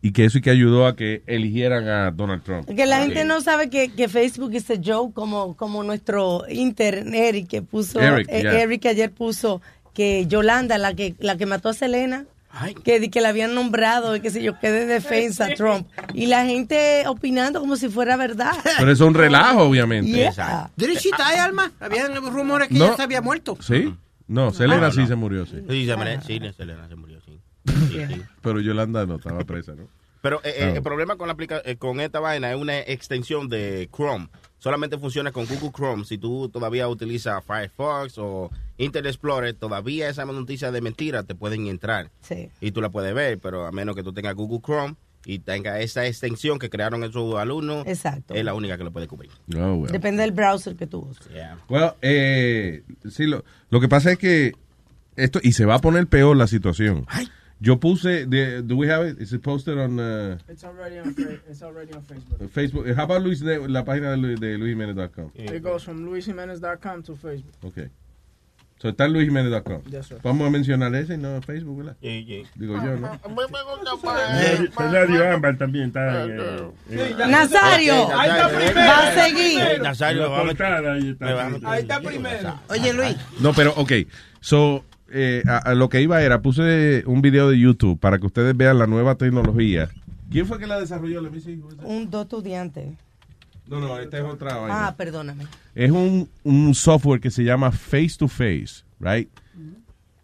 y que eso y que ayudó a que eligieran a Donald Trump. Que la gente no sabe que, que Facebook es a joke, como, como nuestro internet y que puso, Eric, eh, yeah. Eric ayer puso que Yolanda, la que, la que mató a Selena, que, que le habían nombrado, y qué sé yo, que de defensa a Trump. Y la gente opinando como si fuera verdad. Pero eso es un relajo, obviamente. Yeah. ¿Did she die, Alma? Habían rumores que No. ella se había muerto. ¿Sí? No, Selena No, sí no. se murió, sí. Sí, Selena, sí, Selena se murió, Pero Yolanda no estaba presa, ¿no? Pero eh, eh, Ah. el problema con la aplica eh, con esta vaina es una extensión de Chrome. Solamente funciona con Google Chrome. Si tú todavía utilizas Firefox o Internet Explorer, todavía esa noticia de mentira te pueden entrar. Sí. Y tú la puedes ver, pero a menos que tú tengas Google Chrome y tenga esa extensión que crearon esos alumnos, Exacto. es la única que lo puede cubrir. Oh, well. Depende del browser que tú uses. Well, eh, sí, lo, lo que pasa es que esto, y se va a poner peor la situación. Yo puse, de, do we have it? Is it posted on uh, It's already on, it's already on Facebook. Facebook? How about Luis, la página de, de luisjimenez.com? It goes from luisjimenez.com to Facebook. Okay. So está en luisjimenez.com. Yes, sir. Vamos a mencionar ese y no Facebook, ¿verdad? Digo yo, ¿no? Nazario- Nazario Ámbar también está eh, Nazario, Ahí está primero. va a seguir. Nazario, vamos a- portada, ahí está. Ahí está primero. Oye, Luis. No, pero, ok. So, eh, a, a lo que iba era, puse un video de YouTube para que ustedes vean la nueva tecnología. ¿Quién fue que la desarrolló? Let me see. Un dos estudiantes. No, no, esta es otra vaina. Ah, perdóname. Es un, un software que se llama Face to Face, right?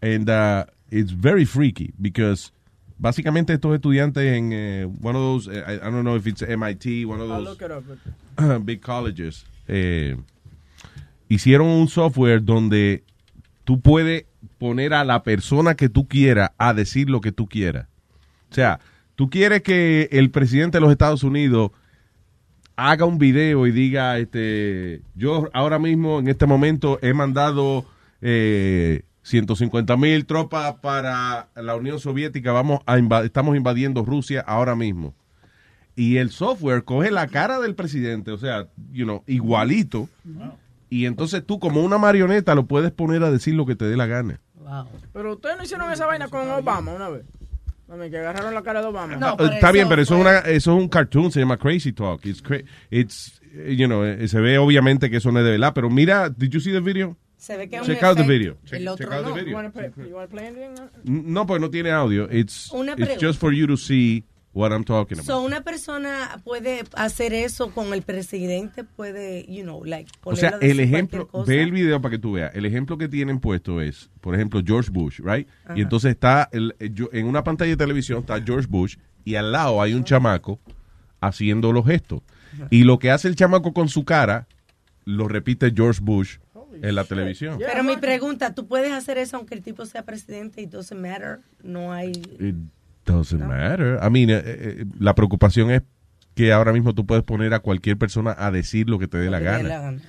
And uh, it's very freaky because básicamente estos estudiantes en eh, one of those, eh, I, I don't know if it's MIT, one of I'll those look it up. big colleges, eh, hicieron un software donde tú puedes poner a la persona que tú quieras a decir lo que tú quieras. O sea, tú quieres que el presidente de los Estados Unidos haga un video y diga, este, yo ahora mismo en este momento he mandado eh, 150 mil tropas para la Unión Soviética, vamos a estamos invadiendo Rusia ahora mismo. Y el software coge la cara del presidente, o sea, you know, igualito, y entonces tú como una marioneta lo puedes poner a decir lo que te dé la gana. Pero ustedes no hicieron esa vaina con Obama una vez. Mami, que agarraron la cara de Obama. Ah, Está bien, pero eso es, una, eso es un cartoon, se llama Crazy Talk. It's, cra- it's, you know, eh, se ve obviamente que eso no es de verdad, pero mira, did you see the video? Se ve que es un Check out the video. Check, El otro check out no. the You video. wanna play, you wanna play anything? No, pues no tiene audio. It's, it's just for you to see what I'm talking about. So, una persona puede hacer eso con el presidente, puede, you know, like, O sea, el ejemplo, ve el video para que tú veas. El ejemplo que tienen puesto es, por ejemplo, George Bush, right? Ajá. Y entonces está, el, eh, yo- en una pantalla de televisión está George Bush y al lado hay un chamaco haciendo los gestos. Y lo que hace el chamaco con su cara, lo repite George Bush en la televisión. Pero mi pregunta, ¿tú puedes hacer eso aunque el tipo sea presidente y doesn't matter? No hay... It doesn't matter. I mean, eh, eh, la preocupación es que ahora mismo tú puedes poner a cualquier persona a decir lo que te dé la gana. la gana.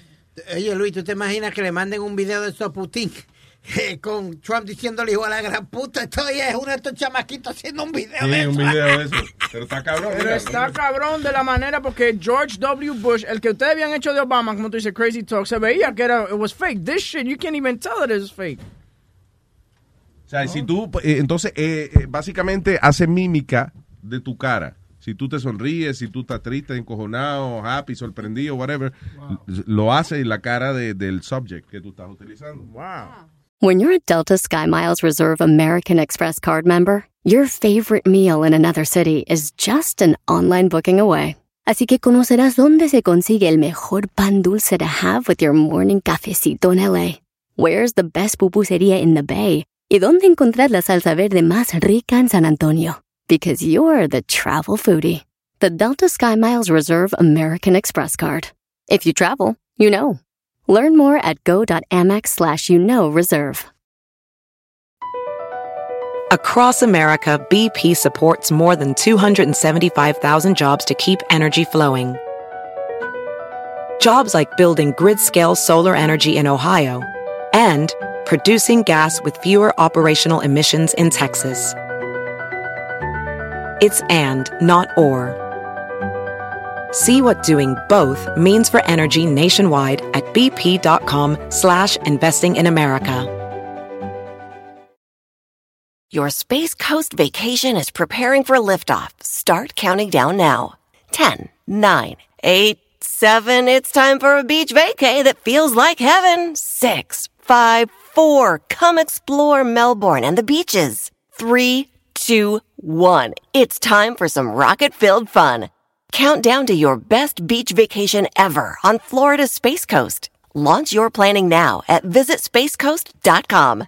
Oye, Luis, ¿tú te imaginas que le manden un video de esto a Putin? eh, con Trump diciéndole igual a la gran puta, estoy es uno de estos chamaquitos haciendo un video de eso. un video de eso. Pero está cabrón. Pero mira. está cabrón de la manera porque George W. Bush, el que ustedes habían hecho de Obama, como tú dices, Crazy Talk, se veía que era, it was fake. This shit, you can't even tell that it's fake. O sea, si tú, eh, entonces, eh, eh, básicamente hace mímica de tu cara. Si tú te sonríes, si tú estás triste, encojonado, happy, sorprendido, whatever, lo hace en la cara de- del subject que tú estás utilizando. Wow. When you're a Delta SkyMiles Reserve American Express card member, your favorite meal in another city is just an online booking away. Así que conocerás dónde se consigue el mejor pan dulce to have with your morning cafecito en LA. Where's the best pupusería in the Bay? Y dónde encontrar la salsa verde más rica en San Antonio. Because you're the travel foodie. The Delta SkyMiles Reserve American Express card. If you travel, you know. Learn more at go.amex slash you know reserve. Across America, BP supports more than 275,000 jobs to keep energy flowing. Jobs like building grid scale solar energy in Ohio and producing gas with fewer operational emissions in Texas. It's and, not or. See what doing both means for energy nationwide at bp.com slash investing in America. Your Space Coast vacation is preparing for liftoff. Start counting down now. 10, 9, 8, 7. It's time for a beach vacay that feels like heaven. 6, 5, 4. Come explore Melbourne and the beaches. 3, two, one. It's time for some rocket filled fun. Count down to your best beach vacation ever on Florida's Space Coast. Launch your planning now at visitspacecoast.com.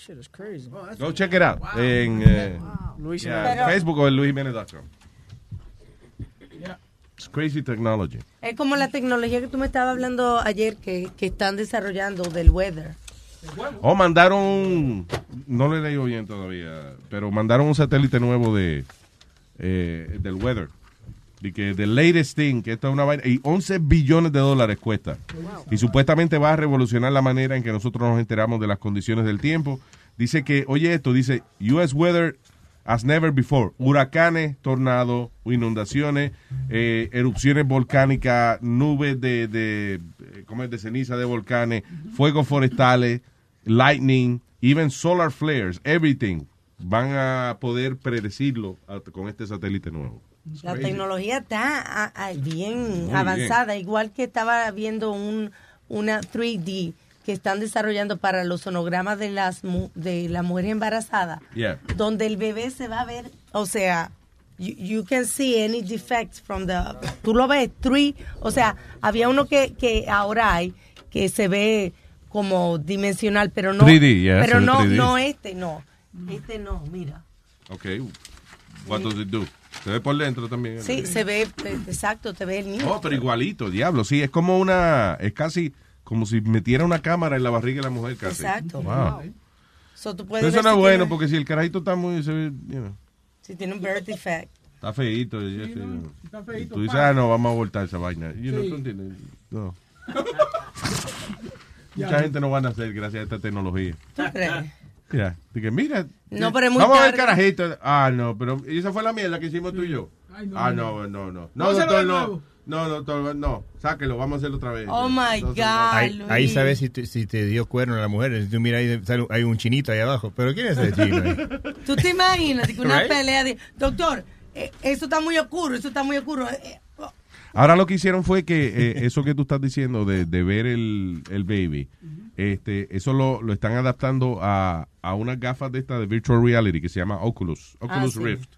That shit is crazy. Go check it out. En eh, yeah. Facebook o en luisjimenez.com. It's crazy technology. Es como la tecnología que tú me estabas hablando ayer que, que están desarrollando del weather. O mandaron, un- no lo he leído bien todavía, pero mandaron un satélite nuevo de eh, del weather. Y que the latest thing, que esto es una vaina, y 11 billones de dólares cuesta. Y supuestamente va a revolucionar la manera en que nosotros nos enteramos de las condiciones del tiempo. Dice que, oye esto, dice, US weather as never before. Huracanes, tornados, inundaciones, eh, erupciones volcánicas, nubes de, de, eh, ¿cómo es? de ceniza de volcanes, fuegos forestales, lightning, even solar flares, everything. Van a poder predecirlo con este satélite nuevo. La tecnología está ah, ah, bien Muy avanzada, igual que estaba viendo un, una 3D que están desarrollando para los sonogramas de las de la mujer embarazada, Yeah. donde el bebé se va a ver, o sea, you, you can see any defects from the, tú lo ves, three, o sea, había uno que, que ahora hay que se ve como dimensional, pero no, 3D, yeah, pero no, 3D. no este, no, este no, mira. Ok. What does it do? Se ve por dentro también. Sí, se ve, exacto, te ve el niño. Oh, pero igualito, diablo. Sí, es como una. Es casi como si metiera una cámara en la barriga de la mujer, casi. Exacto. Wow. So, tú Pero puedes eso no es si bueno, tiene- porque si el carajito está muy. Se ve, you know, Si tiene un birth defect. está feíto. eso, está y feíto, tú dices, ah, no, vamos a voltar esa vaina. You know, Sí. ¿tú entiendes? No. Ya. Mucha gente no van a hacer gracias a esta tecnología. ¿Tú crees? Ya. Dije, mira. No, pero es muy Vamos a ver tarde. carajito. Ah, no, pero ¿y esa fue la mierda que hicimos tú y yo. Ay, no, ah, no. no, no, no. A doctor, no. No, doctor, no. Sáquelo, vamos a hacerlo otra vez. Oh my God. Ahí, ahí sabes si te, si te dio cuerno la mujer. Si tú miras ahí, sale- hay un chinito ahí abajo. ¿Pero quién es ese chino? ahí? ¿Tú te imaginas que una Right? pelea de... Doctor, eh, eso está muy oscuro, eso está muy oscuro. eh, eh, Ahora lo que hicieron fue que eh, eso que tú estás diciendo de, de ver el, el baby, este, eso lo, lo están adaptando a, a unas gafas de esta de virtual reality que se llama Oculus, Oculus Ah, sí. Rift.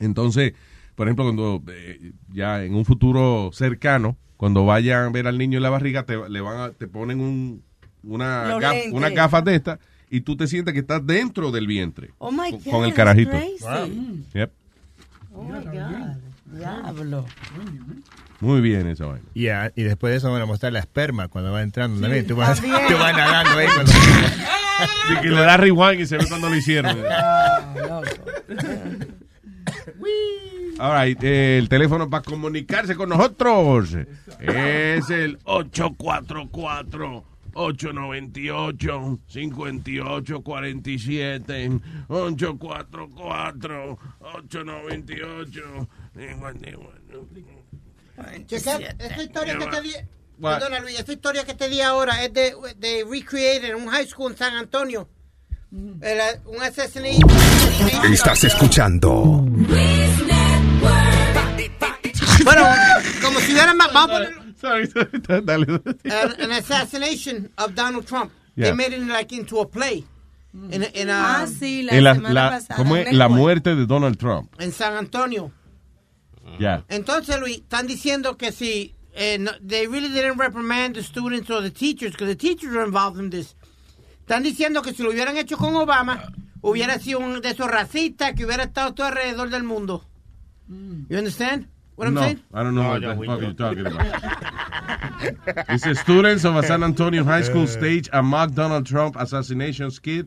Entonces, por ejemplo, cuando eh, ya en un futuro cercano, cuando vayan a ver al niño en la barriga, te, le van a- te ponen un, una gaf- unas gafas de estas y tú te sientes que estás dentro del vientre. Oh my con, God, con el carajito. crazy. Yep. Oh my God. Diablo. Muy bien esa vaina. Y, ah, y después de eso van a mostrar la esperma cuando va entrando también. Tú vas, también. tú vas nadando ahí. Cuando... Y que le da rewind y se ve cuando lo hicieron. All right, eh, el teléfono para comunicarse con nosotros es el 844-898-5847. 844-898-5847. Checa, esta historia que te di, perdona Luis, esta historia que te di ahora es de, de recreate en un high school en San Antonio. Era un asesinato. Estás escuchando Bueno, como si hubiera ma- vamos a poner Sorry, sorry, dale. an, an assassination of Donald Trump. Yeah. They made it like into a play. In, in, Ah, um, sí, la En la- semana la- pasada. ¿Cómo es? La muerte de Donald Trump. en San Antonio. Ya. Entonces, Luis, están diciendo que si eh, no- they really didn't reprimand the students or the teachers, because the teachers are involved in this. Están diciendo que si lo hubieran hecho con Obama, hubiera sido un de esos racistas que hubiera estado todo alrededor del mundo. You understand what I'm no, saying? I don't know No, what no, the fuck you're talking about. It says students of a San Antonio high school stage a mock Donald Trump assassination skit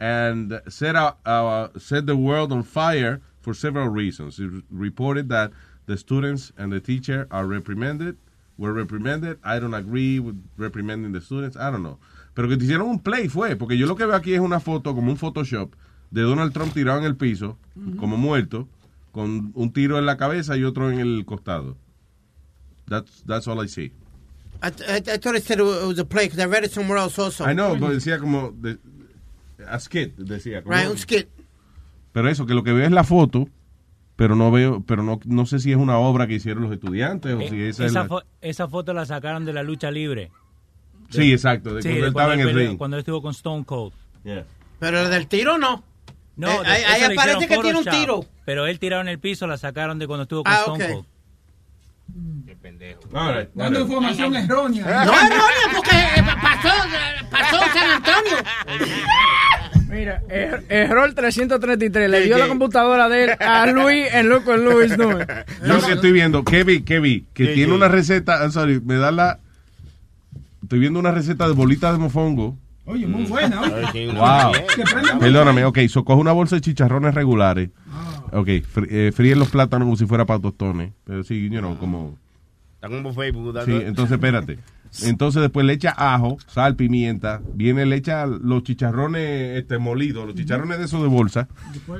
and set out, uh, set the world on fire for several reasons. It reported that the students and the teacher are reprimanded were reprimanded. I don't agree with reprimanding the students. I don't know. Pero que te hicieron un play fue, porque yo lo que veo aquí es una foto, como un Photoshop, de Donald Trump tirado en el piso, como muerto, con un tiro en la cabeza y otro en el costado. That's, that's all I see. I, I, I thought it said it was a play because I read it somewhere else also. I know, pero decía como, de, a skit, decía. como- Right, un skit. Pero eso, que lo que veo es la foto, pero no veo, pero no, no sé si es una obra que hicieron los estudiantes o si esa es esa, la- fo- esa foto la sacaron de la lucha libre. Sí, exacto, de Sí, cuando de él estaba en el ring. Cuando él estuvo con Stone Cold. Pero el del tiro no. No, Eh, de- ahí, ahí aparece que tiene un tiro. Pero él tirado en el piso la sacaron de cuando estuvo con Ah, Stone. Cold. Dando información errónea. No errónea porque eh, pasó, pasó en San Antonio. Mira, er- error 333. Le dio la computadora de él a Luis en Loco en Luis no. Yo lo que estoy viendo, que vi, que tiene una receta, I'm sorry, me da la... Estoy viendo una receta de bolitas de mofongo. Oye, muy buena. oye. Wow. Perdóname, ok, so coge una bolsa de chicharrones regulares. Ok, fr- eh, fríen los plátanos como si fuera para tostones. Pero sí, you know, como... Está como Facebook. Sí, entonces espérate. Entonces después le echa ajo, sal, pimienta, viene, le echa los chicharrones este, molidos, los chicharrones de esos de bolsa.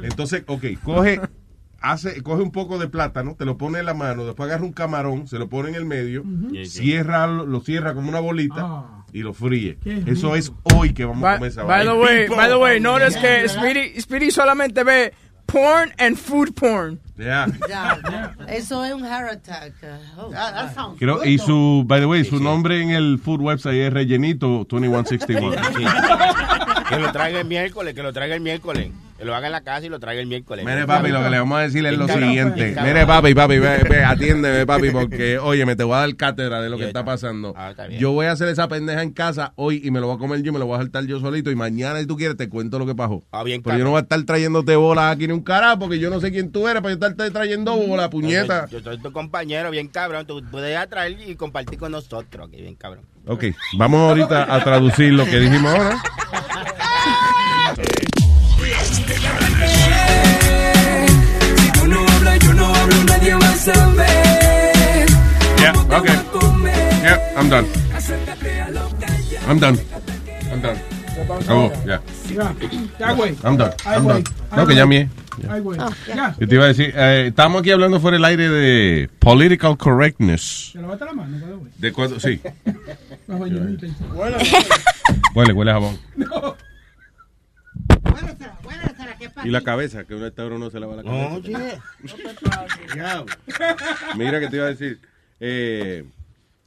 Entonces, ok, coge, hace, coge un poco de plátano, te lo pone en la mano, después agarra un camarón, se lo pone en el medio, cierra, lo cierra como una bolita y lo fríe. Eso es hoy que vamos a By, comer esa by the way, by the way, notice que Speedy, Speedy solamente ve porn and food porn. Yeah. Ya, Eso es un heart attack. Oh. Creo- y su, by the way, su nombre en el food website es rellenito 2161. Que lo traiga el miércoles, que lo traiga el miércoles. Que lo haga en la casa y lo traiga el miércoles. Mire, papi, lo que le vamos a decir es lo siguiente. cabrón. Mire, papi, papi, ve, ve, atiéndeme, papi, porque, oye, me te voy a dar cátedra de lo que está pasando. Ah, bien. Yo voy a hacer esa pendeja en casa hoy y me lo voy a comer yo, me lo voy a saltar yo solito. Y mañana, si tú quieres, te cuento lo que pasó. Ah, bien, Pero yo no voy a estar trayéndote bolas aquí ni un carajo, porque yo no sé quién tú eres para yo estarte trayendo bolas, puñeta. Yo, yo soy tu compañero, bien cabrón. Tú puedes atraer y compartir con nosotros, que bien cabrón. Ok, vamos ahorita a traducir lo que dijimos ahora. Yeah, okay. Yeah, I'm done. I'm done. I'm done. Acabó, ya. Ya, ya, güey. I'm done. I'm done. No, que ya mié. Ay, güey. Ah, Ya. Yo te iba a decir, eh, estamos aquí hablando fuera del aire de political correctness. ¿Te lavaste la mano? ¿De cuándo? Sí. Huele, huele a jabón. No. Y la cabeza, que una esta hora uno se lava la cabeza. Mira que te iba a decir. Eh,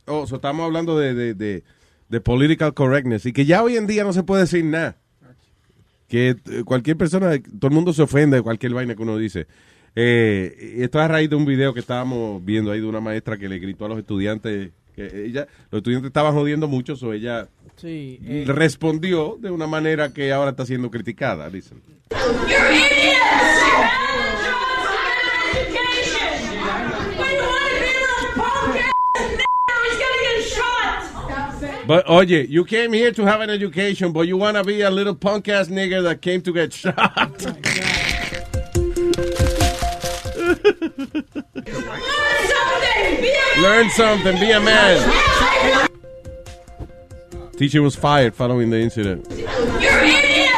oh, so estamos hablando de, de, de, de political correctness y que ya hoy en día no se puede decir nada. Que eh, cualquier persona, todo el mundo se ofende de cualquier vaina que uno dice. Eh, y esto es a raíz de un video que estábamos viendo ahí de una maestra que le gritó a los estudiantes que ella, los estudiantes estaban jodiendo mucho, so ella Sí. eh, respondió de una manera que ahora está siendo criticada. Dicen. But oye, you came here to have an education, but you want to be a little punk ass nigger that came to get shot. Learn something, be a man. Teacher was fired following the incident. You're idiots!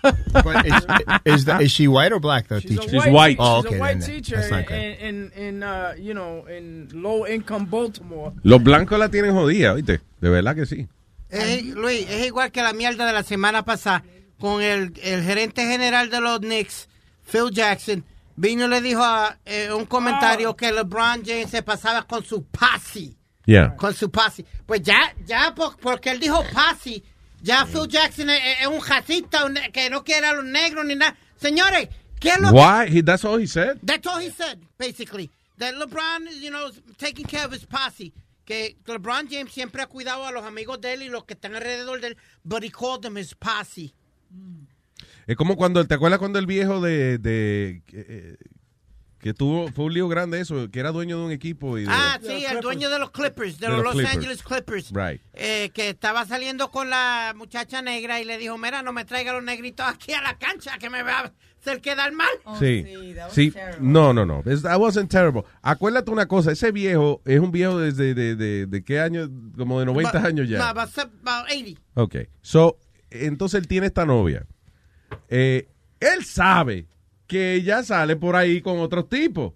But is, is, the, is she white or black, though, She's teacher? a white, Oh, she's a white then teacher that's not in, good. in, in, uh, you know, in low income Baltimore. Los blancos la tienen jodida, ¿viste? De verdad que sí. Es, Luis, es igual que la mierda de la semana pasada con el, el gerente general de los Knicks, Phil Jackson. Vino y le dijo a, eh, un comentario que LeBron James se pasaba con su posse. Yeah. Con su posse. Pues ya, ya por- porque él dijo posse, ya Phil Jackson es, es un racista que no quiere a los negros ni nada. Señores, ¿qué es lo que- Why? He, that's all he said. That's all he said, basically. That LeBron, you know, is taking care of his posse. Que LeBron James siempre ha cuidado a los amigos de él y los que están alrededor de él, but he called them his posse. Es como cuando, ¿te acuerdas cuando el viejo de, de eh, Que tuvo, fue un lío grande eso, que era dueño de un equipo y de... Ah, sí, el dueño de los Clippers, de, De los, los Los Clippers. Angeles Clippers. Right. eh, que estaba saliendo con la muchacha negra y le dijo, mira, no me traiga los negritos aquí a la cancha, que me va a hacer quedar mal. sí, sí, no, no, no, It's- that wasn't terrible. Acuérdate una cosa, ese viejo es un viejo desde de, de, de qué año, como de 90 Ba- años ya. ba- about 80. Ok, so, entonces él tiene esta novia. Eh, él sabe que ella sale por ahí con otros tipos.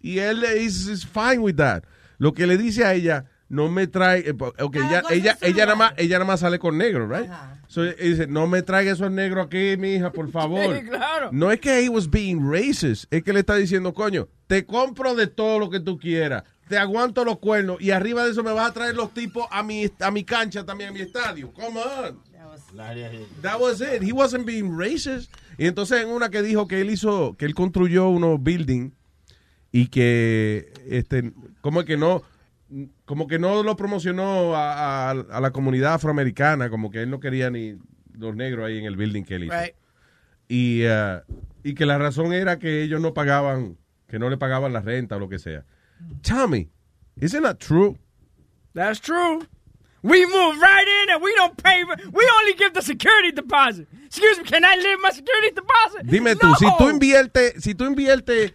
Y él is, is fine with that. Lo que le dice a ella, no me trae, eh, ok, ella, cosa ella, su ella, nada más, ella nada más sale con negros, right? So, dice, no me traiga esos negros aquí, mi hija, por favor. Sí, claro. No es que he was being racist, es que le está diciendo, coño, te compro de todo lo que tú quieras, te aguanto los cuernos y arriba de eso me vas a traer los tipos a mi, a mi cancha también, a mi estadio. Come on. That was it. He wasn't being racist. Y entonces en una que dijo que él hizo, que él construyó unos buildings y que, este, como que no, como que no lo promocionó a, a- a la comunidad afroamericana, como que él no quería ni los negros ahí en el building que él hizo. Right. Y, uh, y que la razón era que ellos no pagaban, que no le pagaban la renta o lo que sea. Me, isn't that true? That's true. We move right in and we don't pay. We only give the security deposit. Excuse me, can I leave my security deposit? Dime tú, si tú inviertes, si tú inviertes,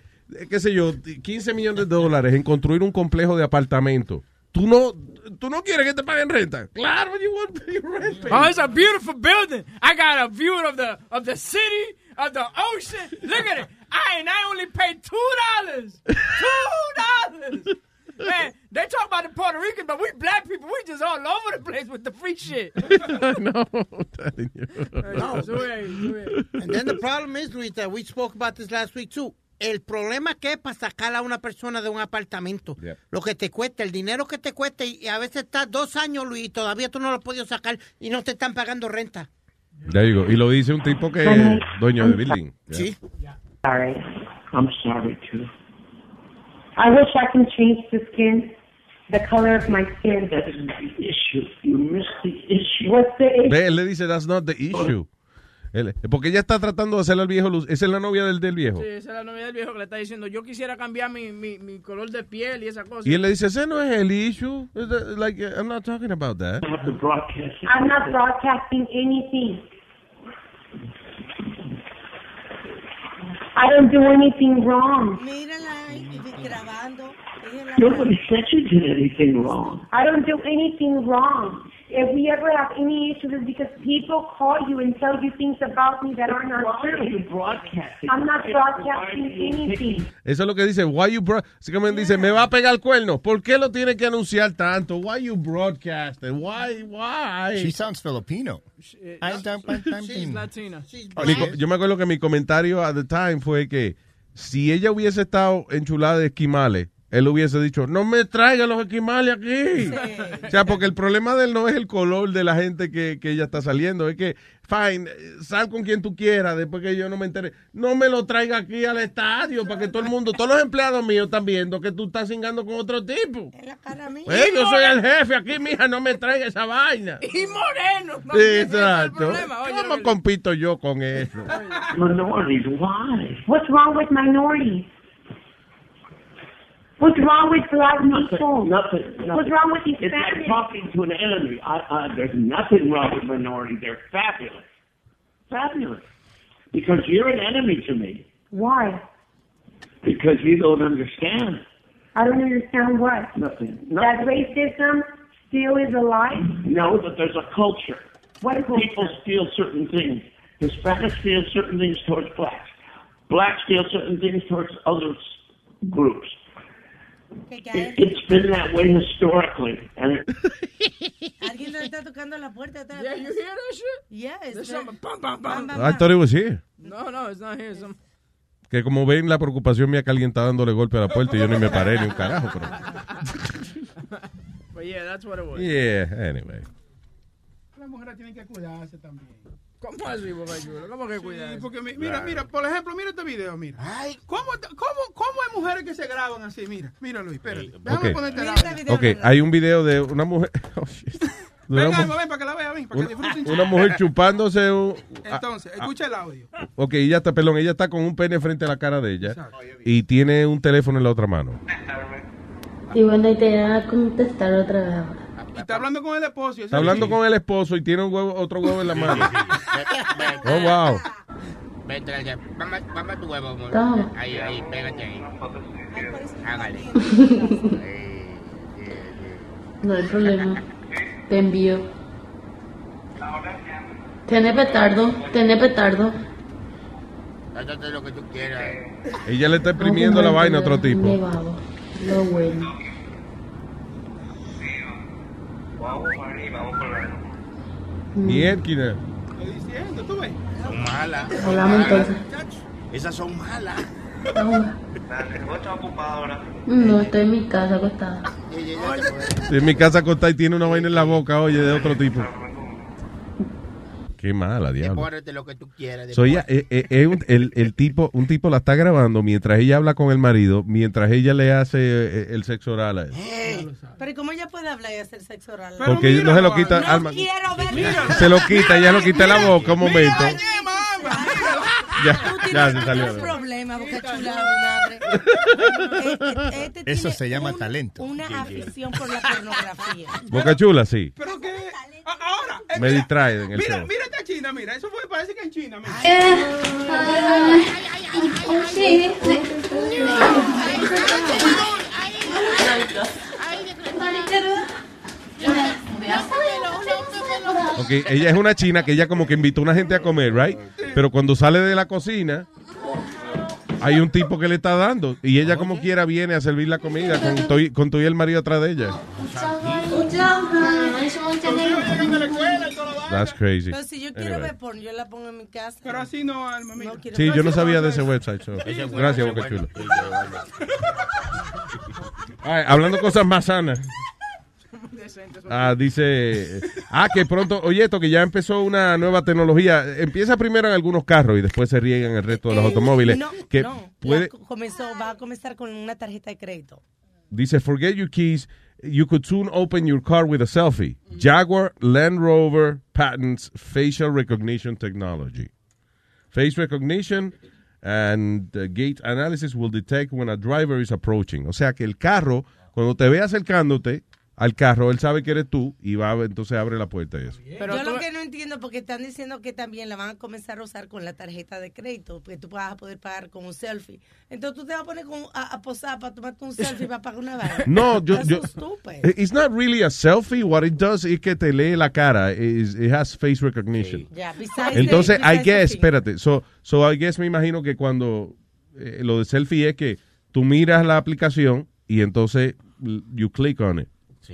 qué sé yo, 15 millones de dólares en construir un complejo de apartamentos, tú no, tú no quieres que te paguen renta. Claro, you want your rent paid. Oh, it's a beautiful building. I got a view of the of the city, of the ocean. Look at it. I and I only paid two dollars. Two dollars. Man, they talk about the Puerto Ricans, but we black people, we just all over the place with the free shit. no, I'm telling you. No. And then the problem is, Luis, that we spoke about this last week too. El problema que es para sacar a una persona de un apartamento. Yep. Lo que te cuesta, el dinero que te cuesta, y a veces estás dos años, Luis, y todavía tú no lo has podido sacar y no te están pagando renta. Ya digo, y lo dice un tipo que es dueño de building. Sí. Sorry. I'm sorry too. I wish I can change the skin, the color of my skin. That isn't the issue. You missed the issue. What's the issue? Ve, él le dice, that's not the issue. Él- porque ella está tratando de hacerle al viejo luz. Esa es la novia del, del viejo. Sí, esa es la novia del viejo que le está diciendo, yo quisiera cambiar mi, mi, mi color de piel y esa cosa. Y él le dice, ese no es el issue. The- Like, I'm not talking about that. I'm not broadcasting anything. I don't do anything wrong. Mírala ahí, grabando. Nobody said you did anything wrong. I don't do anything wrong. If we ever have any issues, it's because people call you and tell you things about me that are not true. I'm not broadcasting anything. Eso es lo que dice, why you como él dice, me va a pegar el cuerno. ¿Por qué lo tiene que anunciar tanto? Why you broadcasting? Why, why? She sounds Filipino. I don't- I don't She's Latina. Co- yo me acuerdo que mi comentario at the time fue que si ella hubiese estado enchulada de esquimales, él hubiese dicho, no me traiga los esquimales aquí. O sea, porque el problema de él no es el color de la gente que, que ella está saliendo, es que, fine, sal con quien tú quieras, después que yo no me entere, no me lo traiga aquí al estadio para que todo el mundo, todos los empleados míos están viendo que tú estás cingando con otro tipo. Eh, yo soy el jefe aquí, mija, no me traiga esa vaina. Y moreno. no, Sí, Exacto. ¿Cómo compito yo con eso? Minorities, why? What's wrong with minorities? What's wrong with black people? Nothing. nothing. What's wrong with It's like talking to an enemy. I, I, there's nothing wrong with minorities. They're fabulous. Fabulous. Because you're an enemy to me. Why? Because you don't understand. I don't understand what. Nothing. That Nothing. racism still is alive? No, but there's a culture. What culture? People steal certain things. Hispanics steal certain things towards blacks. Blacks steal certain things towards other groups. It, it's been that way historically. Alguien le está tocando la puerta. Yeah, you hear that shit? Yes. There's something, bam, bam, bam. I thought it was here. No, no, it's not here. Some... Que como ven la preocupación mía que alguien está dándole golpe a la puerta y yo ni me paré ni un carajo. Pero... But yeah, that's what it was. Yeah, anyway. Las mujeres tienen que cuidarse también. ¿Cómo así, Boca Chula? ¿Cómo que Sí, cuidar? porque mi- mira, Claro. mira, por ejemplo, mira este video, mira. ¿Cómo, cómo, ¿Cómo hay mujeres que se graban así? Mira, mira Luis, espérate. Déjame Ok. ponerte la Ok, hay un video de una mujer. Oh, shit. Venga, ven para que la vea, ven, para que disfruten. una mujer chupándose un... Entonces, escucha el audio. Ok, ella está, perdón, ella está con un pene frente a la cara de ella y tiene un teléfono en la otra mano. Y bueno, y te voy a contestar otra vez ahora. Y está hablando con el esposo. y Está hablando con el esposo y tiene un huevo, otro huevo en la mano. Oh, wow. Vete, vamos, vamos a tu huevo, amor. Ahí, ahí, pégate ahí. Hágale. No hay problema. Te envío. Tiene petardo, tiene petardo. Lo que tú quieras. Ella le está imprimiendo la vaina a otro tipo. Lo bueno. Mierda. Estoy diciendo, tú ves. Son malas. Hablamos entonces. Esas son malas. Ahora. No, estoy en mi casa acostada. En mi casa acostada y tiene una vaina en la boca, oye, de otro tipo. Qué mala, diablo. Depórate lo que tú quieras. So, ella, eh, eh, eh, un- el, el tipo, un tipo la está grabando mientras ella habla con el marido, mientras ella le hace eh, el sexo oral a él. Pero ¿y cómo ella puede hablar y hacer sexo oral? Porque no se lo quita, No Alma. quiero ver Se lo quita, ella lo quita la boca un momento. Ya, Tú ya tienes se salió. un problema, boca chula. Este, este Eso tiene se llama talento. una afición por la pornografía. Boca chula, sí. Pero que. a- Ahora. eh, Me mira, distrae en el Mira, show. mira esta china, mira. Eso fue, parece que en China. Mira. Ok, ella es una china que ella como que invitó a una gente a comer, right? Pero cuando sale de la cocina, hay un tipo que le está dando. Y ella como quiera viene a servir la comida con todo y- con el marido atrás de ella. That's crazy. Pero si yo quiero Anyway. ver porno, yo la pongo en mi casa. Pero así no, Alma, mira. Sí, yo no sabía de ese website. so. Gracias, Boca. Chula. Ay, hablando cosas más sanas. Ah, dice, ah, que pronto, oye, esto que ya empezó una nueva tecnología. Empieza primero en algunos carros y después se riega en el resto de los automóviles. Eh, No, que no, puede, comenzó, va a comenzar con una tarjeta de crédito. dice, forget your keys. You could soon open your car with a selfie. Jaguar Land Rover patents facial recognition technology. Face recognition and uh, gait analysis will detect when a driver is approaching. O sea que el carro, cuando te ve acercándote al carro, él sabe que eres tú y va, a- entonces abre la puerta y eso. yo lo que no entiendo, porque están diciendo que también la van a comenzar a usar con la tarjeta de crédito, porque tú vas a poder pagar con un selfie. Entonces tú te vas a poner con- a, a posar para tomarte un selfie para pagar una vaina. No, yo, yo, it's not really a selfie. What it does is que te lee la cara. It has face recognition. Yeah, Entonces, the- I guess, espérate, so, so I guess me imagino que cuando eh, lo de selfie es que tú miras la aplicación y entonces you click on it.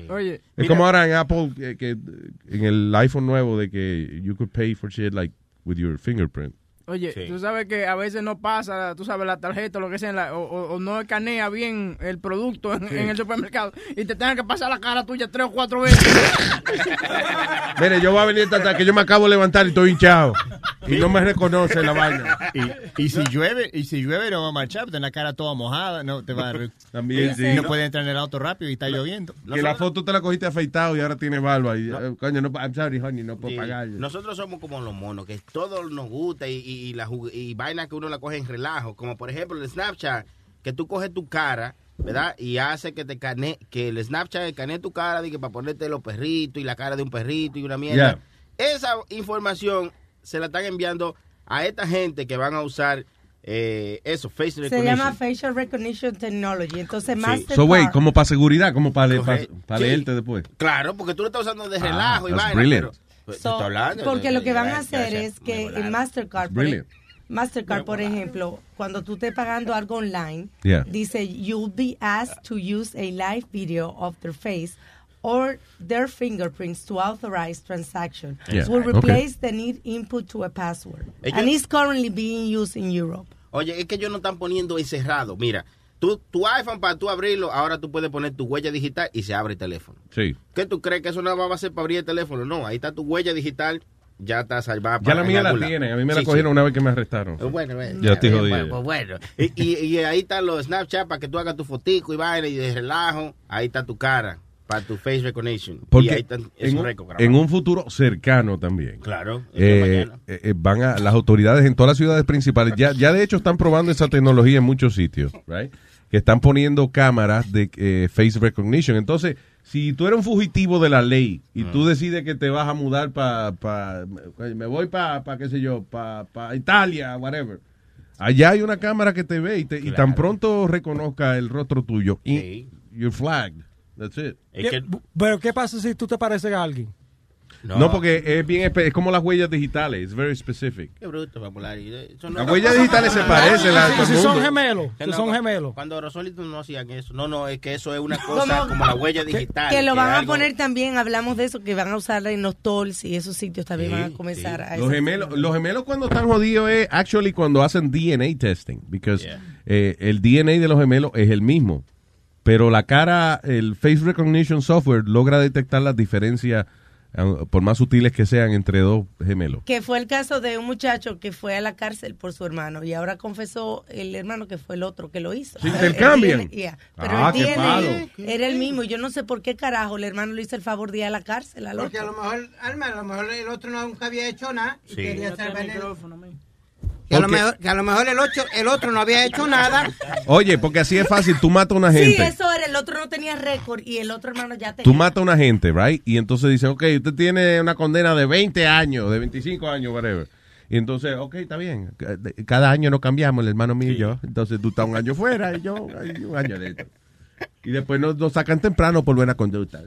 Oye, Es como ahora en Apple, eh, que, en el iPhone nuevo de que you could pay for shit like with your fingerprint. Oye, tú sabes que a veces no pasa, tú sabes, la tarjeta o lo que sea, en la- o, o- o no escanea bien el producto en, Sí. en el supermercado y te tengan que pasar la cara tuya tres o cuatro veces. Mire, yo voy a venir hasta que yo me acabo de levantar y estoy hinchado. Y no me reconoce la vaina. Y, y si llueve, y si llueve no va a marchar, tener la cara toda mojada, no te va a También, sí. No puede entrar en el auto rápido y está lloviendo. Que la foto te la cogiste afeitado y ahora tiene barba. Y, eh, coño, no, I'm sorry, honey, no puedo Sí. pagar. Nosotros somos como los monos, que todo nos gusta y, y, y la y vaina que uno la coge en relajo. Como por ejemplo el Snapchat, que tú coges tu cara, ¿verdad? Y hace que te cane, que el Snapchat escanee tu cara de que para ponerte los perritos y la cara de un perrito y una mierda. Esa información se la están enviando a esta gente que van a usar eh, eso, face Se recognition. llama Facial Recognition Technology. Entonces, Sí. Mastercard... So, wait, como para seguridad, como para, le- para, Sí. leerte después. Claro, porque tú lo estás usando de Ah, relajo y that's vaina. Pero, So, hablando porque lo que van a hacer es que en Mastercard, Brilliant. Mastercard, por ejemplo, cuando tú estés pagando algo online, Yeah. dice you'll be asked to use a live video of their face or their fingerprints to authorize transaction. Yeah. Will Okay. replace the need input to a password. Ellos- and is currently being used in Europe. Oye, es que ellos no están poniendo encerrado. Mira, tú, tu iPhone para tú abrirlo, ahora tú puedes poner tu huella digital y se abre el teléfono. Sí. ¿Qué tú crees que eso no va a ser para abrir el teléfono? No, ahí está tu huella digital, ya está salvada. Ya la mía la tienen. A mí me la Sí, cogieron sí. una vez que me arrestaron. Eh, Bueno, bueno. Ya estoy jodido. Bueno, pues bueno. Y, y- y ahí están los Snapchat para que tú hagas tu fotico y vaina y de relajo. Ahí está tu cara. para tu face recognition. y ahí Porque están en un, en un futuro cercano también. Claro, eh, eh, eh, van a las autoridades en todas las ciudades principales. Ya, ya de hecho están probando esa tecnología en muchos sitios, right? Que están poniendo cámaras de eh, face recognition. Entonces, si tú eres un fugitivo de la ley y tú decides que te vas a mudar para, pa, me voy para, pa, qué sé yo, para pa Italia, whatever. Allá hay una cámara que te ve y, te- y tan pronto reconozca el rostro tuyo, y you're flagged. That's it. ¿Qué- Pero ¿qué pasa si tú te pareces a alguien? No, porque es bien espe- es como las huellas digitales, it's very specific. Qué bruto, eso Las huellas digitales se parecen a Si son mundo. gemelos, Que si no, son gemelos. Cuando Rosolito no hacían eso. No, no, es que eso es una cosa Como- como la huella digital. Que lo van es a algo- poner también, hablamos de eso, que van a usar en los tolls y esos sitios también van a comenzar a Los gemelos, los gemelos cuando están jodidos es actually cuando hacen DNA testing, because eh, el DNA de los gemelos es el mismo, pero la cara, el face recognition software logra detectar las diferencias eh, por más sutiles que sean entre dos gemelos. Que fue el caso de un muchacho que fue a la cárcel por su hermano y ahora confesó el hermano que fue el otro que lo hizo. Se El- intercambian. yeah. Pero Ah, el qué DNA palo. era el mismo y yo no sé por qué carajo el hermano le hizo el favor de ir a la cárcel al Porque a lo mejor, Alma, a lo mejor el otro nunca había hecho nada y Sí. quería Mete el micrófono, mi. Que a, lo mejor, que a lo mejor el, ocho, el otro no había hecho nada. Oye, porque así es fácil, tú matas a una Sí, gente. eso era, el otro no tenía récord y el otro hermano ya tenía. Tú matas a una gente, right? Y entonces dicen, ok, usted tiene una condena de 20 años, de 25 años, whatever. Y entonces, ok, está bien. Cada año nos cambiamos, el hermano mío y yo. Entonces tú estás un año fuera y yo un año dentro. Y después nos, nos sacan temprano por buena conducta.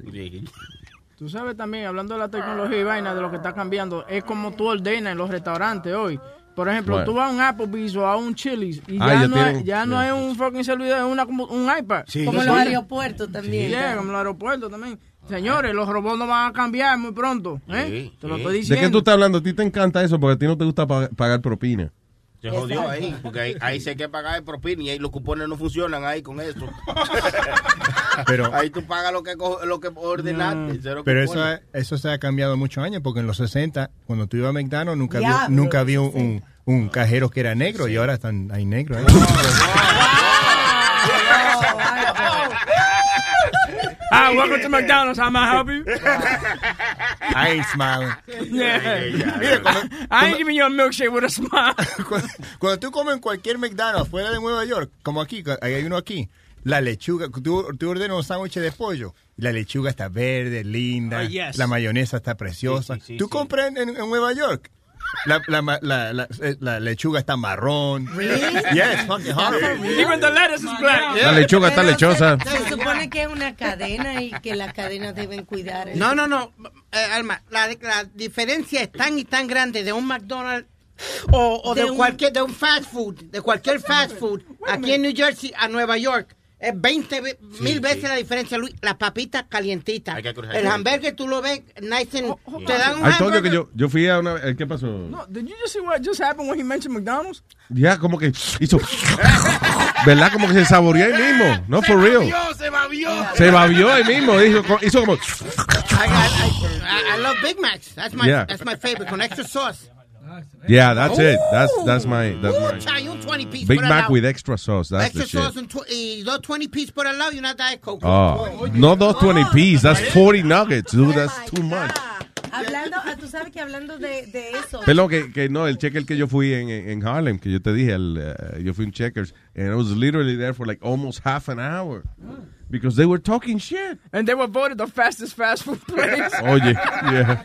Tú sabes también, hablando de la tecnología y vaina, de lo que está cambiando, es como tú ordenas en los restaurantes hoy. Por ejemplo, Bueno. tú vas a un Applebee's o a un Chili's y Ah, ya, ya no, tienen- es, ya no es un fucking servidor, es una, como un iPad. Como en los aeropuertos también. Sí, como en los aeropuertos también. Señores, los robots no van a cambiar muy pronto. ¿eh? Te lo estoy ¿De diciendo. qué tú estás hablando? A ti te encanta eso porque a ti no te gusta pa- pagar propina. Se jodió ahí, porque ahí, ahí se hay que pagar el propina y ahí los cupones no funcionan ahí con eso. Pero- ahí tú pagas lo que, co- lo que ordenaste. cero Pero eso, ha- eso se ha cambiado muchos años, porque en los 60, cuando tú ibas a McDonald's, nunca había, Diablo, nunca había un, un- un cajero que era negro y ahora están, hay negros. ahí. Ah, welcome to McDonald's. How may I help you? I ain't smiling. Yeah. Mira, cuando, I ain't giving you a milkshake with a smile. cuando, cuando tú comes en cualquier McDonald's fuera de Nueva York, como aquí, hay uno aquí, la lechuga, tú, tú ordenas un sándwich de pollo, la lechuga está verde, linda, Oh, yes. la mayonesa está preciosa. tú compras en- en Nueva York. La, la, la, la- eh, la lechuga está marrón. Really? Yes, fucking horrible. Even the lettuce is black. La lechuga está lechosa. Se, se supone que es una cadena y que las cadenas deben cuidar. el- No, no, no. Eh, Alma, la, la diferencia es tan y tan grande de un McDonald's o, o de, De un- cualquier, de un fast food, de cualquier fast food, aquí en New Jersey a Nueva York. Es 20 ve- mil veces la diferencia, Luis. Las papitas calientitas. Hay que cruzar. El hamburger tú lo ves nice and... Te dan un I told you que hamburger. yo, yo fui a una... ¿Qué pasó? No, did you just see what just happened when he mentioned McDonald's? Ya, como que hizo... ¿Verdad? Como que se saboreó ahí mismo. No, for real. se babió. Se babió ahí mismo. Hizo, hizo como... I, I, I, I love Big Macs. That's my, Yeah. that's my favorite, con extra sauce. Yeah, that's it. That's, that's my... That's Uh, my chay, un 20 piece Big por Mac lado. with extra sauce. That's extra the shit. sauce and tw- y dos 20 piece por al lado y una Diet Coke. Oh, no those 20 P's. That's 40 nuggets, dude. That's too much. Hablando, ah, tú sabes que hablando de, de eso. Perdón, que, que no, el checker que yo fui en, en Harlem, que yo te dije, el, eh, yo fui un checkers, and I was literally there for like almost half an hour. Because they were talking shit. And they were voted the fastest fast food place. Oye, yeah.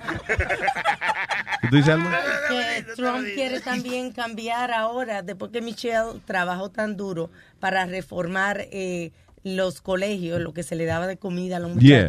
¿Tú dices algo? que Trump quiere también cambiar ahora, después que Michelle trabajó tan duro para reformar eh, los colegios, lo que se le daba de comida a los Yeah.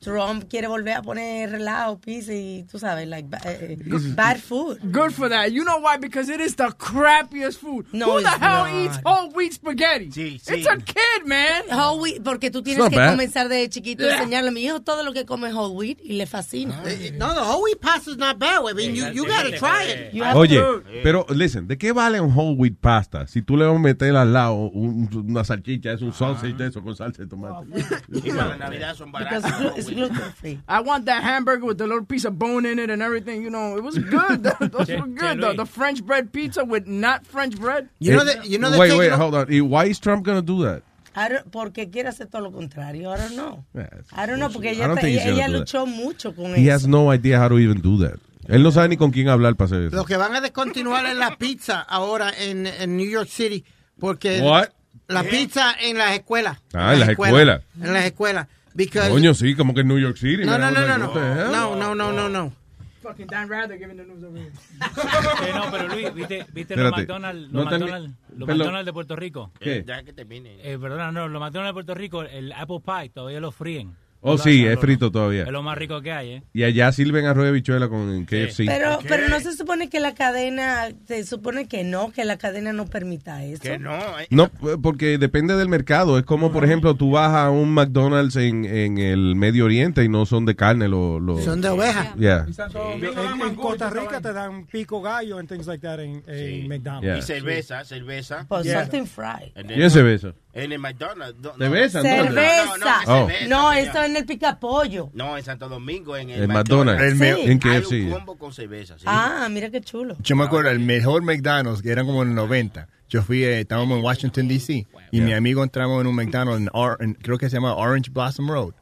Trump quiere volver a poner relajo, pizza y tú sabes, like, ba- eh, bad food. Good for that. You know why? Because it is the crappiest food. No, Who the hell not. eats whole wheat spaghetti? It's a kid, man. Whole wheat, porque tú tienes que bad. comenzar de chiquito a Yeah. enseñarle a mi hijo todo lo que come whole wheat y le fascina. Eh, No, the whole wheat pasta is not bad. I mean, you, you gotta try it. You have Oye, to- pero listen, ¿de qué vale un whole wheat pasta si tú le vas a meter al lado un- una salchicha, es un sausage de eso con salsa de tomate? Y para Navidad son baratas. Gluten free. I want that hamburger with the little piece of bone in it and everything. You know, it was good. Those were good. The, the French bread pizza with not French bread. You know that- you know that wait, wait, hold on. ¿Y why is Trump going to do that? I don't- porque quiere hacer todo lo contrario. I don't know. Yeah, I don't know, porque ella, ella, gonna ella that. luchó mucho con He eso. has no idea how to even do that. Él no sabe ni con quién hablar para hacer eso. Lo que van a descontinuar es la pizza ahora en, en New York City. Porque What? la pizza en las escuelas. Ah, en las escuelas. En las escuelas. Because Coño, sí, como que en New York City. no, no, no, no, no, no, no, no, no, no. Fucking Dan Rather giving the news over here. Que no, pero Luis, ¿viste, viste los. McDonald's, los, McDonald's, los. McDonald's de Puerto Rico? ¿Qué? Ya que termine. Eh, perdona, no, los McDonald's de Puerto Rico, el apple pie todavía lo fríen. Oh, sí, es frito todavía. Es lo más rico que hay, ¿eh? Y allá sirven arroz de bichuela con KFC. Pero, pero no se supone que la cadena, se supone que no, que la cadena no permita eso. Que no. eh. No, porque depende del mercado. Es como, por ejemplo, tú vas a un McDonald's en, en el Medio Oriente y no son de carne. Lo, lo- Son de oveja. Yeah. En, en Costa Rica te dan pico gallo and things like that en, en McDonald's. Yeah. Y cerveza, cerveza. Pues Yeah. something fried. And ¿Quién se besa? En el McDonald's. No, ¿Cerveza? No, no, no, Oh. cerveza, No, eso en el picapollo. No, en Santo Domingo, en el En McDonald's. El. En Hay KFC. un combo con cerveza, sí. Ah, mira qué chulo. Yo me acuerdo, el mejor McDonald's, que eran como en el 90. Yo fui, eh, estábamos en Washington, D.C. Y mi amigo entramos en un McDonald's, en Or- en- creo que se llama Orange Blossom Road.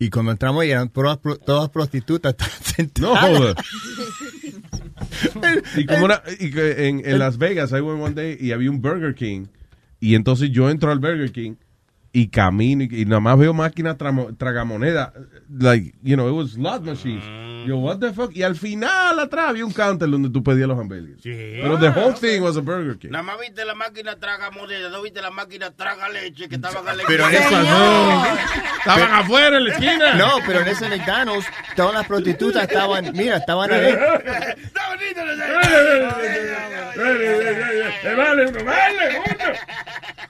Y cuando entramos ahí eran todas, todas prostitutas No joder. y como una, y que en, en Las Vegas, I went one day y había un Burger King. Y entonces yo entro al Burger King y camino y, y nada más veo máquinas tramo- tragamonedas. Like, you know, it was slot machines. Yo, what the fuck? Y al final atrás había un counter donde tú pedías los hamburgues. Pero the whole thing was a Burger King. Nada más viste la máquina traga moneda, no viste la máquina traga leche que estaban a Pero en eso no. Estaban afuera en la esquina. No, pero en ese McDonald's, todas las prostitutas estaban, mira, estaban ahí.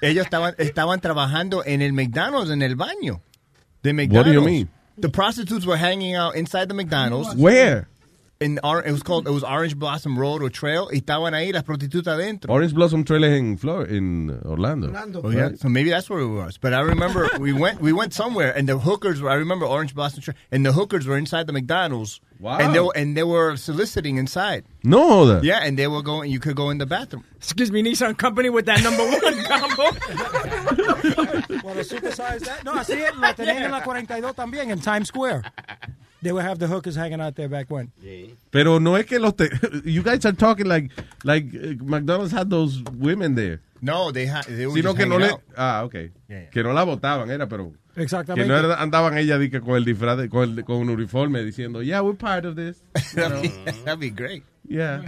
Ellos estaban, estaban trabajando en el McDonald's, en el baño de What do you mean? The prostitutes were hanging out inside the McDonald's. Where? In, Or- it was called, it was Orange Blossom Road or Trail. Y estaban ahí las prostitutas adentro. Orange Blossom Trail es en, Flor en Orlando. Oh, yeah. So maybe that's where it was. But I remember we went we went somewhere and the hookers were I remember Orange Blossom Trail and the hookers were inside the McDonald's. Wow. And they were, and they were soliciting inside. No joda. Yeah, and they were going you could go in the bathroom. Excuse me, Nissan Company with that number one combo. Bueno, supersize that. No, así es, lo tenían en la 42 también, en Times Square. They would have the hookers hanging out there back when. Pero no es que los te you guys are talking like like uh, McDonald's had those women there. No, they they were Sino que no le out. ah, okay. Yeah, yeah. Que no la votaban era, pero que Exactamente. no era- andaban ella di que con el disfraz de- con, el- con un uniforme diciendo, "Yeah, we're part of this." That'd, be, that'd be great. yeah.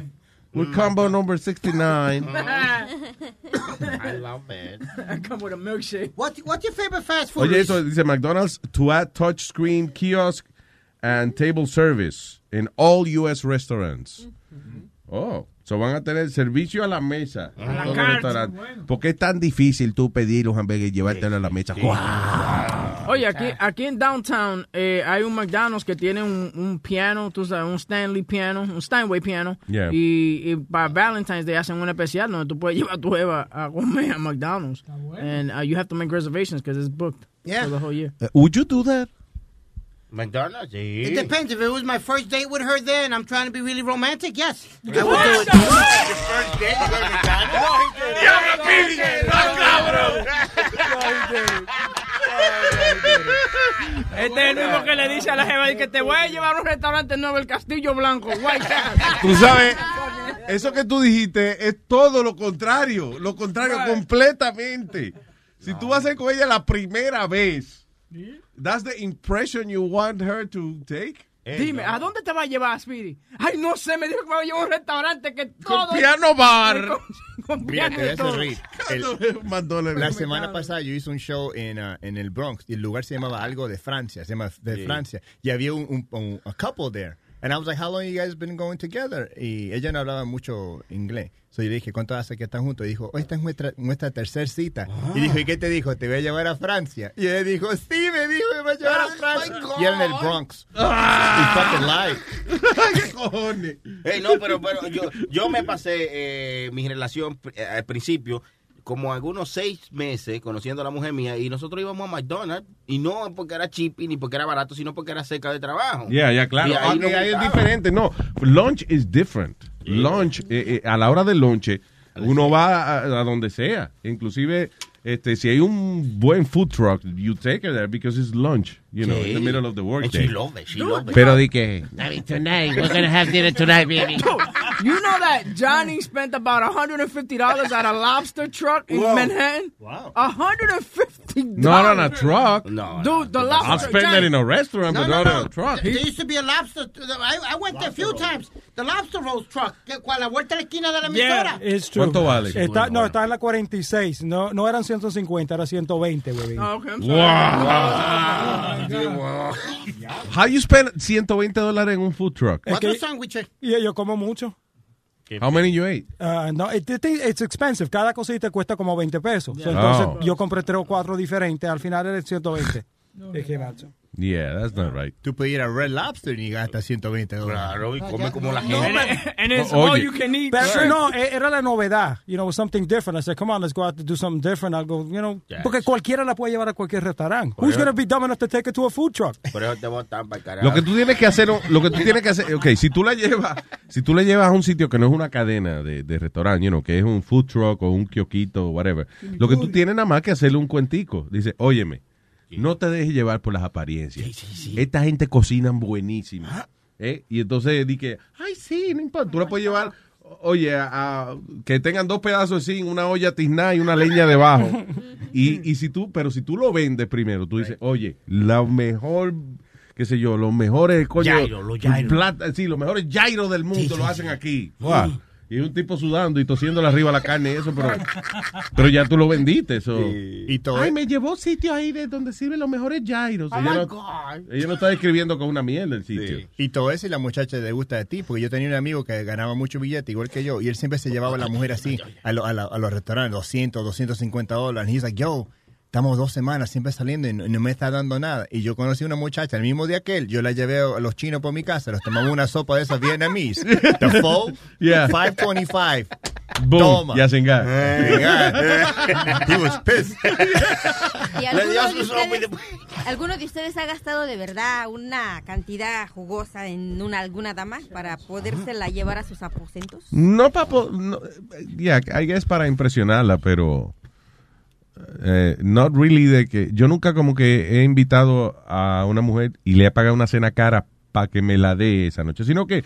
We're combo number 69. I love it. I come with a milkshake. What, what's your favorite fast food? Oye, eso dice McDonald's to add touch screen kiosk and table service in all US restaurants. Oh, so van a tener servicio a la mesa la bueno. ¿Por qué es tan difícil tú pedir los hamburgues y llevártelo a la mesa? Oye, aquí, aquí en Downtown eh, hay un McDonald's que tiene un, un piano, tú sabes, un Stanley piano, un Steinway piano. Yeah. Y, y para Valentine's Day hacen un especial donde tú puedes llevar a tu Eva a comer a McDonald's. And uh, you have to make reservations because it's booked Yeah. for the whole year. Uh, would you do that? McDonald's, sí. It depends. If it was my first date with her there and I'm trying to be really romantic, yes. I would do it. Your first date, you go to McDonald's? Este es el mismo que le dice a la jeva que te voy a llevar a un restaurante nuevo, el Castillo Blanco, White. Tú sabes, eso que tú dijiste es todo lo contrario, lo contrario completamente. Si tú vas a ir con ella la primera vez, that's the impression you want her to take. Dime, ¿a dónde te va a llevar, Speedy? Ay, no sé, me dijo que me va a llevar a un restaurante que todo... piano bar. Con, con piano todo. reír. El-. La semana pasada yo hice un show en, uh, en el Bronx y el lugar se llamaba algo de Francia, se llama de Sí. Francia. Y había un, un, un- a couple there. And I was like, how long you guys been going together? Y ella no hablaba mucho inglés. So yo le dije, ¿cuánto hace que están juntos? Y dijo, oh, esta es nuestra, nuestra tercera cita. Y dijo, ¿y qué te dijo? Te voy a llevar a Francia. Y ella dijo, sí, me dijo, me va a llevar a Francia. Y era en el Bronx. Y fucking lied. ¿Qué cojones? Ey, no, pero, pero yo, yo me pasé eh, mi relación eh, al principio como algunos seis meses conociendo a la mujer mía y nosotros íbamos a McDonald's y no porque era chippy ni porque era barato, sino porque era cerca de trabajo. Yeah, ya, claro. Y ahí Ah, que ahí es diferente. No, lunch is different. Lunch, eh, eh, a la hora del lunch, Uno va a, a donde sea. Inclusive, este, si hay un buen food truck, you take it there because it's lunch, you know, in the middle of the And workday. she love it, she love it. Pero di que... tonight, we're gonna have dinner tonight, baby. You know that Johnny spent about $150 at a lobster truck in Whoa. Manhattan? Wow. $150. Not on a truck. No. Dude, the lobster I'll spend that in a restaurant, but not on a truck. There used to be a lobster. I, I went there a few times. The lobster rolls truck, que la vuelta de la esquina de la emisora. It's true. ¿Cuánto vale? Está, no, está en la 46. No, no eran 150, era 120, güey. Oh, okay, I'm Wow. Oh, How you spend 120 dólares en un food truck? Es que- sándwiches. Y yo como mucho. How many you ate? Ah, no, it, it- it's expensive. Cada cosita cuesta como 20 pesos. So, Yeah. entonces Oh. yo compré tres o cuatro diferentes. Al final era 120. Dije, macho. Yeah, that's not right. Tú puedes ir a Red Lobster y gastas 120 dólares. Claro, y come como la No, gente. And it's all you can eat. Pero, no, e- era la novedad. You know, something different. I said, come on, let's go out to do something different. I'll go, you know, porque cualquiera la puede llevar a cualquier restaurante. Who's going to be dumb enough to take it to a food truck? Por eso te botan para el carajo. Lo que tú tienes que hacer, lo que tú tienes que hacer, ok, si tú la llevas, si tú la llevas a un sitio que no es una cadena de, de restaurante, you know, que es un food truck o un kiosquito o whatever, lo que tú tienes nada más que hacerle un cuentico. Dice, óyeme, no te dejes llevar por las apariencias. Esta gente cocina buenísimo. ¿eh? Y entonces di que, ay, sí, no importa, tú la puedes llevar, oye, a, a- que tengan dos pedazos así, una olla tiznada y una leña debajo. Y, y si tú, pero si tú lo vendes primero, tú dices, oye, la mejor, qué sé yo, los mejores, coño, Gyro, los gyro. plata- sí, los mejores gyros del mundo lo hacen aquí. Wow. Y un tipo sudando y tosiéndole arriba la carne y eso, pero, pero ya tú lo vendiste. Eso. Y todo Ay, me llevó sitio ahí de donde sirven los mejores gyros. Oh, ella, my no, ella no está describiendo con una mierda el sitio. Y todo eso y la muchacha le gusta de ti, porque yo tenía un amigo que ganaba mucho billete, igual que yo, y él siempre se llevaba a la mujer así, a, lo- a la- a los restaurantes, 200, 250 dólares. Y he's like, yo, estamos dos semanas siempre saliendo y no, no me está dando nada. Y yo conocí una muchacha el mismo día que él, yo la llevé a los chinos por mi casa, los tomamos una sopa de esas vietnamese. The full, Yeah. 525. Boom, Toma. ya se enga- He was pissed. ¿Y alguno de, y ustedes, alguno de ustedes ha gastado de verdad una cantidad jugosa en una, alguna dama para podérsela llevar a sus aposentos? No, papo, no, yeah, I guess para impresionarla, pero eh, not really de que yo nunca como que he invitado a una mujer y le he pagado una cena cara para que me la dé esa noche, sino que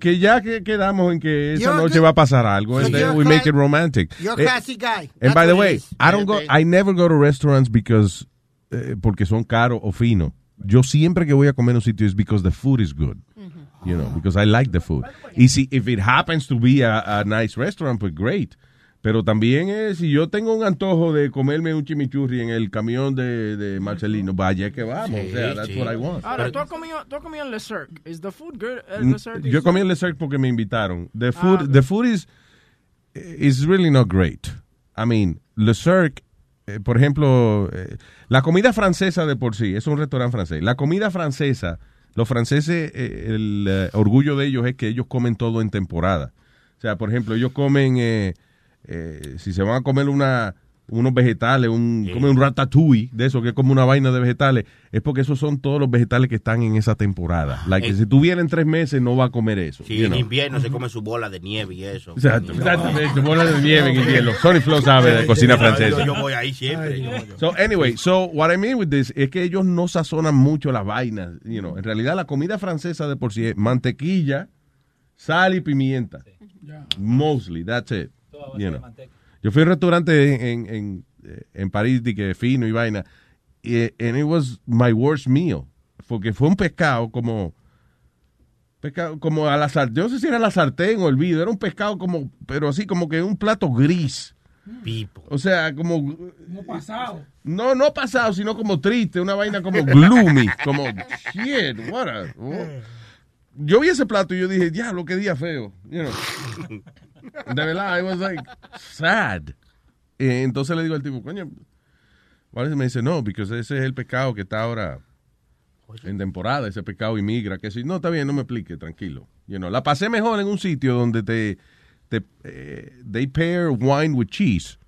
que ya que quedamos en que esa You're noche good. va a pasar algo, So then we make it romantic. You're a Eh, classy guy. And That's by the way. I don't go, I never go to restaurants because eh, porque son caros o finos. Yo siempre que voy a comer en un sitio es because the food is good. You know, because I like the food. Y si if it happens to be a, a nice restaurant, pues great. Pero también es, si yo tengo un antojo de comerme un chimichurri en el camión de, de Marcelino, vaya que vamos. o sea, that's what I want. Ahora, tú has comido, tú has comido en Le Cirque. ¿Is the food good at Le Cirque? Yo comí en Le Cirque porque me invitaron. The Ah, food, the food is, is really not great. I mean, Le Cirque, eh, por ejemplo, eh, la comida francesa de por sí, es un restaurante francés. La comida francesa, los franceses, eh, el eh, orgullo de ellos es que ellos comen todo en temporada. O sea, por ejemplo, ellos comen, eh, eh, si se van a comer una unos vegetales, un, comen un ratatouille, de eso que es como una vaina de vegetales, es porque esos son todos los vegetales que están en esa temporada. Like, Eh. si tú vienes en tres meses, no va a comer eso. Sí, you en know. invierno se come su bola de nieve y eso. Exacto, exactamente, bola de nieve en invierno. Sonny Flow sabe de cocina francesa. Yo, voy ahí siempre. yo- yo- So anyway, so what I mean with this es que ellos no sazonan mucho las vainas, you know. En realidad la comida francesa de por sí es mantequilla, sal y pimienta. Mostly, that's it. You know. Yo fui a un restaurante en, en, en, en París de que fino y vaina y and it was my worst meal porque fue un pescado como pescado como a la sartén, yo no sé si era la sartén o el vidrio, era un pescado como pero así como que un plato gris. Pipo. O sea, como Como pasado. no, no pasado, sino como triste, una vaina como gloomy, como shit, what a- oh. Yo vi ese plato y yo dije, diablo, qué día feo, you know. De verdad, I was like sad. Entonces le digo al tipo, coño, ¿cuál es? me dice, no, porque ese es el pescado que está ahora en temporada, ese pescado inmigra, que si no, está bien, no me explique, tranquilo. You know, la pasé mejor en un sitio donde te, te eh, they pair wine with cheese.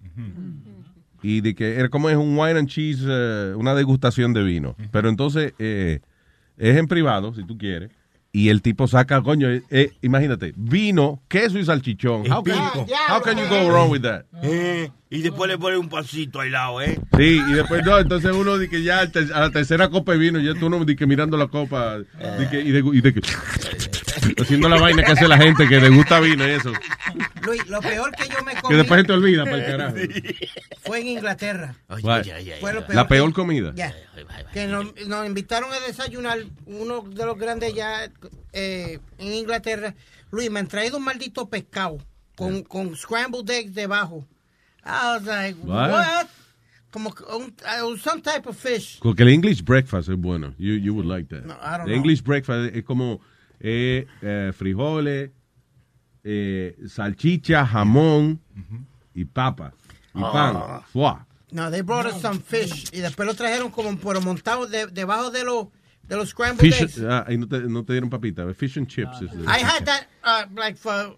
Y de que era como es un wine and cheese, eh, una degustación de vino. Pero entonces eh, es en privado, si tú quieres. Y el tipo saca, coño, eh, eh, imagínate, vino, queso y salchichón. How can, Pico. how can you go wrong with that? Eh, y después le pone un pancito al lado, ¿eh? Sí, y después no, entonces uno dice que ya a la tercera copa de vino, ya tú no di que mirando la copa di que- y, de, y de que haciendo la vaina que hace la gente que le gusta vino y eso. Luis, lo peor que yo me comí Que después se te olvida para el carajo. fue en Inglaterra. Fue lo La peor que- comida. Ya. Que nos, nos invitaron a desayunar uno de los grandes ya eh, en Inglaterra. Luis, me han traído un maldito pescado con, con scrambled eggs debajo. I was like, What? what? Como un, uh, some type of fish. Porque el English breakfast es bueno. You, you would like that. No, I don't The know. English breakfast es como eh, eh, frijoles, eh, salchicha, jamón y papa. Y Ah. pan. Fuá. No, they brought us some fish. Y después lo trajeron como pero montado de- debajo de los de los scrambled Fish, eggs. ah, y no te, no te dieron papita. Fish and chips. is the- I had that uh, like for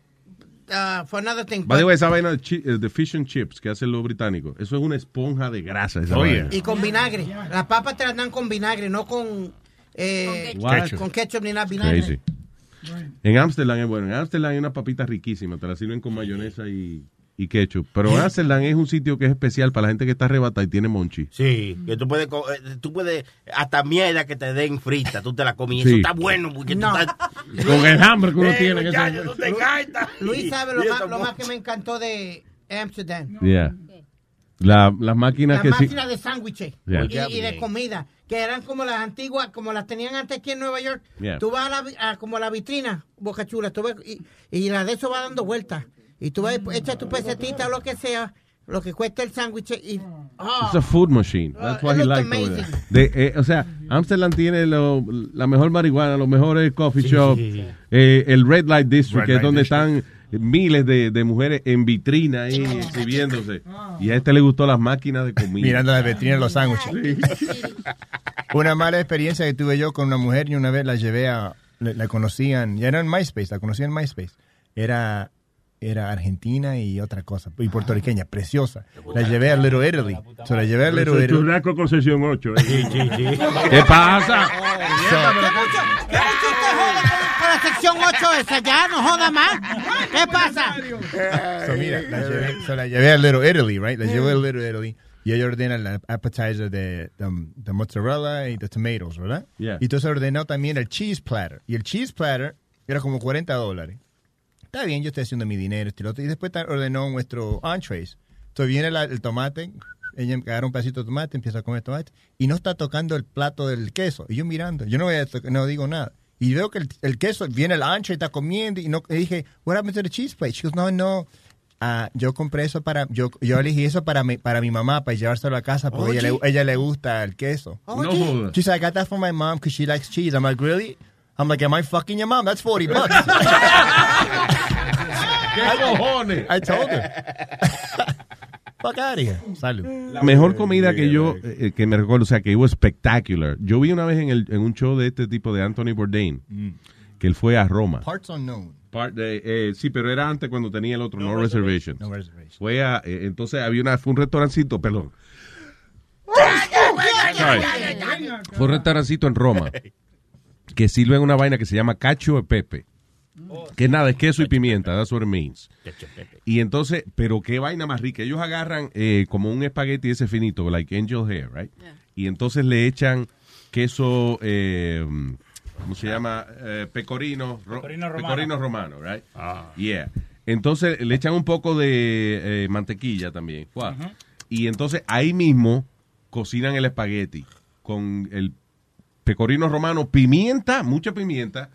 uh, for another thing. By the way, esa vaina de, chi- eh, de fish and chips que hacen los británicos, eso es una esponja de grasa. Esa Oh, vaina. Y con vinagre. Las papas te las dan con vinagre, no con, eh, Con ketchup. con ketchup ni nada, vinagre. Crazy. En Amsterdam es bueno. En Amsterdam hay una papita riquísima. Te la sirven con mayonesa y, y ketchup. Pero Amsterdam es un sitio que es especial para la gente que está arrebatada y tiene monchi. Sí, que tú puedes, eh, tú puedes, hasta mierda que te den frita, tú te la comes. y Sí. Eso está bueno porque No. tú estás... Con el hambre que uno Eh, tiene. que muchacho, se- tú te encantas. Luis sabe lo más, lo no- más que me encantó de Amsterdam. Yeah. La- las máquinas Las que sí. máquinas de sándwiches Yeah. y, y de comida, que eran como las antiguas, como las tenían antes aquí en Nueva York. Yeah. Tú vas a, la, a como la vitrina, Boca Chula, tú ves, y, y la de eso va dando vueltas. Y tú vas, echa tu pesetita o lo que sea, lo que cuesta el sándwich y... ah, It's a food machine. That's Uh, what he liked. De, eh, o sea, Amsterdam tiene lo- la mejor marihuana, los mejores coffee Sí, shops, sí, sí. eh, el Red Light District, Red que es Light donde District. están miles de, de mujeres en vitrina ahí exhibiéndose. Y a este le gustó las máquinas de comida. Mirando las vitrinas de los sándwiches. Una mala experiencia que tuve yo con una mujer y una vez la llevé a, la, la conocían, ya era en MySpace, la conocía en MySpace. Era, era argentina y otra cosa, y puertorriqueña, preciosa. La llevé a Little Italy. So, la llevé a Little Italy. Churrasco con sesión 8. Sí, sí, sí. ¿Qué pasa? ¿Qué mucho, qué mucho usted joda con, con la sección 8 esa? Ya, no joda más. ¿Qué pasa? So, mira, la llevé, so, la llevé a Little Italy, right? La llevé a Little Italy. Y ella ordena el appetizer de, de, de mozzarella y de tomatoes, ¿verdad? Yeah. Y entonces ordenó también el cheese platter. Y el cheese platter era como 40 dólares. Está bien, yo estoy haciendo mi dinero, este y otro. Y después ordenó nuestro entrees. Entonces viene la- el tomate, ella agarra un pedacito de tomate, empieza a comer tomate, y no está tocando el plato del queso. Y yo mirando, yo no, voy a no digo nada. Y veo que el, el queso, viene el entree, está comiendo, y no y dije, what happened to the cheese plate? She goes, no, no. Ah, yo compré eso para, yo, yo elegí eso para mi, para mi mamá, para llevárselo a casa, porque ella, le, ella le gusta el queso. No jodas. She's like, I got that for my mom because she likes cheese. I'm like, really? I'm like, am I fucking your mom? That's 40 bucks. ¿Qué cojones? I told her. Fuck out of here. Salud. La mejor comida que yo, eh, que me recuerdo, o sea, que iba espectacular. Yo vi una vez en, el, en un show de este tipo de Anthony Bourdain, que él fue a Roma. Parts unknown. Part de- eh, sí, pero era antes cuando tenía el otro, No, Reservations. No reservations. Fue a, eh, entonces había una, fue un restaurancito, perdón. Fue un restaurancito en Roma que sirve una vaina que se llama cacho de pepe. Que nada, es queso y pimienta, that's what it means. Y entonces, pero qué vaina más rica. Ellos agarran eh, como un espagueti ese finito, like angel hair, right? Y entonces le echan queso, eh, ¿cómo se llama? Eh, pecorino, ro- Pecorino romano. pecorino romano, right? Yeah. Entonces le echan un poco de eh, mantequilla también. Y entonces ahí mismo cocinan el espagueti con el pecorino romano, pimienta, mucha pimienta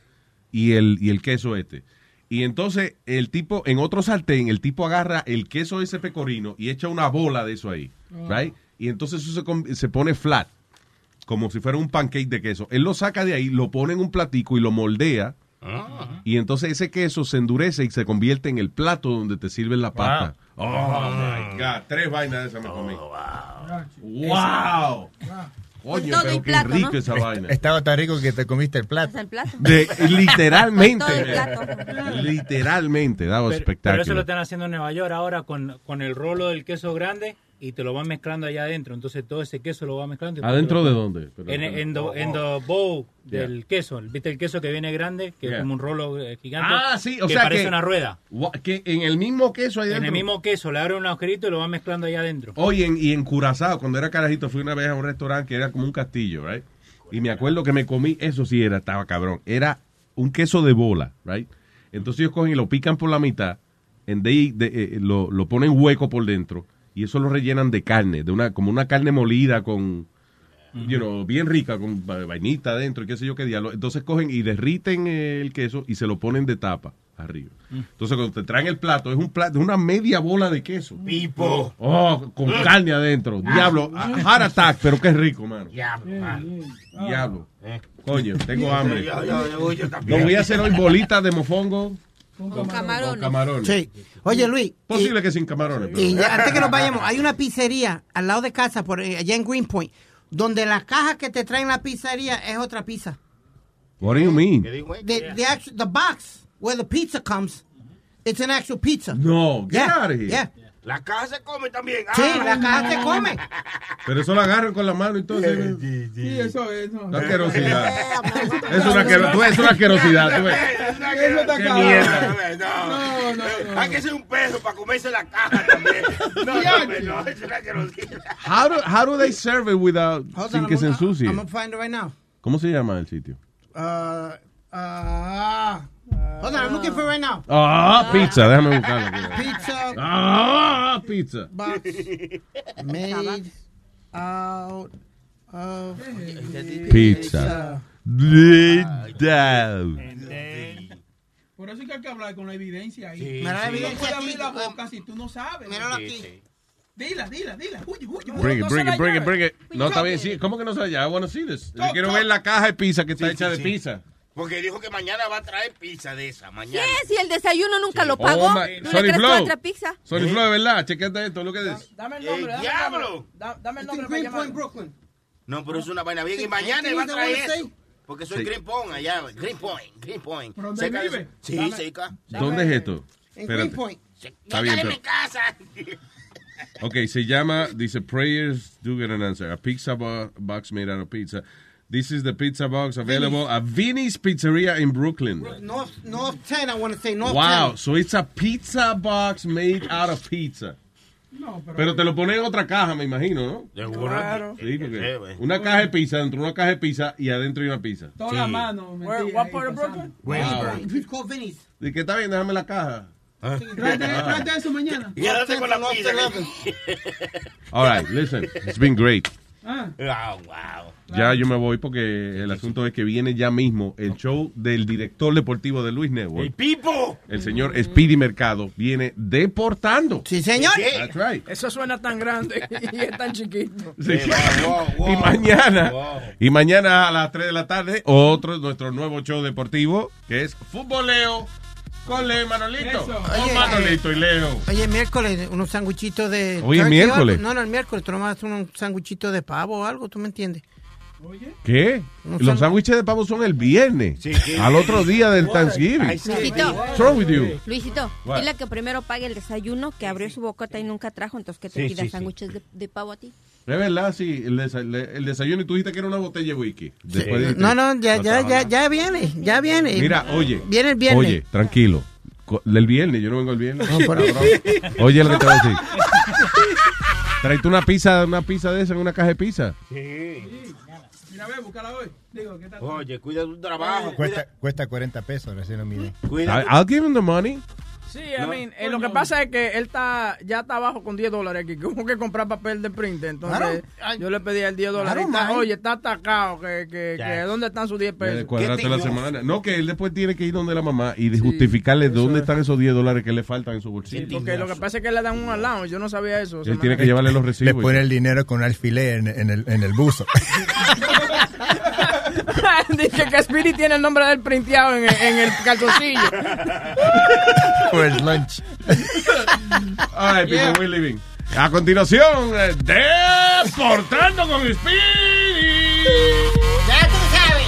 y el, y el queso este. Y entonces el tipo, en otro sartén, el tipo agarra el queso de ese pecorino y echa una bola de eso ahí, right? Y entonces eso se, se pone flat, como si fuera un pancake de queso. Él lo saca de ahí, lo pone en un platico y lo moldea. Y entonces ese queso se endurece y se convierte en el plato donde te sirven la pasta. Oh, my God. Tres vainas de esas me comí. Wow. Coño, todo pero y qué plato, rico ¿no? esa vaina. Estaba tan rico que te comiste el plato. el plato. De- literalmente. Todo el plato. literalmente, that was Pero, eso lo están haciendo en Nueva York ahora con, con el rolo del queso grande. Y te lo van mezclando allá adentro. Entonces todo ese queso lo va mezclando. ¿Adentro de dónde? Pero- En, en, the- Oh, en oh. the bowl Yeah. del queso. ¿Viste el queso que viene grande? Que Yeah. es como un rolo eh, gigante. Ah, sí, o que sea parece que- una rueda. Que en el mismo queso ahí En dentro. el mismo queso, le abre un agujerito y lo va mezclando allá adentro. Oye, en- y en Curazao, cuando era carajito, fui una vez a un restaurante que era como un castillo, right? Y me acuerdo que me comí, eso sí era, estaba cabrón. Era un queso de bola, right? Entonces ellos cogen y lo pican por la mitad, and they- eh, lo, lo ponen hueco por dentro, y eso lo rellenan de carne, de una como una carne molida con, you know, bien rica, con va- vainita adentro y qué sé yo qué diablo. Entonces cogen y derriten eh, el queso y se lo ponen de tapa arriba. Entonces cuando te traen el plato, es un plato, es una media bola de queso. Pipo. Oh, con carne adentro. Diablo, a- heart attack, pero qué rico, mano. Diablo, mano. Diablo. Coño, tengo hambre. Lo voy a hacer hoy bolitas de mofongo. Con camarones. Con camarones. Sí. Oye, Luis. Posible que sin camarones. pero- Y antes que nos vayamos, hay una pizzería al lado de casa, por eh, allá en Greenpoint, donde la caja que te traen la pizzería es otra pizza. What do you mean? The, the, actu- the box where the pizza comes, it's an actual pizza. No, get Yeah, out of here. yeah. La caja se come también. Sí, Ah. la caja se come. Pero eso lo agarran con la mano y todo. ¿sí? Sí, eso es. no. Una asquerosidad. Es una, asquero- tú ves, es una asquerosidad. tú ves. Eso está Qué cabrón. mierda. No, no, no. Hay que ser un peso para comerse la caja también. No, no, no, es una asquerosidad. How do, how do they serve it without, Hold sin on, que I'm se gonna- ensucie? I'm going to find it right now. ¿Cómo se llama el sitio? Uh, uh, hold on, I'm looking for it right now. Ah, pizza. Déjame buscarlo. aquí. Pizza Ah, pizza. box made out of Pizza. Pizza. Por eso es que hay que hablar con la evidencia ahí. Sí, Mira la sí. evidencia No puedes aquí, abrir la boca si tú no sabes. Míralo aquí. Dila, dila, dila. Uy, uy, uy, Bring it, no bring la it, bring it, lleve. bring it. No, está bien, sí. ¿Cómo que no se la llama? I wanna see this. Yo quiero ver la caja de pizza que está hecha de pizza. Porque dijo que mañana va a traer pizza de esa. Mañana. ¿Qué? Si el desayuno nunca lo Oh, pagó. my- ¿No Sorry, le crees otra pizza? Sorry, Flo, de verdad. Chequete esto, lo que es. Dame el nombre, dame el diablo! nombre. Da- Dame el nombre para Greenpoint, llamar. Brooklyn. No, pero es una vaina bien. Y Sí, mañana va a traer eso. Porque soy Sí. Greenpoint allá. Greenpoint, Greenpoint. ¿Pero dónde de- vive? Sí, Dame- cerca. ¿Dónde es esto? In Espérate. Greenpoint. Está bien, en pero- mi casa. Ok, se llama, dice, prayers do get an answer. A pizza bo- box made out of pizza. This is the pizza box available at Vinny's Pizzeria in Brooklyn. North, North 10, I want to say. North Wow, 10. so it's a pizza box made out of pizza. No, pero. Pero te lo ponen en otra caja, me imagino, ¿no? Seguro. Claro. Sí, porque una caja de pizza, dentro de una caja de pizza y adentro hay una pizza. Toda la mano. Where- What part of. Brooklyn? It's called Vinny's. ¿De qué está bien? Déjame la caja. Tráete tráete eso mañana. Y ahora con la North pizza. 11. All right, listen, it's been great. Ah, Wow, wow. Ya yo me voy porque el asunto es que viene ya mismo el show del director deportivo de Luis ¡El Network. Pipo! El señor Speedy Mercado viene deportando. Sí, señor. That's right. Eso suena tan grande y es tan chiquito. Sí. Wow, wow, y mañana, Wow. y mañana a las 3 de la tarde, otro nuestro nuevo show deportivo que es Futboleo y Manolito. Oye, Manolito y Leo. Oye, miércoles, unos sanguchitos de. Oye, miércoles. No, no, el miércoles. Tú nomás un sanguchito de pavo o algo, ¿tú me entiendes? Oye. ¿Qué? Los sándwich. sándwiches de pavo son el viernes. Sí, sí. Al otro día del Thanksgiving. Ay, sí. Luisito, What's wrong with you? Luisito, What? dile que primero pague el desayuno, que abrió su bocota y nunca trajo, entonces que te Sí, pida sí, sí. sándwiches de, de pavo a ti. Es verdad, sí. El, desa- el desayuno y tú dijiste que era una botella de whisky. Después dijiste- No, no, ya, ya, ya, ya viene, ya viene. Mira, oye. Viene el viernes. Oye, tranquilo. El viernes, yo no vengo el viernes. No, pero-. Oye, lo que te voy a decir. Una pizza, una pizza de esa en una caja de pizza. Mira, ve, búscala hoy. Digo, ¿qué tal? Oye, cuida tu trabajo. Cuesta, cuesta 40 pesos, recién lo mide. cuida I'll give him the money. Sí, I mean, eh, lo que pasa es que él está ya está abajo con 10 dólares aquí. Como que comprar papel de print. Entonces, Claro. Yo le pedí el 10 dólares. Claro, está- oye, está atacado. Que, que, ¿Dónde están sus 10 Ya pesos? Cuadrate ¿Qué la semana. No, que él después tiene que ir donde la mamá y justificarle dónde están esos 10 dólares que le faltan en su bolsillo. Porque lo que pasa es que le dan un allowance. Yo no sabía eso. Él tiene que llevarle los Le recibos. pone el dinero con alfiler en, en el, en el buzo. Dice que Spirit tiene el nombre del printeado en, el- en el calzoncillo. For his lunch. All right, people, we're leaving. A continuación, eh, Deportando con Speedy. Ya tú sabes.